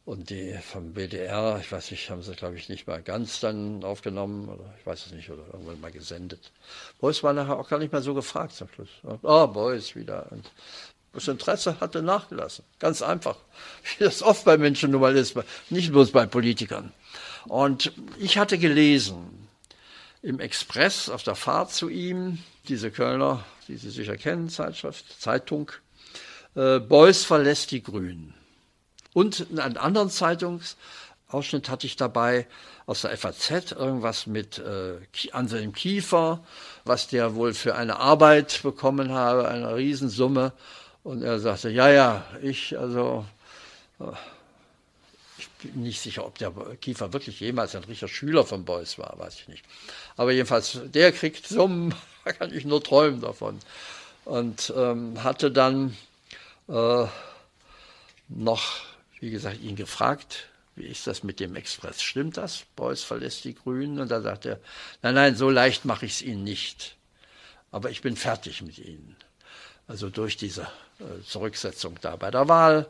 Und die vom BDR, ich weiß nicht, haben sie, glaube ich, nicht mal ganz dann aufgenommen, oder ich weiß es nicht, oder irgendwann mal gesendet. Beuys war nachher auch gar nicht mehr so gefragt zum Schluss. Oh, Beuys wieder. Und das Interesse hatte nachgelassen. Ganz einfach. Wie das oft bei Menschen nun mal ist, nicht bloß bei Politikern. Und ich hatte gelesen im Express auf der Fahrt zu ihm, diese Kölner, die Sie sicher kennen, Zeitschrift, Zeitung, äh, Beuys verlässt die Grünen. Und einen anderen Zeitungsausschnitt hatte ich dabei aus der FAZ, irgendwas mit äh, Anselm Kiefer, was der wohl für eine Arbeit bekommen habe, eine Riesensumme. Und er sagte, ja, ja, ich, also, äh, ich bin nicht sicher, ob der Kiefer wirklich jemals ein richtiger Schüler von Beuys war, weiß ich nicht. Aber jedenfalls, der kriegt Summen, da kann ich nur träumen davon. Und ähm, hatte dann äh, noch wie gesagt, ihn gefragt, wie ist das mit dem Express? Stimmt das? Beuys verlässt die Grünen. Und da sagt er, nein, nein, so leicht mache ich es Ihnen nicht. Aber ich bin fertig mit Ihnen. Also durch diese äh, Zurücksetzung da bei der Wahl.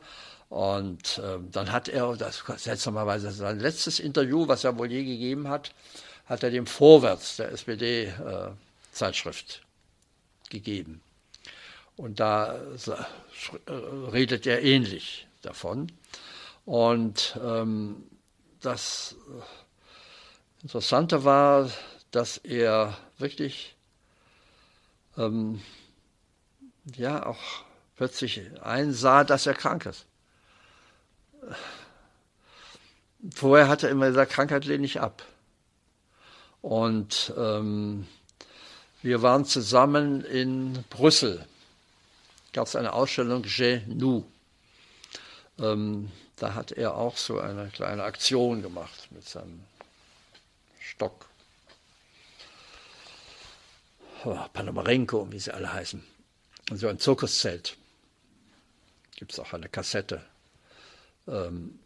Und äh, dann hat er, das seltsamerweise sein letztes Interview, was er wohl je gegeben hat, hat er dem Vorwärts der SPD-Zeitschrift äh, gegeben. Und da äh, redet er ähnlich davon. Und ähm, das Interessante war, dass er wirklich ähm, ja auch plötzlich einsah, dass er krank ist. Vorher hat er immer gesagt, Krankheit lehne ich ab. Und ähm, wir waren zusammen in Brüssel. Gab es eine Ausstellung nous. Ähm, da hat er auch so eine kleine Aktion gemacht mit seinem Stock. Oh, Panamarenko, wie sie alle heißen. So ein Zirkuszelt. Gibt es auch eine Kassette. Ähm,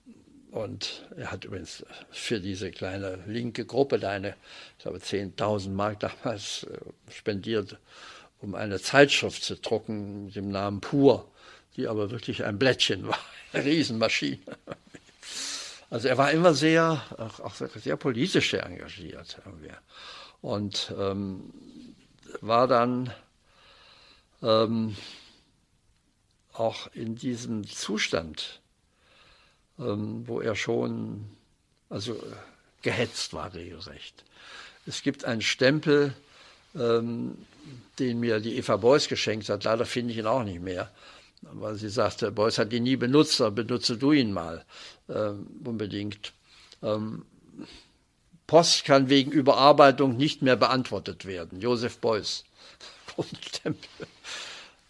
und er hat übrigens für diese kleine linke Gruppe da eine, ich glaube, 10.000 Mark damals äh, spendiert, um eine Zeitschrift zu drucken mit dem Namen Pur, die aber wirklich ein Blättchen war. Riesenmaschine. Also er war immer sehr, auch sehr politisch sehr engagiert. Und ähm, war dann ähm, auch in diesem Zustand, ähm, wo er schon also gehetzt war regelrecht. Es gibt einen Stempel, ähm, den mir die Eva Beuys geschenkt hat, leider finde ich ihn auch nicht mehr weil sie sagte, Beuys hat ihn nie benutzt, aber benutze du ihn mal ähm, unbedingt. Ähm, Post kann wegen Überarbeitung nicht mehr beantwortet werden. Josef Beuys.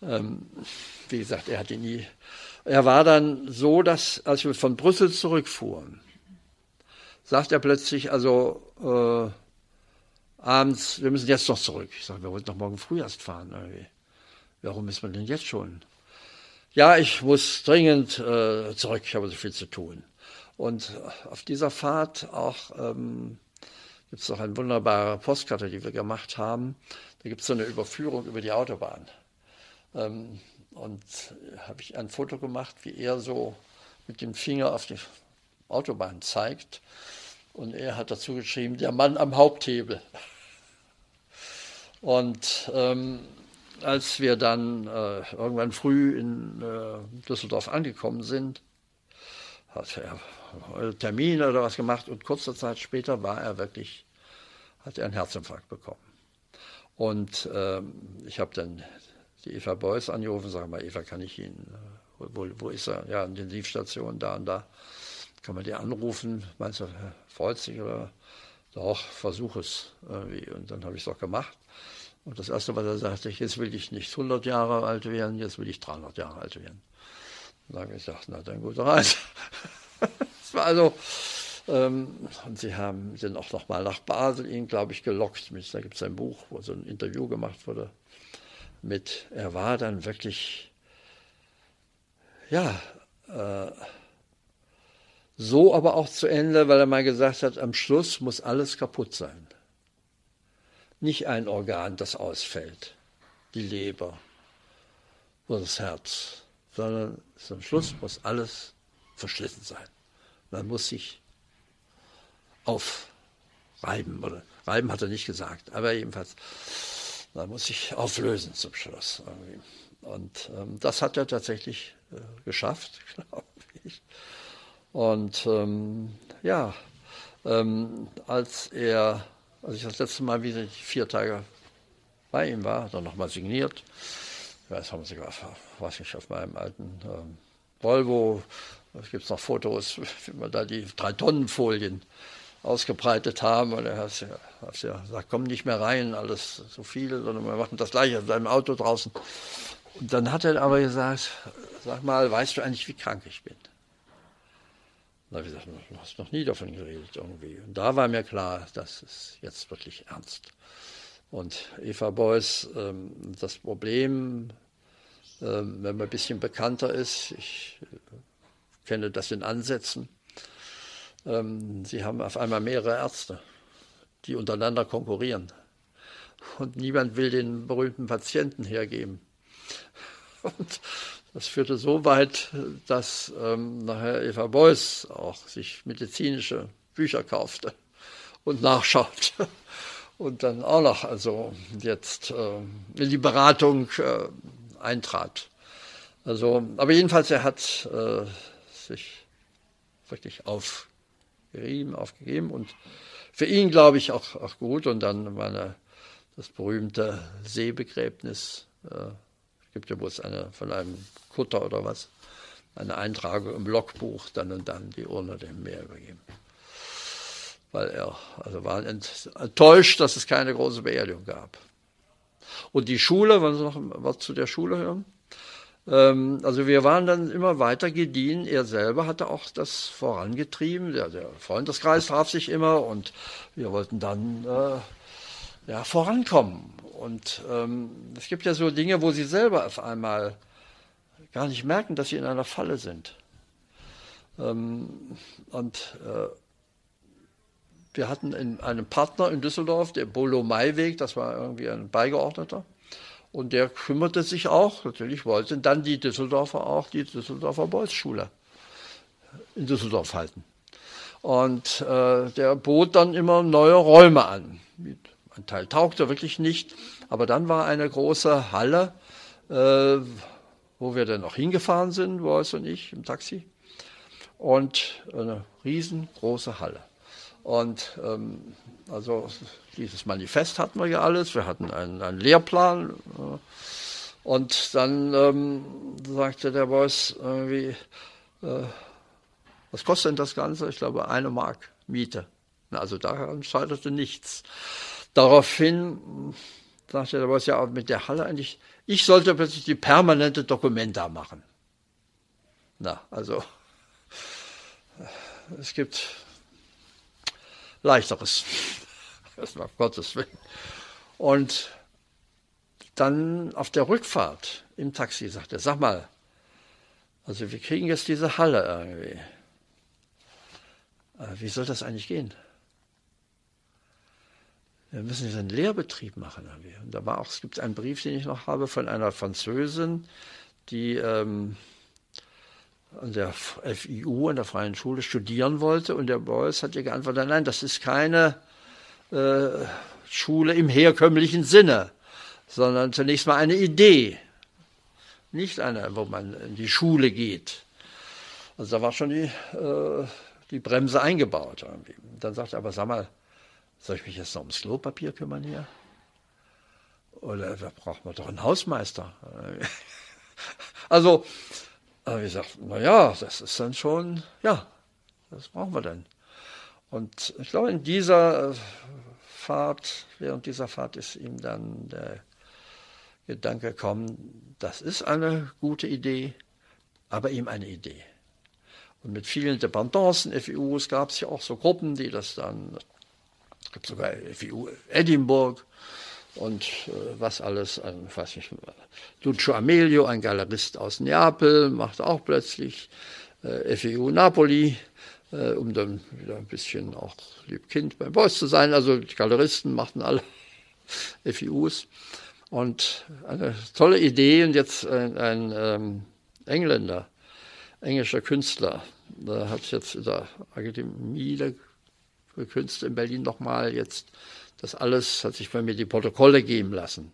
Ähm, wie gesagt, er hat ihn nie. Er war dann so, dass, als wir von Brüssel zurückfuhren, sagt er plötzlich, also äh, abends, wir müssen jetzt noch zurück. Ich sage, wir wollten doch morgen früh erst fahren. Irgendwie. Warum ist man denn jetzt schon? ja, ich muss dringend äh, zurück, ich habe so viel zu tun. Und auf dieser Fahrt auch ähm, gibt es noch eine wunderbare Postkarte, die wir gemacht haben. Da gibt es so eine Überführung über die Autobahn. Ähm, und habe ich ein Foto gemacht, wie er so mit dem Finger auf die Autobahn zeigt. Und er hat dazu geschrieben, der Mann am Haupthebel. Und ähm, als wir dann äh, irgendwann früh in äh, Düsseldorf angekommen sind, hat er Termine oder was gemacht und kurze Zeit später war er wirklich, hat er einen Herzinfarkt bekommen. Und ähm, ich habe dann die Eva Beuys angerufen, sage mal, Eva, kann ich ihn, äh, wo, wo ist er? Ja, Intensivstation da und da. Kann man die anrufen? Meinst du, er freut sich oder? Doch, versuch es irgendwie. Und dann habe ich es auch gemacht. Und das Erste, was er sagte, jetzt will ich nicht 100 Jahre alt werden, jetzt will ich 300 Jahre alt werden. Dann habe ich gesagt, na dann gute Reise. das war also, und sie haben sind auch noch mal nach Basel ihn, glaube ich, gelockt. Da gibt es ein Buch, wo so ein Interview gemacht wurde mit, er war dann wirklich, ja, äh, so aber auch zu Ende, weil er mal gesagt hat, am Schluss muss alles kaputt sein nicht ein Organ, das ausfällt, die Leber oder das Herz, sondern zum Schluss muss alles verschlissen sein. man muss sich aufreiben. Oder reiben hat er nicht gesagt, aber jedenfalls, man muss sich auflösen zum Schluss. Irgendwie. Und ähm, das hat er tatsächlich äh, geschafft, glaube ich. Und ähm, ja, ähm, als er, als ich das letzte Mal wieder vier Tage bei ihm war, hat er nochmal signiert. Ich weiß, haben sie weiß nicht, auf meinem alten ähm, Volvo, da gibt es noch Fotos, wie wir da die drei Tonnen Folien ausgebreitet haben. Und er hat ja gesagt, komm nicht mehr rein, alles so viel, sondern wir machen das gleiche in seinem Auto draußen. Und dann hat er aber gesagt, sag mal, weißt du eigentlich, wie krank ich bin? Da habe ich gesagt, du hast noch nie davon geredet irgendwie. Und da war mir klar, das ist jetzt wirklich ernst. Und Eva Beuys, ähm, das Problem, ähm, wenn man ein bisschen bekannter ist, ich äh, kenne das in Ansätzen, ähm, sie haben auf einmal mehrere Ärzte, die untereinander konkurrieren. Und niemand will den berühmten Patienten hergeben. Und das führte so weit, dass ähm, nachher Eva Beuys auch sich medizinische Bücher kaufte und nachschaute und dann auch noch also jetzt äh, in die Beratung äh, eintrat. Also, aber jedenfalls, er hat äh, sich wirklich aufgerieben, aufgegeben und für ihn, glaube ich, auch, auch gut. Und dann meine, das berühmte Seebegräbnis äh, gibt ja bloß eine von einem Kutter oder was, eine Eintragung im Logbuch, dann und dann die Urne dem Meer übergeben. Weil er also war enttäuscht, dass es keine große Beerdigung gab. Und die Schule, wollen Sie noch was zu der Schule hören? Ähm, also wir waren dann immer weiter gediehen. Er selber hatte auch das vorangetrieben. Der, der Freundeskreis traf sich immer und wir wollten dann äh, ja, vorankommen. Und ähm, es gibt ja so Dinge, wo sie selber auf einmal gar nicht merken, dass sie in einer Falle sind. Ähm, und äh, wir hatten in, einen Partner in Düsseldorf, der Bolo Maiweg, das war irgendwie ein Beigeordneter. Und der kümmerte sich auch, natürlich wollten dann die Düsseldorfer auch die Düsseldorfer Bolzschule in Düsseldorf halten. Und äh, der bot dann immer neue Räume an, ein Teil taugte wirklich nicht, aber dann war eine große Halle, äh, wo wir dann auch hingefahren sind, Boris und ich im Taxi. Und eine riesengroße Halle. Und ähm, also dieses Manifest hatten wir ja alles, wir hatten einen, einen Lehrplan. Und dann ähm, sagte der Boss irgendwie, äh, was kostet denn das Ganze? Ich glaube, eine Mark Miete. Also daran scheiterte nichts. Daraufhin sagte der Boss ja mit der Halle eigentlich, ich sollte plötzlich die permanente Dokumenta machen. Na, also es gibt leichteres. Das war Gottes Willen. Und dann auf der Rückfahrt im Taxi sagte er, sag mal, also wir kriegen jetzt diese Halle irgendwie. Wie soll das eigentlich gehen? wir müssen jetzt einen Lehrbetrieb machen. Und da war auch, es gibt einen Brief, den ich noch habe, von einer Französin, die ähm, an der FIU, an der Freien Schule, studieren wollte. Und der Beuys hat ihr geantwortet, nein, das ist keine äh, Schule im herkömmlichen Sinne, sondern zunächst mal eine Idee. Nicht eine, wo man in die Schule geht. Also da war schon die, äh, die Bremse eingebaut. Irgendwie. Dann sagt er, aber sag mal, soll ich mich jetzt noch ums Klopapier kümmern hier? Oder da braucht man doch einen Hausmeister. also, habe ich gesagt, naja, das ist dann schon, ja, das brauchen wir dann. Und ich glaube, in dieser Fahrt, während dieser Fahrt ist ihm dann der Gedanke gekommen, das ist eine gute Idee, aber eben eine Idee. Und mit vielen Dependancen, FIUs, gab es ja auch so Gruppen, die das dann es gibt sogar FIU Edinburgh und äh, was alles, ein, weiß nicht, Lucio Amelio, ein Galerist aus Neapel, macht auch plötzlich äh, FIU Napoli, äh, um dann wieder ein bisschen auch Liebkind beim Boys zu sein. Also die Galeristen machten alle FIUs. Und eine tolle Idee, und jetzt ein, ein ähm, Engländer, englischer Künstler, Da hat jetzt in der Akademie der Künste in Berlin nochmal jetzt das alles, hat sich bei mir die Protokolle geben lassen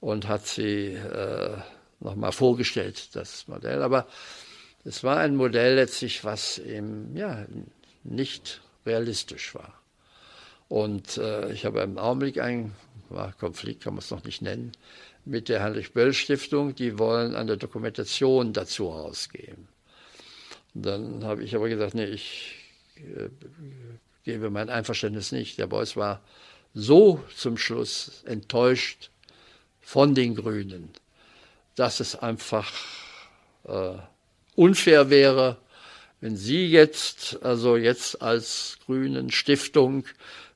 und hat sie äh, nochmal vorgestellt, das Modell. Aber es war ein Modell letztlich, was eben ja, nicht realistisch war. Und äh, ich habe im Augenblick einen Konflikt, kann man es noch nicht nennen, mit der Heinrich-Böll-Stiftung. Die wollen eine Dokumentation dazu herausgeben. Dann habe ich aber gesagt, nee, ich äh, gebe mein Einverständnis nicht. Der Beuys war so zum Schluss enttäuscht von den Grünen, dass es einfach äh, unfair wäre, wenn Sie jetzt, also jetzt als Grünen Stiftung,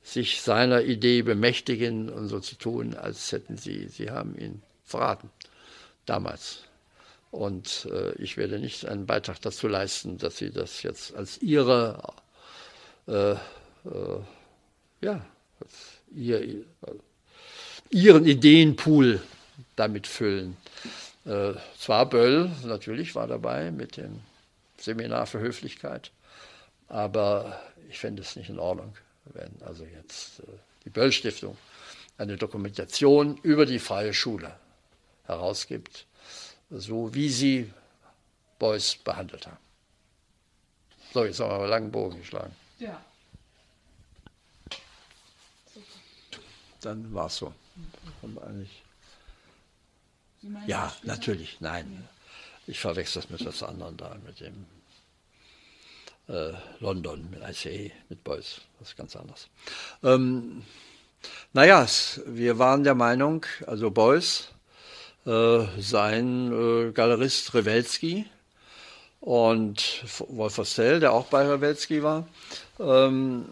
sich seiner Idee bemächtigen und so zu tun, als hätten Sie, Sie haben ihn verraten, damals. Und äh, ich werde nicht einen Beitrag dazu leisten, dass Sie das jetzt als Ihre, äh, äh, ja, ihr, Ihren Ideenpool damit füllen. Äh, zwar Böll, natürlich war dabei mit dem Seminar für Höflichkeit, aber ich fände es nicht in Ordnung, wenn also jetzt äh, die Böll Stiftung eine Dokumentation über die freie Schule herausgibt, so wie sie Beuys behandelt haben. So, jetzt haben wir aber einen langen Bogen geschlagen. Ja. Dann war es so. Eigentlich ja, natürlich, nein. Ich verwechsel das mit was anderem da, mit dem äh, London, mit ICA, mit Beuys, das ist ganz anders. Ähm, naja, wir waren der Meinung, also Beuys, äh, sein äh, Galerist Rewelski und Wolf Stell, der auch bei Rewelski war. Ähm,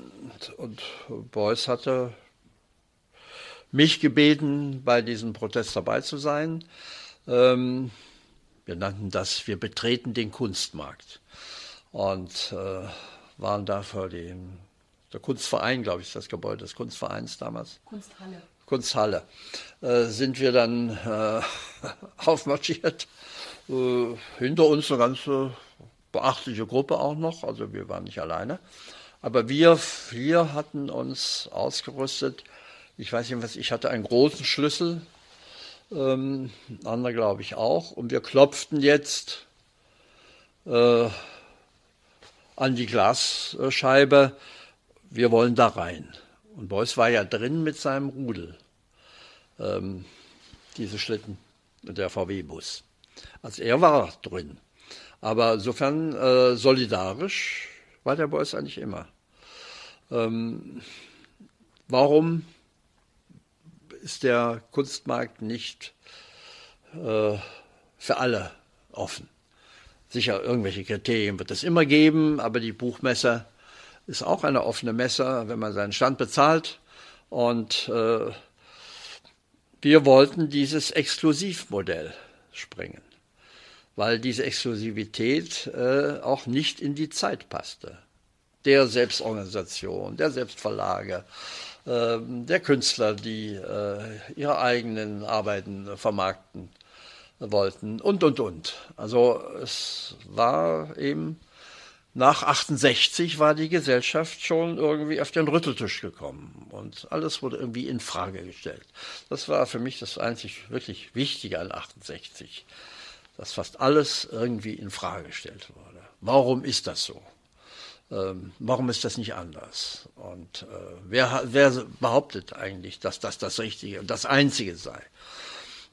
und Beuys hatte mich gebeten, bei diesem Protest dabei zu sein. Ähm, wir nannten das, wir betreten den Kunstmarkt und äh, waren da vor dem, der Kunstverein, glaube ich, das Gebäude des Kunstvereins damals. Kunsthalle. Kunsthalle. Äh, sind wir dann äh, aufmarschiert. Äh, hinter uns eine ganze beachtliche Gruppe auch noch, also wir waren nicht alleine. Aber wir vier hatten uns ausgerüstet ich weiß nicht was, ich hatte einen großen Schlüssel, ähm, andere glaube ich auch. Und wir klopften jetzt äh, an die Glasscheibe, wir wollen da rein. Und Beuys war ja drin mit seinem Rudel, ähm, diese Schlitten, der VW-Bus. Also er war drin. Aber insofern äh, solidarisch war der Beuys eigentlich immer. Ähm, warum ist der Kunstmarkt nicht äh, für alle offen. Sicher, irgendwelche Kriterien wird es immer geben, aber die Buchmesse ist auch eine offene Messe, wenn man seinen Stand bezahlt. Und äh, wir wollten dieses Exklusivmodell springen, weil diese Exklusivität äh, auch nicht in die Zeit passte. Der Selbstorganisation, der Selbstverlage, der Künstler, die äh, ihre eigenen Arbeiten vermarkten wollten und, und, und. Also es war eben, nach 68 war die Gesellschaft schon irgendwie auf den Rütteltisch gekommen und alles wurde irgendwie in Frage gestellt. Das war für mich das einzig wirklich Wichtige an 68, dass fast alles irgendwie in Frage gestellt wurde. Warum ist das so? Ähm, warum ist das nicht anders? Und äh, wer, wer behauptet eigentlich, dass das das Richtige und das Einzige sei?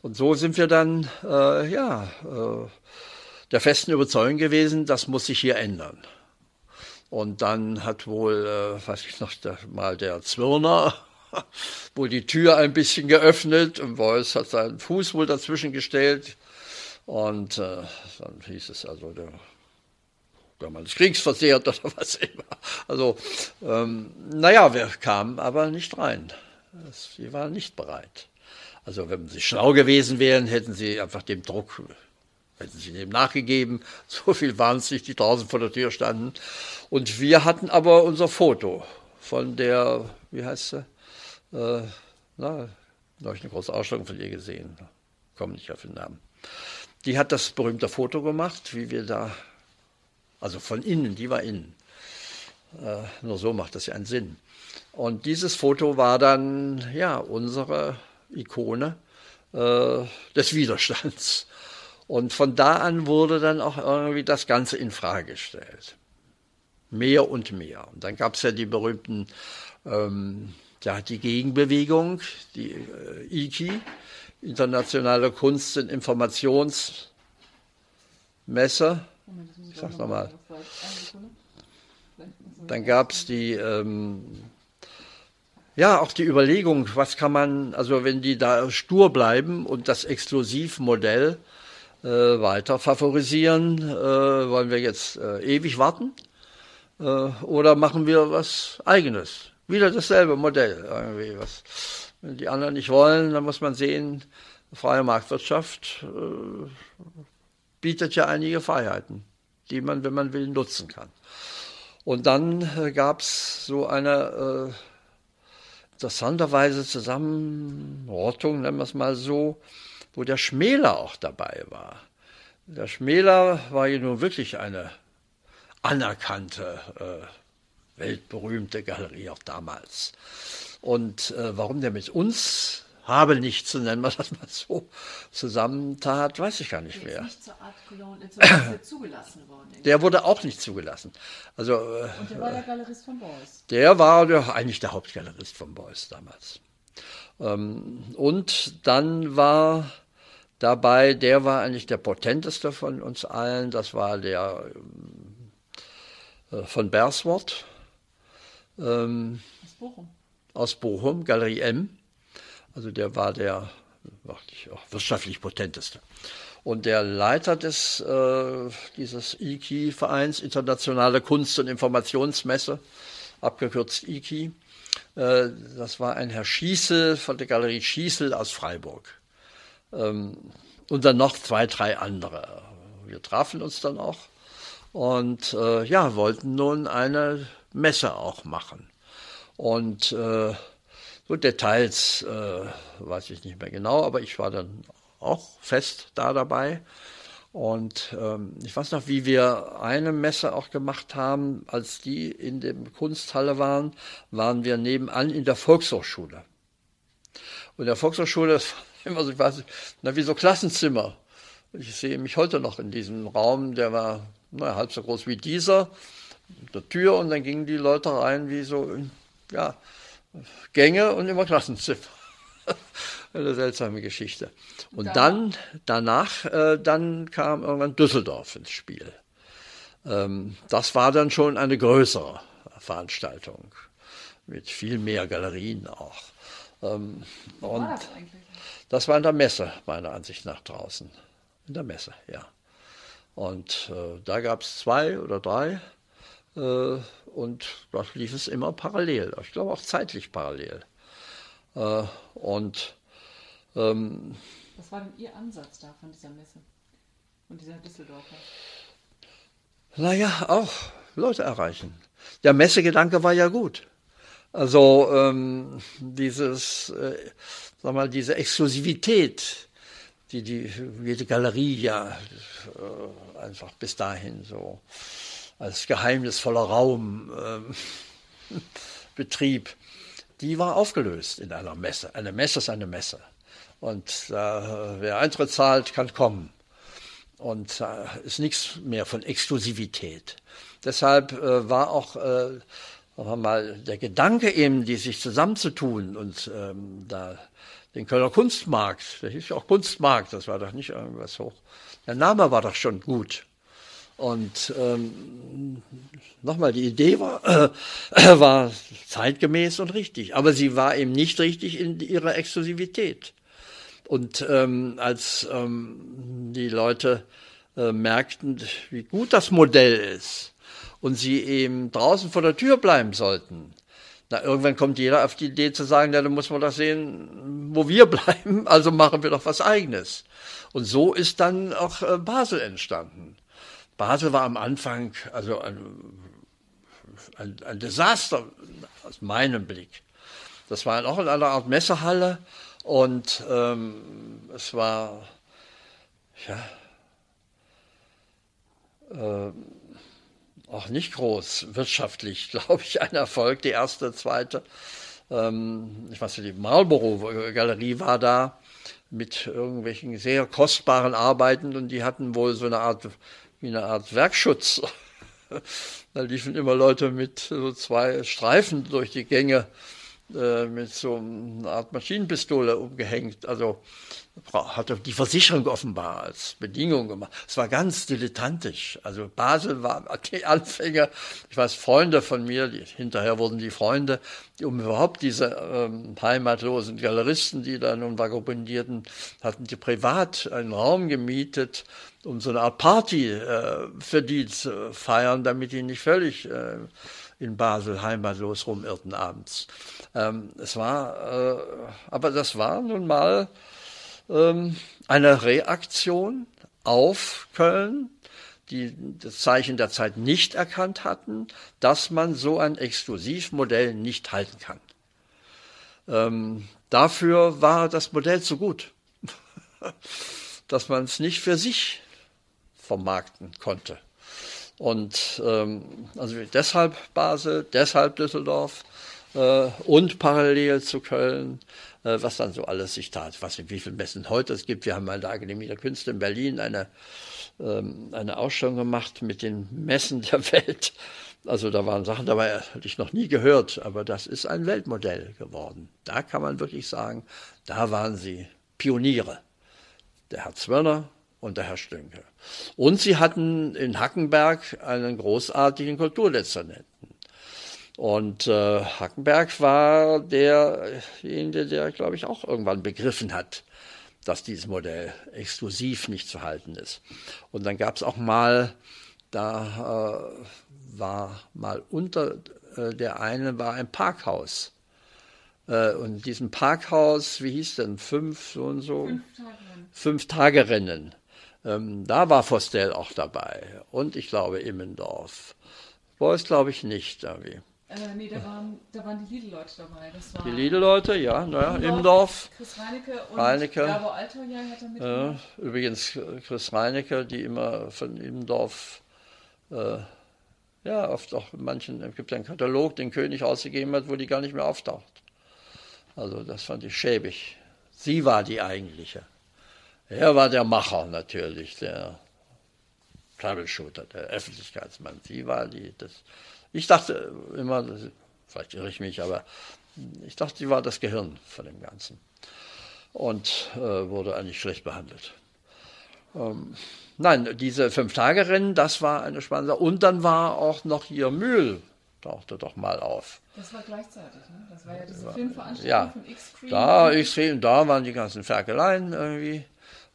Und so sind wir dann, äh, ja, äh, der festen Überzeugung gewesen, das muss sich hier ändern. Und dann hat wohl, äh, weiß ich noch, der, mal der Zwirner wohl die Tür ein bisschen geöffnet und Beuys hat seinen Fuß wohl dazwischen gestellt. Und äh, dann hieß es also, der wenn man des Kriegs versehrt oder was immer. Also, ähm, naja, wir kamen aber nicht rein. Sie waren nicht bereit. Also, wenn sie schlau gewesen wären, hätten sie einfach dem Druck, hätten sie dem nachgegeben. So viel waren es nicht, die draußen vor der Tür standen. Und wir hatten aber unser Foto von der, wie heißt sie? Äh, na, da ich eine große Ausstellung von ihr gesehen. Komme nicht auf den Namen. Die hat das berühmte Foto gemacht, wie wir da Also von innen, die war innen. Äh, nur so macht das ja einen Sinn. Und dieses Foto war dann ja unsere Ikone äh, des Widerstands. Und von da an wurde dann auch irgendwie das Ganze in Frage gestellt. Mehr und mehr. Und dann gab es ja die berühmten, ähm, ja, die Gegenbewegung, die äh, IKI, Internationale Kunst- und Informationsmesse. Ich sag's nochmal. Dann gab es die, ähm, ja, auch die Überlegung, was kann man, also wenn die da stur bleiben und das Exklusivmodell äh, weiter favorisieren, äh, wollen wir jetzt äh, ewig warten äh, oder machen wir was Eigenes? Wieder dasselbe Modell irgendwie. Was, wenn die anderen nicht wollen, dann muss man sehen, freie Marktwirtschaft äh, bietet ja einige Freiheiten, die man, wenn man will, nutzen kann. Und dann äh, gab es so eine äh, interessanterweise Zusammenrottung, nennen wir es mal so, wo der Schmäler auch dabei war. Der Schmäler war ja nun wirklich eine anerkannte, äh, weltberühmte Galerie auch damals. Und äh, warum der mit uns habe nicht zu nennen, was das mal so zusammentat, weiß ich gar nicht mehr. Nicht zur Art Cologne, äh, zugelassen worden. Der wurde auch nicht zugelassen. Also, äh, Und der war der Galerist von Beuys. Der war der, eigentlich der Hauptgalerist von Beuys damals. Ähm, und dann war dabei, der war eigentlich der potenteste von uns allen, das war der äh, von Bersworth. Ähm, aus Bochum. Aus Bochum, Galerie M. Also der war der wirtschaftlich potenteste. Und der Leiter des, äh, dieses IKI-Vereins, Internationale Kunst- und Informationsmesse, abgekürzt IKI, äh, das war ein Herr Schießel von der Galerie Schießel aus Freiburg. Ähm, und dann noch zwei, drei andere. Wir trafen uns dann auch und äh, ja, wollten nun eine Messe auch machen. Und äh, so Details äh, weiß ich nicht mehr genau, aber ich war dann auch fest da dabei. Und ähm, ich weiß noch, wie wir eine Messe auch gemacht haben, als die in der Kunsthalle waren, waren wir nebenan in der Volkshochschule. Und der Volkshochschule, das war immer so, ich weiß nicht, na, wie so Klassenzimmer. Ich sehe mich heute noch in diesem Raum, der war na, halb so groß wie dieser, der Tür, und dann gingen die Leute rein wie so, ja, Gänge und immer Klassenzimmer. Eine seltsame Geschichte. Und dann, danach, äh, dann kam irgendwann Düsseldorf ins Spiel. Ähm, das war dann schon eine größere Veranstaltung mit viel mehr Galerien auch. Ähm, und war das? Das war in der Messe, meiner Ansicht nach draußen. In der Messe, ja. Und äh, da gab es zwei oder drei und das lief es immer parallel. Ich glaube auch zeitlich parallel. Äh, und ähm, was war denn Ihr Ansatz da von dieser Messe und dieser Düsseldorfer? Naja, auch Leute erreichen. Der Messegedanke war ja gut. Also ähm, dieses, äh, sag mal, diese Exklusivität, die die jede Galerie ja äh, einfach bis dahin so als geheimnisvoller Raum äh, betrieb, die war aufgelöst in einer Messe. Eine Messe ist eine Messe. Und äh, wer Eintritt zahlt, kann kommen. Und äh, ist nichts mehr von Exklusivität. Deshalb äh, war auch äh, mal der Gedanke eben, die sich zusammenzutun und ähm, da den Kölner Kunstmarkt, der hieß ja auch Kunstmarkt, das war doch nicht irgendwas hoch. Der Name war doch schon gut. Und ähm, nochmal, die Idee war, äh, war zeitgemäß und richtig, aber sie war eben nicht richtig in ihrer Exklusivität. Und ähm, als ähm, die Leute äh, merkten, wie gut das Modell ist und sie eben draußen vor der Tür bleiben sollten, na, irgendwann kommt jeder auf die Idee zu sagen, ja, dann muss man doch sehen, wo wir bleiben, also machen wir doch was eigenes. Und so ist dann auch äh, Basel entstanden. Basel war am Anfang also ein, ein, ein Desaster aus meinem Blick. Das war auch in einer Art Messehalle und ähm, es war, ja, äh, auch nicht groß wirtschaftlich, glaube ich, ein Erfolg, die erste, zweite. Ähm, ich weiß nicht, die Marlborough-Galerie war da mit irgendwelchen sehr kostbaren Arbeiten und die hatten wohl so eine Art, wie eine Art Werkschutz. da liefen immer Leute mit so zwei Streifen durch die Gänge äh, mit so einer Art Maschinenpistole umgehängt. Also hatte die Versicherung offenbar als Bedingung gemacht. Es war ganz dilettantisch. Also Basel war die Anfänger, ich weiß, Freunde von mir, die, hinterher wurden die Freunde, um überhaupt diese ähm, heimatlosen Galeristen, die da nun vagabundierten, hatten die privat einen Raum gemietet, um so eine Art Party äh, für die zu feiern, damit die nicht völlig äh, in Basel heimatlos rumirrten abends. Ähm, es war, äh, aber das war nun mal ähm, eine Reaktion auf Köln, die das Zeichen der Zeit nicht erkannt hatten, dass man so ein Exklusivmodell nicht halten kann. Ähm, dafür war das Modell zu gut, dass man es nicht für sich vermarkten konnte. Und ähm, also deshalb Basel, deshalb Düsseldorf äh, und parallel zu Köln, was dann so alles sich tat. Was wie viele Messen heute es gibt. Wir haben mal der Akademie der Künste in Berlin eine, ähm, eine Ausstellung gemacht mit den Messen der Welt. Also da waren Sachen dabei, hatte ich noch nie gehört, aber das ist ein Weltmodell geworden. Da kann man wirklich sagen, da waren sie Pioniere. Der Herr Zwirner und der Herr Stünke. Und sie hatten in Hackenberg einen großartigen Kulturdezernenten. Und äh, Hackenberg war derjenige, der, glaube ich, auch irgendwann begriffen hat, dass dieses Modell exklusiv nicht zu halten ist. Und dann gab es auch mal, da äh, war mal unter äh, der einen war ein Parkhaus. Äh, und diesem Parkhaus, wie hieß denn, fünf so und so? Fünf Tage. Tagerennen. Ähm, da war Vostell auch dabei und ich glaube Immendorf. Beuys glaube ich nicht. Irgendwie. Äh, nee, da waren, da waren die Lidl-Leute dabei. War die Lidl-Leute, ja, naja, Immendorf. Chris Reinecke und Reinecke. Gabo Altoja hat er mitgemacht. Äh, übrigens Chris Reinecke, die immer von Immendorf, äh, ja, oft auch in manchen, es gibt einen Katalog, den König ausgegeben hat, wo die gar nicht mehr auftaucht. Also das fand ich schäbig. Sie war die eigentliche. Er war der Macher natürlich, der Troubleshooter, der Öffentlichkeitsmann. Sie war die, das, ich dachte immer, vielleicht irre ich mich, aber ich dachte, sie war das Gehirn von dem Ganzen und äh, wurde eigentlich schlecht behandelt. Ähm, nein, diese Fünf-Tage-Rennen, das war eine spannende. Und dann war auch noch hier Mühl, tauchte doch mal auf. Das war gleichzeitig, ne? Das war ja diese Filmveranstaltung ja, von X-Screen. Da, X-Screen, da waren die ganzen Ferkeleien irgendwie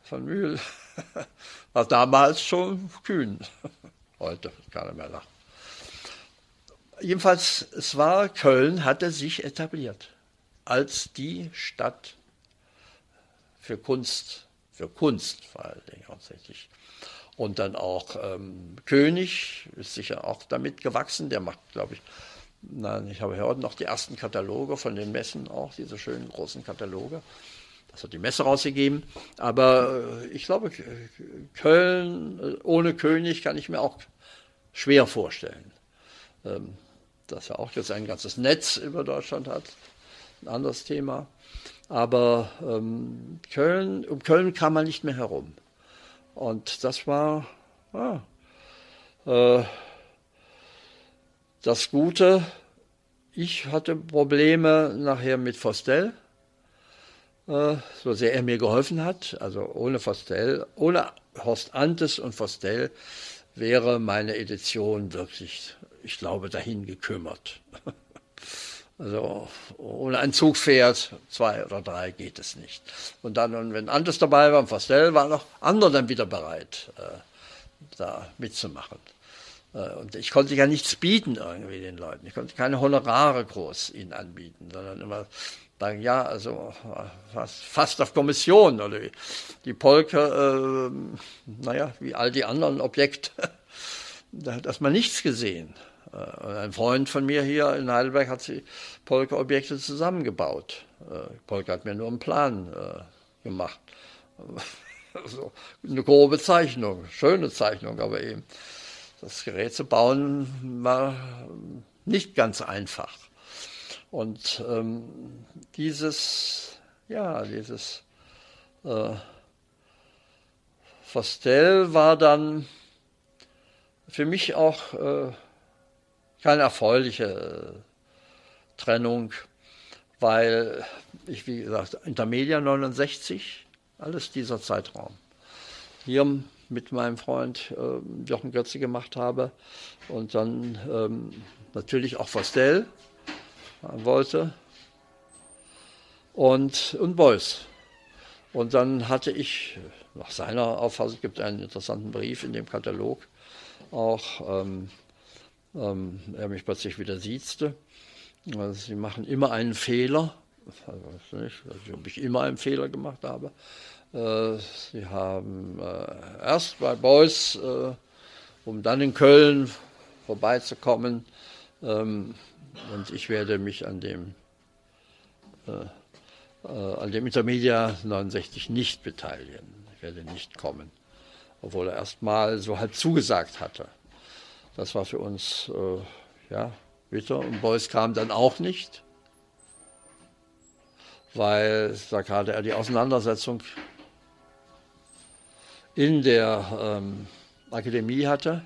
von Mühl war damals schon kühn. Heute kann er mehr lachen. Jedenfalls, es war, Köln hatte sich etabliert als die Stadt für Kunst, für Kunst vor allen Dingen hauptsächlich. Und dann auch ähm, König ist sicher auch damit gewachsen. Der macht, glaube ich, nein, ich habe heute noch die ersten Kataloge von den Messen auch, diese schönen großen Kataloge. Das hat die Messe rausgegeben. Aber äh, ich glaube, Köln äh, ohne König kann ich mir auch schwer vorstellen. Ähm, dass er auch jetzt ein ganzes Netz über Deutschland hat, ein anderes Thema. Aber ähm, Köln, um Köln kam man nicht mehr herum. Und das war ah, äh, das Gute. Ich hatte Probleme nachher mit Fostel äh, so sehr er mir geholfen hat. Also ohne Fostel, ohne Horst Antes und Fostel wäre meine Edition wirklich, ich glaube, dahin gekümmert. Also ohne ein Zugpferd, zwei oder drei, geht es nicht. Und dann, wenn Antes dabei war und Fostel, waren auch andere dann wieder bereit, äh, da mitzumachen. Äh, und ich konnte ja nichts bieten irgendwie den Leuten. Ich konnte keine Honorare groß ihnen anbieten, sondern immer sagen, ja, also fast auf Kommission oder die Polke, äh, naja, wie all die anderen Objekte, da hat erstmal nichts gesehen. Äh, ein Freund von mir hier in Heidelberg hat die Polke-Objekte zusammengebaut. Äh, Polke hat mir nur einen Plan äh, gemacht. so, eine grobe Zeichnung, schöne Zeichnung, aber eben das Gerät zu bauen war nicht ganz einfach. Und ähm, dieses, ja, dieses äh, Fostel war dann für mich auch äh, keine erfreuliche äh, Trennung, weil ich, wie gesagt, Intermedia 69, alles dieser Zeitraum. Hier mit meinem Freund äh, Jochen Götze gemacht habe und dann ähm, natürlich auch Fostel wollte und, und Beuys. Und dann hatte ich, nach seiner Auffassung, gibt einen interessanten Brief in dem Katalog, auch ähm, ähm, er mich plötzlich wieder siezte. Also sie machen immer einen Fehler, also nicht, also ob ich immer einen Fehler gemacht habe. Äh, sie haben äh, erst bei Beuys, äh, um dann in Köln vorbeizukommen, ähm, und ich werde mich an dem, an dem Intermedia 69 nicht beteiligen. Ich werde nicht kommen, obwohl er erst mal so halb zugesagt hatte. Das war für uns, äh, ja, bitter. Und Beuys kam dann auch nicht, weil da gerade er die Auseinandersetzung in der ähm, Akademie hatte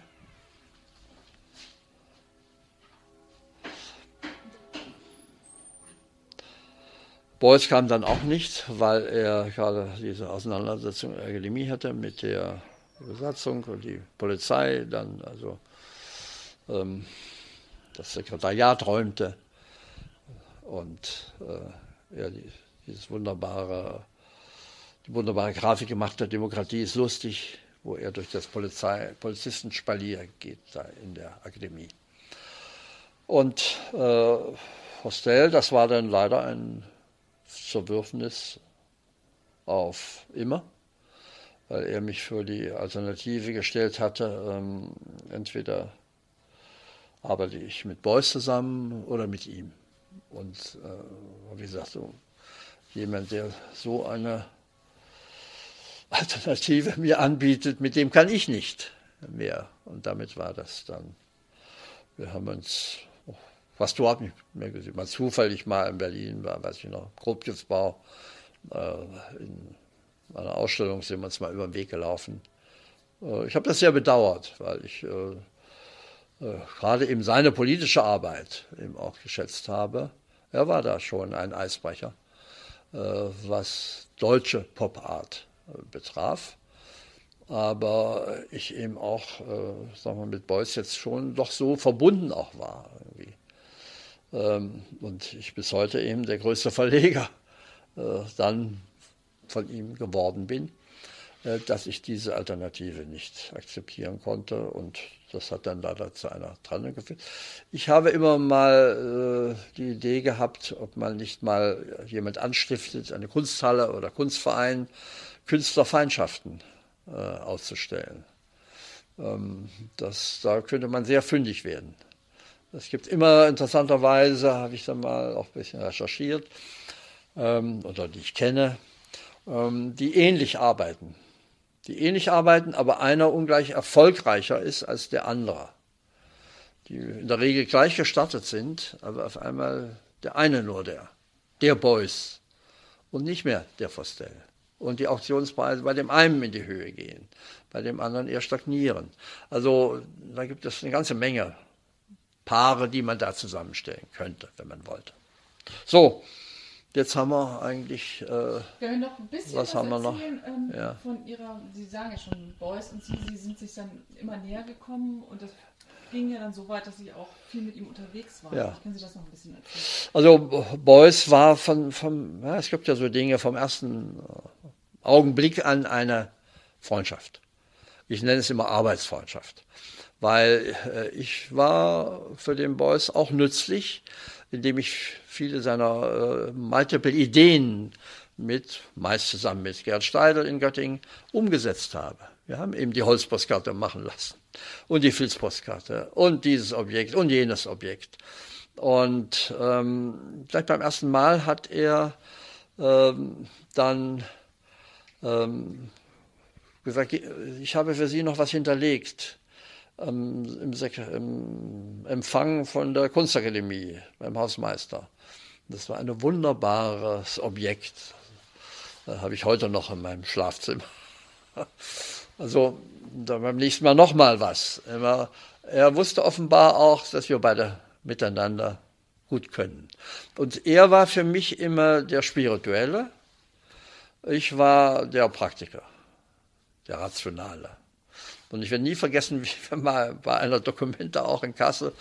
Beuys kam dann auch nicht, weil er gerade diese Auseinandersetzung in der Akademie hatte mit der Besatzung und die Polizei, dann also das Sekretariat räumte und äh, die, dieses wunderbare, die wunderbare Grafik gemacht hat, Demokratie ist lustig, wo er durch das Polizei, Polizistenspalier geht da in der Akademie. Und äh, Hostel, das war dann leider ein Zerwürfnis auf immer, weil er mich für die Alternative gestellt hatte. Ähm, entweder arbeite ich mit Beuys zusammen oder mit ihm. Und äh, wie gesagt, so, jemand, der so eine Alternative mir anbietet, mit dem kann ich nicht mehr. Und damit war das dann. Wir haben uns fast überhaupt nicht mehr gesehen. Mal zufällig mal in Berlin war, weiß ich noch, Grobgiftsbau. Äh, in einer Ausstellung sind wir uns mal über den Weg gelaufen. Äh, ich habe das sehr bedauert, weil ich äh, gerade eben seine politische Arbeit eben auch geschätzt habe. Er war da schon ein Eisbrecher, äh, was deutsche Pop-Art äh, betraf aber ich eben auch, äh, sagen wir, mit Beuys jetzt schon doch so verbunden auch war. Irgendwie. Ähm, und ich bis heute eben der größte Verleger äh, dann von ihm geworden bin, äh, dass ich diese Alternative nicht akzeptieren konnte und das hat dann leider zu einer Trennung geführt. Ich habe immer mal äh, die Idee gehabt, ob man nicht mal jemand anstiftet, eine Kunsthalle oder Kunstverein, Künstlerfeindschaften auszustellen. Ähm, das, da könnte man sehr fündig werden. Es gibt immer interessanterweise, habe ich dann mal auch ein bisschen recherchiert, ähm, oder die ich kenne, ähm, die ähnlich arbeiten. Die ähnlich arbeiten, aber einer ungleich erfolgreicher ist als der andere. Die in der Regel gleich gestartet sind, aber auf einmal der eine nur der, der Beuys und nicht mehr der Fostel. Und die Auktionspreise bei dem einen in die Höhe gehen, bei dem anderen eher stagnieren. Also da gibt es eine ganze Menge Paare, die man da zusammenstellen könnte, wenn man wollte. So, jetzt haben wir eigentlich. Äh, wir noch ein bisschen was, was haben wir noch? Ähm, ja. Von ihrer, Sie sagen ja schon, Beuys und Sie, Sie sind sich dann immer näher gekommen und das ging ja dann so weit, dass Sie auch viel mit ihm unterwegs waren. Ja. Können Sie das noch ein bisschen erzählen? Also Beuys war von, von ja, es gibt ja so Dinge vom ersten äh, Augenblick an eine Freundschaft. Ich nenne es immer Arbeitsfreundschaft weil äh, ich war für den Beuys auch nützlich, indem ich viele seiner äh, multiple Ideen mit, meist zusammen mit Gerd Steidel in Göttingen, umgesetzt habe. Wir haben eben die Holzpostkarte machen lassen und die Filzpostkarte und dieses Objekt und jenes Objekt. Und ähm, gleich beim ersten Mal hat er ähm, dann ähm, gesagt, ich habe für Sie noch was hinterlegt im, im, Empfang von der Kunstakademie beim Hausmeister. Das war ein wunderbares Objekt. Das habe ich heute noch in meinem Schlafzimmer. Also beim nächsten Mal nochmal was. Er, er wusste offenbar auch, dass wir beide miteinander gut können. Und er war für mich immer der Spirituelle. Ich war der Praktiker, der Rationale. Und ich werde nie vergessen, wie wir mal bei einer Dokumente auch in Kassel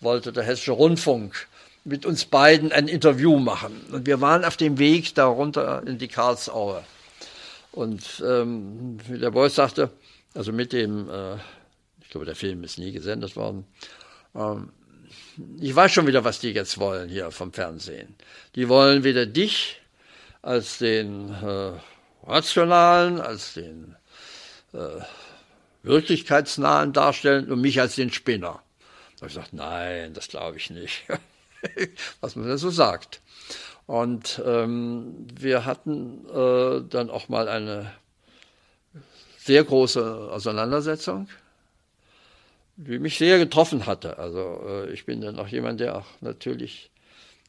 wollte der Hessische Rundfunk mit uns beiden ein Interview machen. Und wir waren auf dem Weg da runter in die Karlsaue. Und ähm, wie der Beuys sagte, also mit dem, äh, ich glaube, der Film ist nie gesendet worden, ähm, ich weiß schon wieder, was die jetzt wollen hier vom Fernsehen. Die wollen wieder dich als den äh, rationalen, als den äh, wirklichkeitsnahen darstellen und mich als den Spinner. Da habe ich gesagt, nein, das glaube ich nicht. was man da so sagt. Und ähm, wir hatten äh, dann auch mal eine sehr große Auseinandersetzung, die mich sehr getroffen hatte. Also äh, ich bin dann auch jemand, der auch natürlich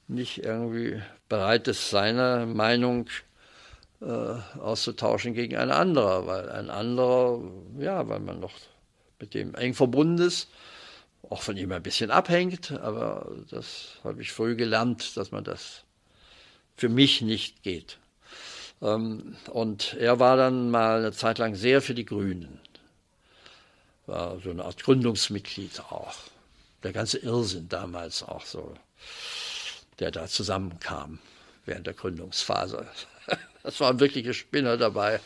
nicht irgendwie bereit ist, seine Meinung äh, auszutauschen gegen eine andere, weil ein anderer, ja, weil man noch mit dem eng verbunden ist, auch von ihm ein bisschen abhängt, aber das habe ich früh gelernt, dass man das für mich nicht geht. Ähm, und er war dann mal eine Zeit lang sehr für die Grünen. War so eine Art Gründungsmitglied auch. Der ganze Irrsinn damals auch so, der da zusammenkam während der Gründungsphase. Das waren wirkliche Spinner dabei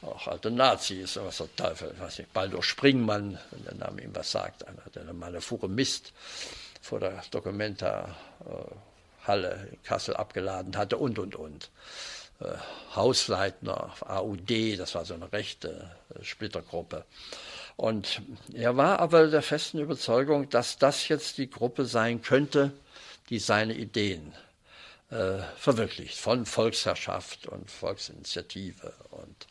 auch alte Nazis, was der Teufel, weiß nicht, Baldur Springmann, wenn der Name ihm was sagt, einer, der mal eine Fuhre Mist vor der Documenta äh, in Kassel abgeladen hatte und, und, und. Äh, Hausleitner, AUD, das war so eine rechte äh, Splittergruppe. Und er war aber der festen Überzeugung, dass das jetzt die Gruppe sein könnte, die seine Ideen äh, verwirklicht, von Volksherrschaft und Volksinitiative und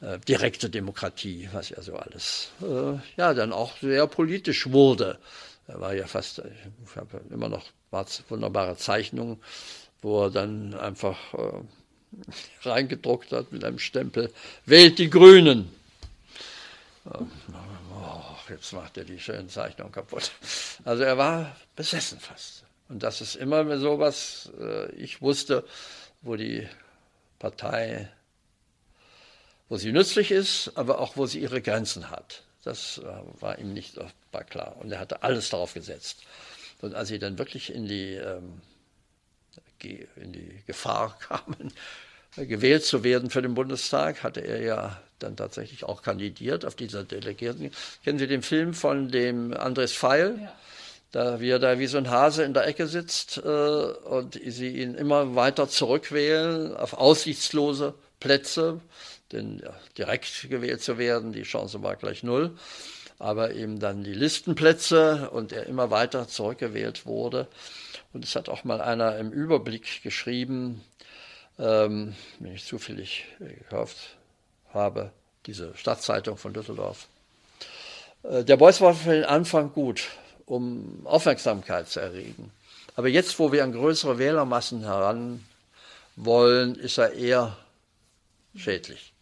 äh, direkte Demokratie, was ja so alles, äh, ja, dann auch sehr politisch wurde. Er war ja fast, ich habe immer noch wunderbare Zeichnungen, wo er dann einfach äh, reingedruckt hat mit einem Stempel, wählt die Grünen. Oh, jetzt macht er die schönen Zeichnungen kaputt. Also er war besessen fast. Und das ist immer so was, äh, ich wusste, wo die Partei wo sie nützlich ist, aber auch wo sie ihre Grenzen hat. Das äh, war ihm nicht war klar. Und er hatte alles darauf gesetzt. Und als sie dann wirklich in die, ähm, in die Gefahr kamen, gewählt zu werden für den Bundestag, hatte er ja dann tatsächlich auch kandidiert auf dieser Delegierten. Kennen Sie den Film von dem Andres Feil? Ja. Da, wie er da wie so ein Hase in der Ecke sitzt äh, und sie ihn immer weiter zurückwählen auf aussichtslose Plätze denn ja, direkt gewählt zu werden, die Chance war gleich null. Aber eben dann die Listenplätze und er immer weiter zurückgewählt wurde. Und es hat auch mal einer im Überblick geschrieben, ähm, wenn ich zufällig gekauft habe, diese Stadtzeitung von Düsseldorf. Äh, der Beuys war für den Anfang gut, um Aufmerksamkeit zu erregen. Aber jetzt, wo wir an größere Wählermassen heran wollen, ist er eher schädlich.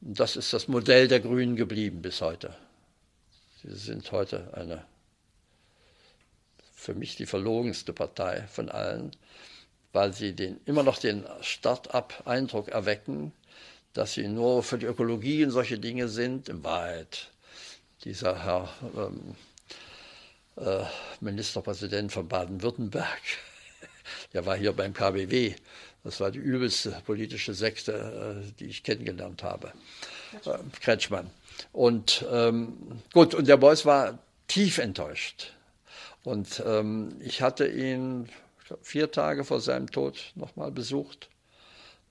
Das ist das Modell der Grünen geblieben bis heute. Sie sind heute eine, für mich die verlogenste Partei von allen, weil sie den, immer noch den Start-up-Eindruck erwecken, dass sie nur für die Ökologie und solche Dinge sind. In Wahrheit, dieser Herr ähm, äh, Ministerpräsident von Baden-Württemberg, der war hier beim KBW das war die übelste politische Sekte, äh, die ich kennengelernt habe. Kretschmann. Äh, Kretschmann. Und ähm, gut, und der Beuys war tief enttäuscht. Und ähm, ich hatte ihn vier Tage vor seinem Tod nochmal besucht.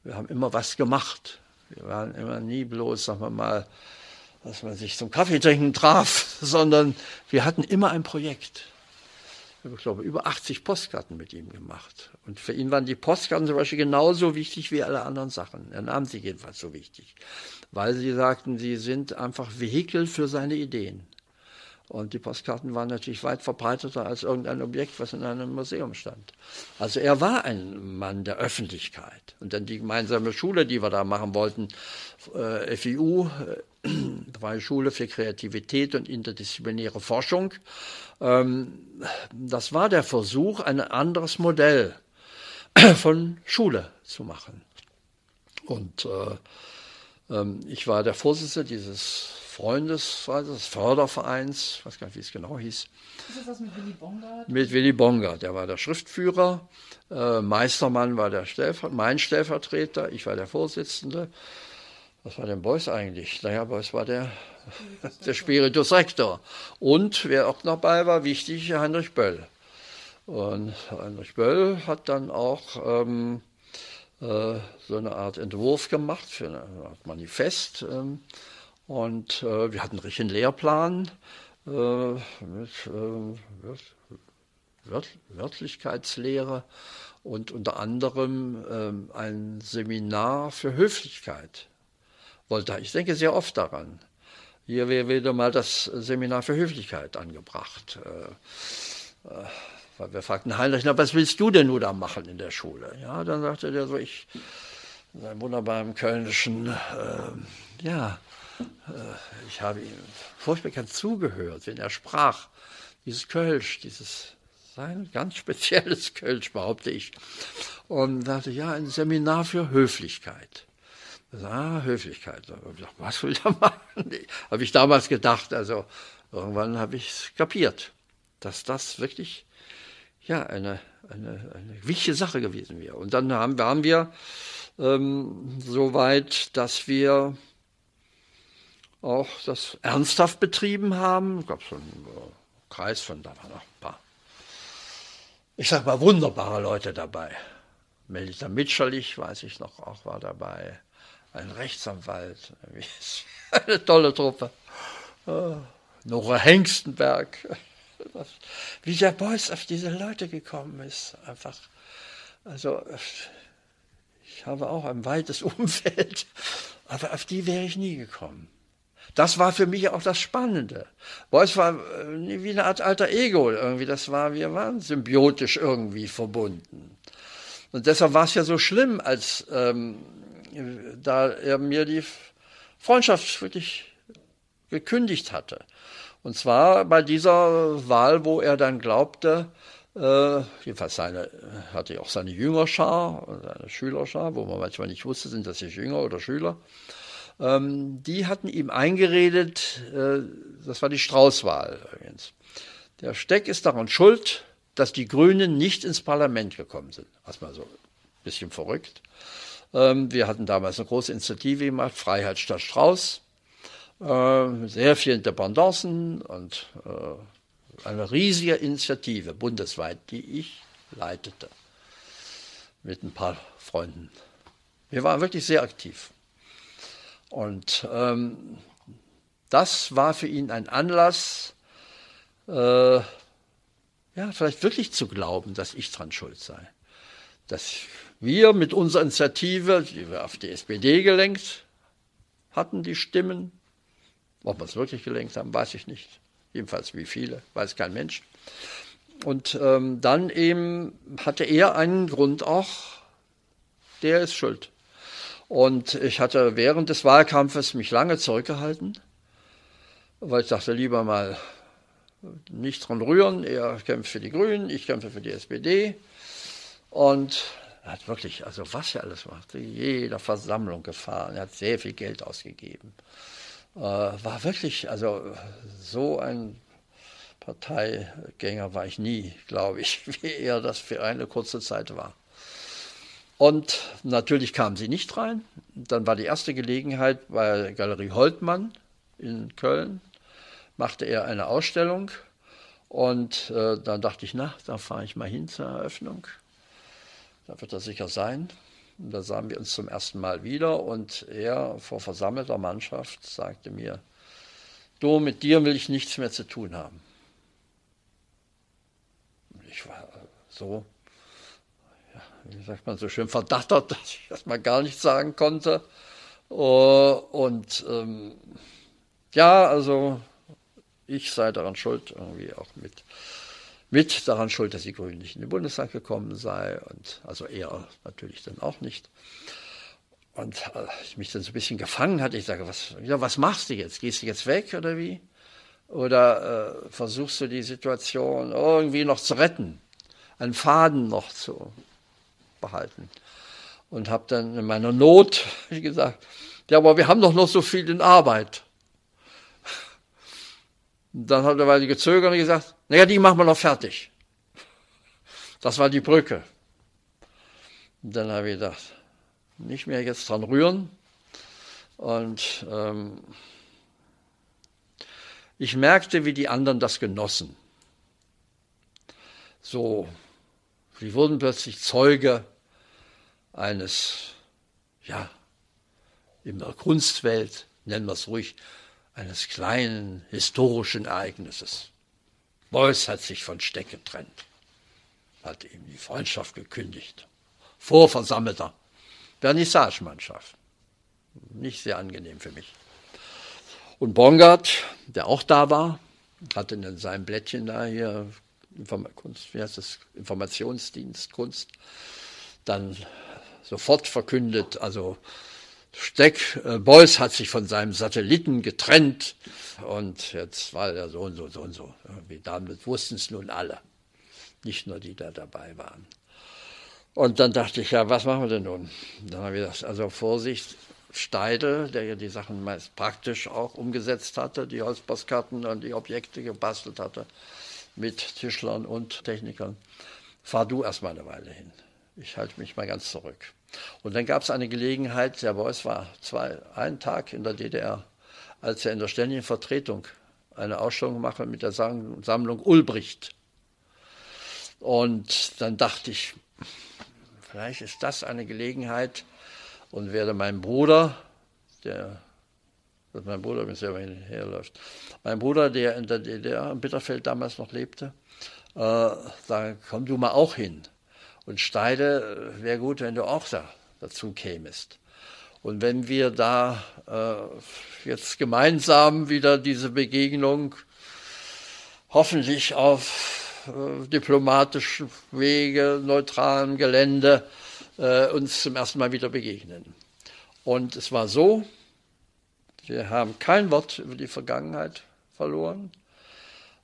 Wir haben immer was gemacht. Wir waren immer nie bloß, sagen wir mal, dass man sich zum Kaffee trinken traf, sondern wir hatten immer ein Projekt ich glaube, über 80 Postkarten mit ihm gemacht. Und für ihn waren die Postkarten zum Beispiel genauso wichtig wie alle anderen Sachen. Er nahm sie jedenfalls so wichtig, weil sie sagten, sie sind einfach Vehikel für seine Ideen. Und die Postkarten waren natürlich weit verbreiteter als irgendein Objekt, was in einem Museum stand. Also er war ein Mann der Öffentlichkeit. Und dann die gemeinsame Schule, die wir da machen wollten, äh, FIU, äh, Freie Schule für Kreativität und interdisziplinäre Forschung, ähm, das war der Versuch, ein anderes Modell von Schule zu machen. Und äh, ähm, ich war der Vorsitzende dieses Freundeskreises, Fördervereins, ich weiß gar nicht, wie es genau hieß. Ist das was mit Willy Bongard? Mit Willy Bongard, der war der Schriftführer. Äh, Meistermann war der Stellver mein Stellvertreter, ich war der Vorsitzende. Was war denn Beuys eigentlich? Naja, Beuys war der, der Spiritus Rector. Und wer auch noch dabei war, wichtig, Heinrich Böll. Und Heinrich Böll hat dann auch ähm, äh, so eine Art Entwurf gemacht für Art Manifest. Ähm, und äh, wir hatten einen richtigen Lehrplan äh, mit äh, Wört Wörtlichkeitslehre und unter anderem ähm, ein Seminar für Höflichkeit. Wollte, ich denke sehr oft daran. Hier wäre wieder mal das Seminar für Höflichkeit angebracht. Äh, äh, weil wir fragten Heinrich, na, was willst du denn nur da machen in der Schule? Ja, dann sagte der so, ich, in seinem wunderbaren kölnischen, äh, ja, äh, ich habe ihm furchtbar gern zugehört, wenn er sprach. Dieses Kölsch, dieses sein ganz spezielles Kölsch, behaupte ich. Und sagte, ja, ein Seminar für Höflichkeit. Ah, Höflichkeit. Was will er machen? Habe ich damals gedacht. Also irgendwann habe ich es kapiert, dass das wirklich ja, eine, eine, eine wichtige Sache gewesen wäre. Und dann haben, waren wir ähm, so weit, dass wir auch das ernsthaft betrieben haben. Es gab so einen äh, Kreis von, da waren noch ein paar, ich sag mal, wunderbare Leute dabei. Melita Mitscherlich, weiß ich noch, auch war dabei. Ein Rechtsanwalt, eine tolle Truppe. Äh, Nora Hengstenberg, wie der Beuys auf diese Leute gekommen ist. Einfach, also ich habe auch ein weites Umfeld, aber auf die wäre ich nie gekommen. Das war für mich auch das Spannende. Beuys war äh, wie eine Art alter Ego irgendwie. Das war, wir waren symbiotisch irgendwie verbunden. Und deshalb war es ja so schlimm, als ähm, da er mir die Freundschaft wirklich gekündigt hatte. Und zwar bei dieser Wahl, wo er dann glaubte, äh, jedenfalls seine, hatte auch seine Jüngerschar, seine Schülerschar, wo man manchmal nicht wusste, sind das jetzt Jünger oder Schüler. Ähm, die hatten ihm eingeredet, äh, das war die Straußwahl übrigens. Der Steck ist daran schuld, dass die Grünen nicht ins Parlament gekommen sind. Erstmal so ein bisschen verrückt. Ähm, wir hatten damals eine große Initiative gemacht, Freiheit statt Strauß. Äh, sehr vielen Dependancen und äh, eine riesige Initiative bundesweit, die ich leitete mit ein paar Freunden. Wir waren wirklich sehr aktiv. Und ähm, das war für ihn ein Anlass, äh, ja, vielleicht wirklich zu glauben, dass ich dran schuld sei. Dass wir mit unserer Initiative, die wir auf die SPD gelenkt hatten, die Stimmen, ob wir es wirklich gelenkt haben, weiß ich nicht. Jedenfalls wie viele, weiß kein Mensch. Und ähm, dann eben hatte er einen Grund auch, der ist schuld. Und ich hatte während des Wahlkampfes mich lange zurückgehalten, weil ich dachte, lieber mal nicht dran rühren. Er kämpft für die Grünen, ich kämpfe für die SPD. Und er hat wirklich, also was er alles machte, jeder Versammlung gefahren, er hat sehr viel Geld ausgegeben. Äh, war wirklich, also so ein Parteigänger war ich nie, glaube ich, wie er das für eine kurze Zeit war. Und natürlich kamen sie nicht rein. Dann war die erste Gelegenheit bei Galerie Holtmann in Köln, machte er eine Ausstellung. Und äh, dann dachte ich, na, da fahre ich mal hin zur Eröffnung. Da wird er sicher sein. Und da sahen wir uns zum ersten Mal wieder und er vor versammelter Mannschaft sagte mir, du, mit dir will ich nichts mehr zu tun haben. Ich war so, ja, wie sagt man so schön, verdattert, dass ich erstmal gar nichts sagen konnte. Uh, und ähm, ja, also ich sei daran schuld, irgendwie auch mit, mit daran schuld, dass die Grünen nicht in den Bundestag gekommen sei und also er natürlich dann auch nicht. Und äh, ich mich dann so ein bisschen gefangen hatte, ich sage, was, ja, was machst du jetzt? Gehst du jetzt weg oder wie? Oder äh, versuchst du die Situation irgendwie noch zu retten, einen Faden noch zu behalten? Und habe dann in meiner Not gesagt, ja, aber wir haben doch noch so viel in Arbeit. Dann hat er weiter gezögert und gesagt, naja, die machen wir noch fertig. Das war die Brücke. Dann habe ich gedacht, nicht mehr jetzt dran rühren. Und ähm, ich merkte, wie die anderen das genossen. So, sie wurden plötzlich Zeuge eines, ja, in der Kunstwelt, nennen wir es ruhig, eines kleinen historischen Ereignisses. Beuys hat sich von Steck getrennt, hat ihm die Freundschaft gekündigt, vor versammelter Vernissagemannschaft. Nicht sehr angenehm für mich. Und Bongard, der auch da war, hatte in seinem Blättchen da hier Kunst, wie heißt das, Informationsdienst Kunst, dann sofort verkündet, also Steck, äh, Beuys hat sich von seinem Satelliten getrennt und jetzt war er so und so, so und so. Irgendwie damit wussten es nun alle, nicht nur die, da dabei waren. Und dann dachte ich, ja, was machen wir denn nun? Dann habe ich gesagt, also Vorsicht, Steidel, der ja die Sachen meist praktisch auch umgesetzt hatte, die Holzpostkarten und die Objekte gebastelt hatte, mit Tischlern und Technikern, fahr du erstmal eine Weile hin. Ich halte mich mal ganz zurück. Und dann gab es eine Gelegenheit, der Beuys war zwei, einen Tag in der DDR, als er in der ständigen Vertretung eine Ausstellung machte mit der Sammlung Ulbricht. Und dann dachte ich, vielleicht ist das eine Gelegenheit und werde meinem Bruder, der mein Bruder mir selber hinherläuft, mein Bruder, der in der DDR in Bitterfeld damals noch lebte, äh, sagen, komm du mal auch hin. Und Steide, äh, wäre gut, wenn du auch da, dazu kämest. Und wenn wir da äh, jetzt gemeinsam wieder diese Begegnung hoffentlich auf äh, diplomatischen Wege, neutralem Gelände äh, uns zum ersten Mal wieder begegnen. Und es war so, wir haben kein Wort über die Vergangenheit verloren,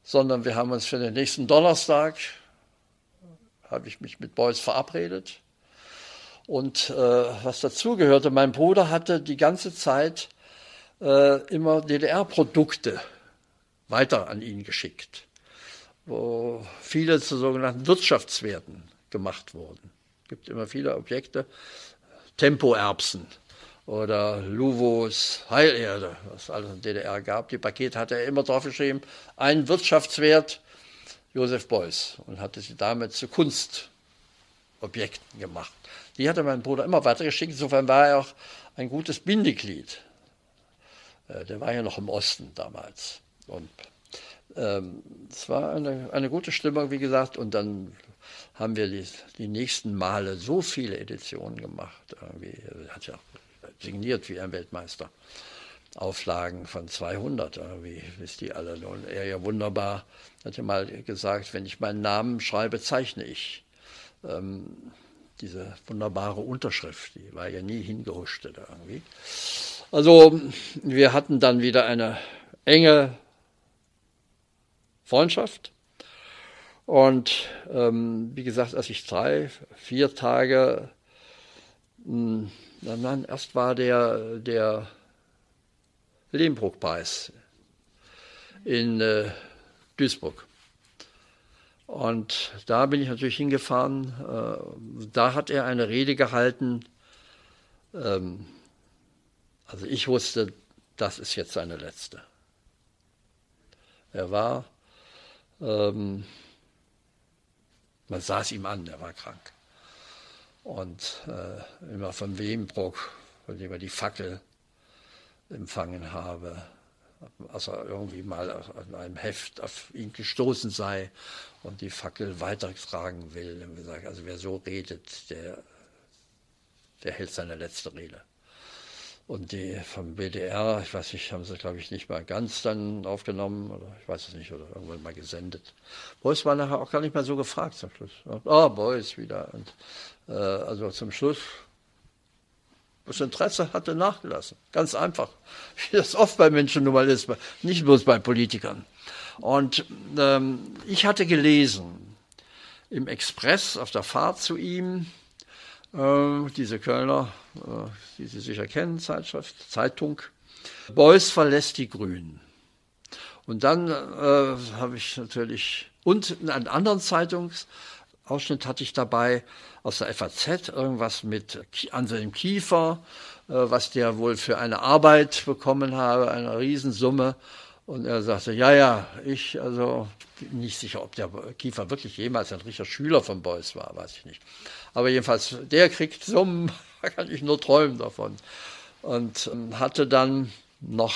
sondern wir haben uns für den nächsten Donnerstag habe ich mich mit Beuys verabredet. Und äh, was dazugehörte, mein Bruder hatte die ganze Zeit äh, immer DDR-Produkte weiter an ihn geschickt, wo viele zu sogenannten Wirtschaftswerten gemacht wurden. Es gibt immer viele Objekte, Tempoerbsen oder Luvos Heilerde, was es alles in der DDR gab. Die Pakete hat er immer drauf geschrieben, ein Wirtschaftswert Josef Beuys und hatte sie damit zu Kunstobjekten gemacht. Die hatte mein Bruder immer weitergeschickt, insofern war er auch ein gutes Bindeglied. Äh, der war ja noch im Osten damals. Und ähm, es war eine, eine gute Stimmung, wie gesagt, und dann haben wir die, die nächsten Male so viele Editionen gemacht. Irgendwie, er hat ja signiert wie ein Weltmeister. Auflagen von 200, wie wisst die alle nun. Er ja wunderbar, hat ja mal gesagt, wenn ich meinen Namen schreibe, zeichne ich. Ähm, diese wunderbare Unterschrift, die war ja nie hingehuscht irgendwie. Also wir hatten dann wieder eine enge Freundschaft. Und ähm, wie gesagt, als ich drei, vier Tage, mh, hm, dann erst war der, der Lehmbruck-Preis in äh, Duisburg. Und da bin ich natürlich hingefahren. Äh, da hat er eine Rede gehalten. Ähm, also ich wusste, das ist jetzt seine letzte. Er war, ähm, man sah es ihm an, er war krank. Und äh, immer von Lehmbruck, von dem er die Fackel empfangen habe, als er irgendwie mal an einem Heft auf ihn gestoßen sei und die Fackel weitertragen will. Also wer so redet, der, der hält seine letzte Rede. Und die vom BDR, ich weiß nicht, haben sie, glaube ich, nicht mal ganz dann aufgenommen oder ich weiß es nicht, oder irgendwann mal gesendet. Beuys war nachher auch gar nicht mehr so gefragt zum Schluss. Ah, oh, Beuys wieder. Und, äh, also zum Schluss, das Interesse hatte nachgelassen. Ganz einfach. Wie das oft bei Menschen nun mal ist, nicht bloß bei Politikern. Und ähm, ich hatte gelesen im Express auf der Fahrt zu ihm, äh, diese Kölner, äh, die Sie sicher kennen, Zeitschrift, Zeitung. Beuys verlässt die Grünen. Und dann äh, habe ich natürlich, und einen anderen Zeitungsausschnitt hatte ich dabei aus der FAZ, irgendwas mit Anselm Kiefer, äh, was der wohl für eine Arbeit bekommen habe, eine Riesensumme. Und er sagte, ja, ja, ich, also nicht sicher, ob der Kiefer wirklich jemals ein richtiger Schüler von Beuys war, weiß ich nicht. Aber jedenfalls, der kriegt Summen, da kann ich nur träumen davon. Und ähm, hatte dann noch,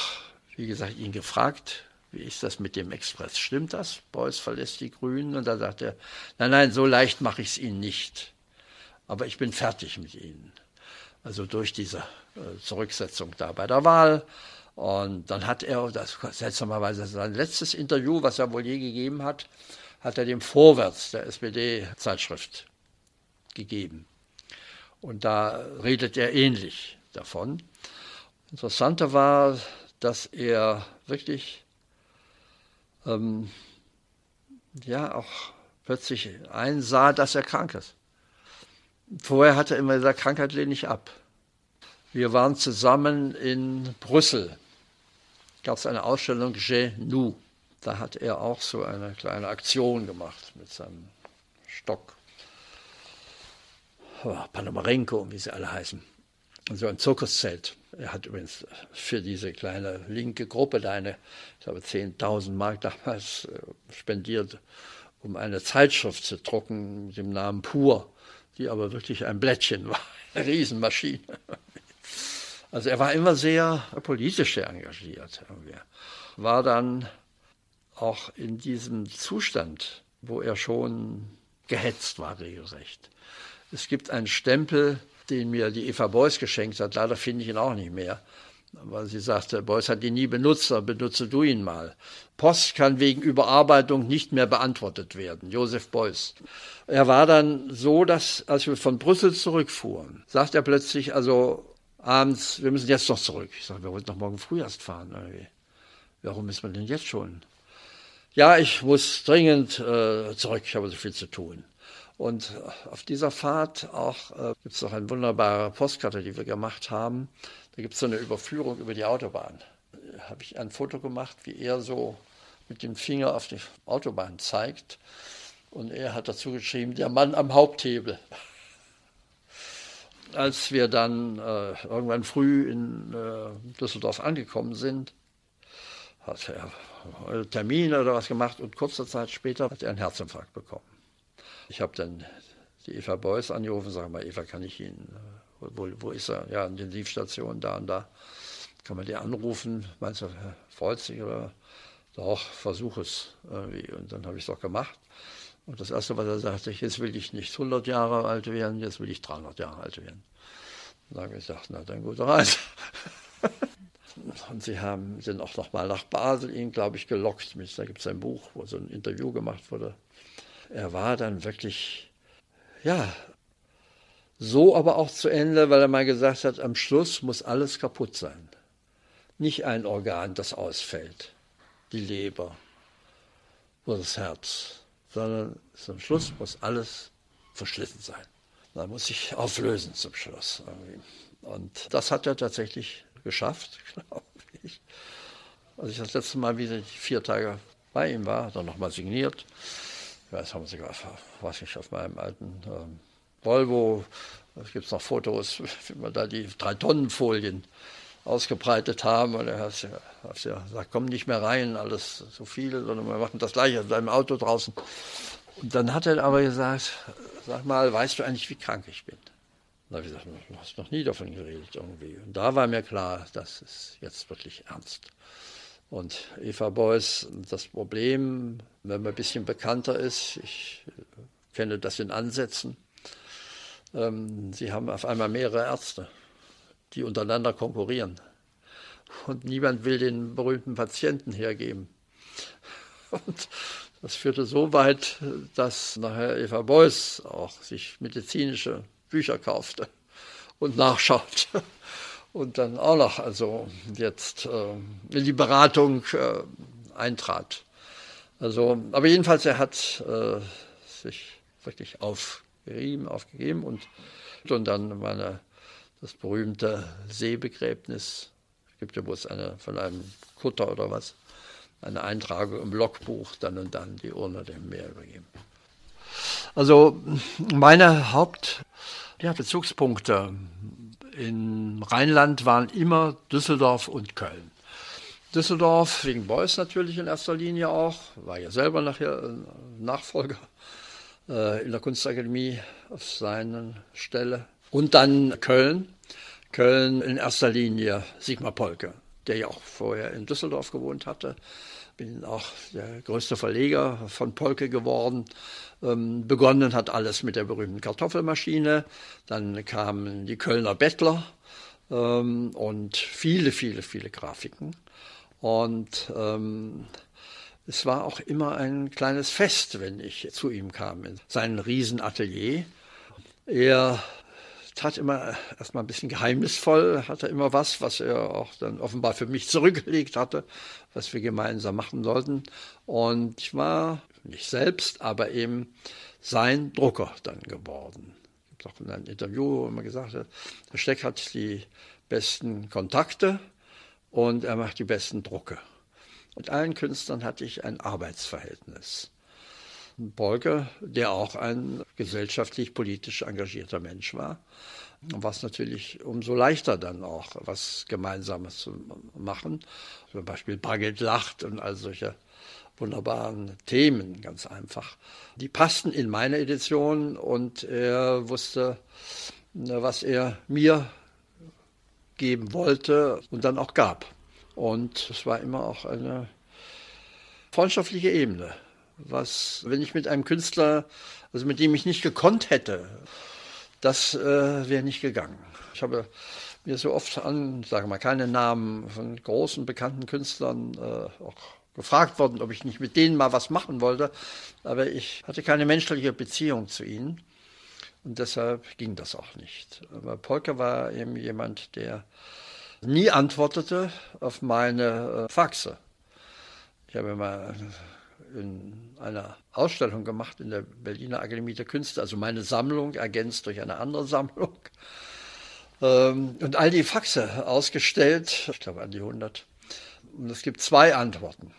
wie gesagt, ihn gefragt, wie ist das mit dem Express? Stimmt das? Beuys verlässt die Grünen. Und da sagt er, nein, nein, so leicht mache ich es Ihnen nicht. Aber ich bin fertig mit Ihnen. Also durch diese äh, Zurücksetzung da bei der Wahl und dann hat er, das seltsamerweise sein letztes Interview, was er wohl je gegeben hat, hat er dem Vorwärts der SPD-Zeitschrift gegeben. Und da redet er ähnlich davon. Interessanter war, dass er wirklich ähm, ja auch plötzlich einsah, dass er krank ist. Vorher hat er immer gesagt, Krankheit lehne ich ab. Wir waren zusammen in Brüssel gab es eine Ausstellung nous. Da hat er auch so eine kleine Aktion gemacht mit seinem Stock. Oh, Panomarenko, wie sie alle heißen. So ein Zirkuszelt. Er hat übrigens für diese kleine linke Gruppe da eine, ich glaube, 10.000 Mark damals äh, spendiert, um eine Zeitschrift zu drucken mit dem Namen Pur, die aber wirklich ein Blättchen war, eine Riesenmaschine. Also er war immer sehr politisch engagiert. War dann auch in diesem Zustand, wo er schon gehetzt war regelrecht. Es gibt einen Stempel, den mir die Eva Beuys geschenkt hat. Leider finde ich ihn auch nicht mehr. Weil sie sagte, Beuys hat ihn nie benutzt, aber benutze du ihn mal. Post kann wegen Überarbeitung nicht mehr beantwortet werden. Josef Beuys. Er war dann so, dass, als wir von Brüssel zurückfuhren, sagt er plötzlich, also abends, wir müssen jetzt noch zurück. Ich sage, wir wollten noch morgen früh erst fahren. Irgendwie. Warum müssen wir denn jetzt schon? Ja, ich muss dringend äh, zurück, ich habe so viel zu tun. Und äh, auf dieser Fahrt auch äh, gibt es noch eine wunderbare Postkarte, die wir gemacht haben. Da gibt es so eine Überführung über die Autobahn. Da habe ich ein Foto gemacht, wie er so mit dem Finger auf die Autobahn zeigt. Und er hat dazu geschrieben, der Mann am Haupthebel als wir dann äh, irgendwann früh in äh, Düsseldorf angekommen sind, hat er Termine oder was gemacht und kurze Zeit später hat er einen Herzinfarkt bekommen. Ich habe dann die Eva Beuys angerufen, sage mal, Eva, kann ich ihn, äh, wo, wo ist er? Ja, Intensivstation, da und da. Kann man die anrufen? Meinst du, freut sich oder? Doch, versuch es irgendwie. Und dann habe ich es doch gemacht. Und das Erste, was er sagte, jetzt will ich nicht 100 Jahre alt werden, jetzt will ich 300 Jahre alt werden. Dann habe ich gesagt, na dann gute Reise. Und sie haben, sind auch noch mal nach Basel ihn, glaube ich, gelockt. Da gibt es ein Buch, wo so ein Interview gemacht wurde. Er war dann wirklich, ja, so aber auch zu Ende, weil er mal gesagt hat, am Schluss muss alles kaputt sein. Nicht ein Organ, das ausfällt, die Leber oder das Herz, sondern zum Schluss muss alles verschlissen sein. Man muss sich auflösen zum Schluss. Irgendwie. Und das hat er tatsächlich geschafft, glaube ich. Als ich das letzte Mal wieder vier Tage bei ihm war, hat er nochmal signiert. Weiß, haben sogar, weiß nicht, auf meinem alten ähm, Volvo, da gibt es noch Fotos, wie wir da die drei Tonnen Folien ausgebreitet haben. Und er hat gesagt, komm nicht mehr rein, alles so viel, sondern wir machen das gleiche in seinem Auto draußen. Und dann hat er aber gesagt, sag mal, weißt du eigentlich, wie krank ich bin? Da habe ich gesagt, du hast noch nie davon geredet irgendwie. Und da war mir klar, das ist jetzt wirklich ernst. Und Eva Beuys, das Problem, wenn man ein bisschen bekannter ist, ich kenne das in Ansätzen, ähm, sie haben auf einmal mehrere Ärzte, die untereinander konkurrieren. Und niemand will den berühmten Patienten hergeben. Und das führte so weit, dass nachher Eva Beuys auch sich medizinische Bücher kaufte und nachschaute und dann auch noch also jetzt äh, in die Beratung äh, eintrat. Also, aber jedenfalls, er hat äh, sich wirklich aufgerieben, aufgegeben und, und dann meine, das berühmte Seebegräbnis, gibt ja bloß eine von einem Kutter oder was, eine Eintragung im Logbuch, dann und dann die Urne dem Meer übergeben. Also meine Hauptbezugspunkte ja, im Rheinland waren immer Düsseldorf und Köln. Düsseldorf wegen Beuys natürlich in erster Linie auch, war ja selber nachher Nachfolger äh, in der Kunstakademie auf seiner Stelle. Und dann Köln. Köln in erster Linie Sigmar Polke, der ja auch vorher in Düsseldorf gewohnt hatte. Bin auch der größte Verleger von Polke geworden. Ähm, begonnen hat alles mit der berühmten Kartoffelmaschine. Dann kamen die Kölner Bettler ähm, und viele, viele, viele Grafiken. Und ähm, es war auch immer ein kleines Fest, wenn ich zu ihm kam, in sein Riesenatelier. Er tat immer erstmal ein bisschen geheimnisvoll, hatte immer was, was er auch dann offenbar für mich zurückgelegt hatte, was wir gemeinsam machen sollten. Und ich war nicht selbst, aber eben sein Drucker dann geworden. Ich habe auch in einem Interview immer gesagt, der Steck hat die besten Kontakte und er macht die besten Drucke. Mit allen Künstlern hatte ich ein Arbeitsverhältnis. Bolke, der auch ein gesellschaftlich, politisch engagierter Mensch war, was natürlich umso leichter dann auch was Gemeinsames zu machen. Zum Beispiel Bargeld lacht und all solche wunderbaren Themen, ganz einfach. Die passten in meine Edition und er wusste, was er mir geben wollte und dann auch gab. Und es war immer auch eine freundschaftliche Ebene was, wenn ich mit einem Künstler, also mit dem ich nicht gekonnt hätte, das äh, wäre nicht gegangen. Ich habe mir so oft an, sage mal, keine Namen von großen bekannten Künstlern äh, auch gefragt worden, ob ich nicht mit denen mal was machen wollte, aber ich hatte keine menschliche Beziehung zu ihnen und deshalb ging das auch nicht. Aber Polka war eben jemand, der nie antwortete auf meine äh, Faxe. Ich habe mal in einer Ausstellung gemacht in der Berliner Akademie der Künste, also meine Sammlung ergänzt durch eine andere Sammlung. Ähm, und all die Faxe ausgestellt, ich glaube an die 100. Und es gibt zwei Antworten.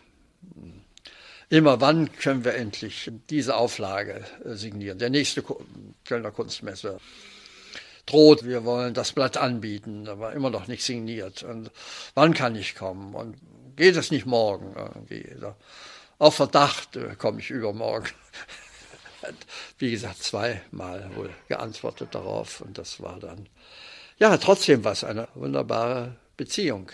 Immer wann können wir endlich diese Auflage äh, signieren? Der nächste Kölner Kunstmesse droht, wir wollen das Blatt anbieten, aber immer noch nicht signiert. Und wann kann ich kommen? Und geht es nicht morgen irgendwie? Auf Verdacht äh, komme ich übermorgen. Wie gesagt, zweimal wohl geantwortet darauf und das war dann, ja, trotzdem was, eine wunderbare Beziehung.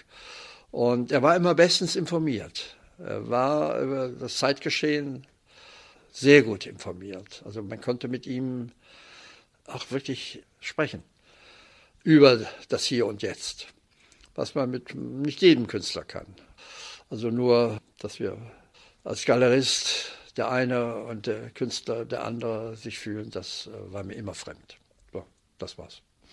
Und er war immer bestens informiert. Er war über das Zeitgeschehen sehr gut informiert. Also man konnte mit ihm auch wirklich sprechen über das Hier und Jetzt, was man mit nicht jedem Künstler kann. Also nur, dass wir als Galerist der eine und der Künstler der andere sich fühlen, das äh, war mir immer fremd. So, das war's.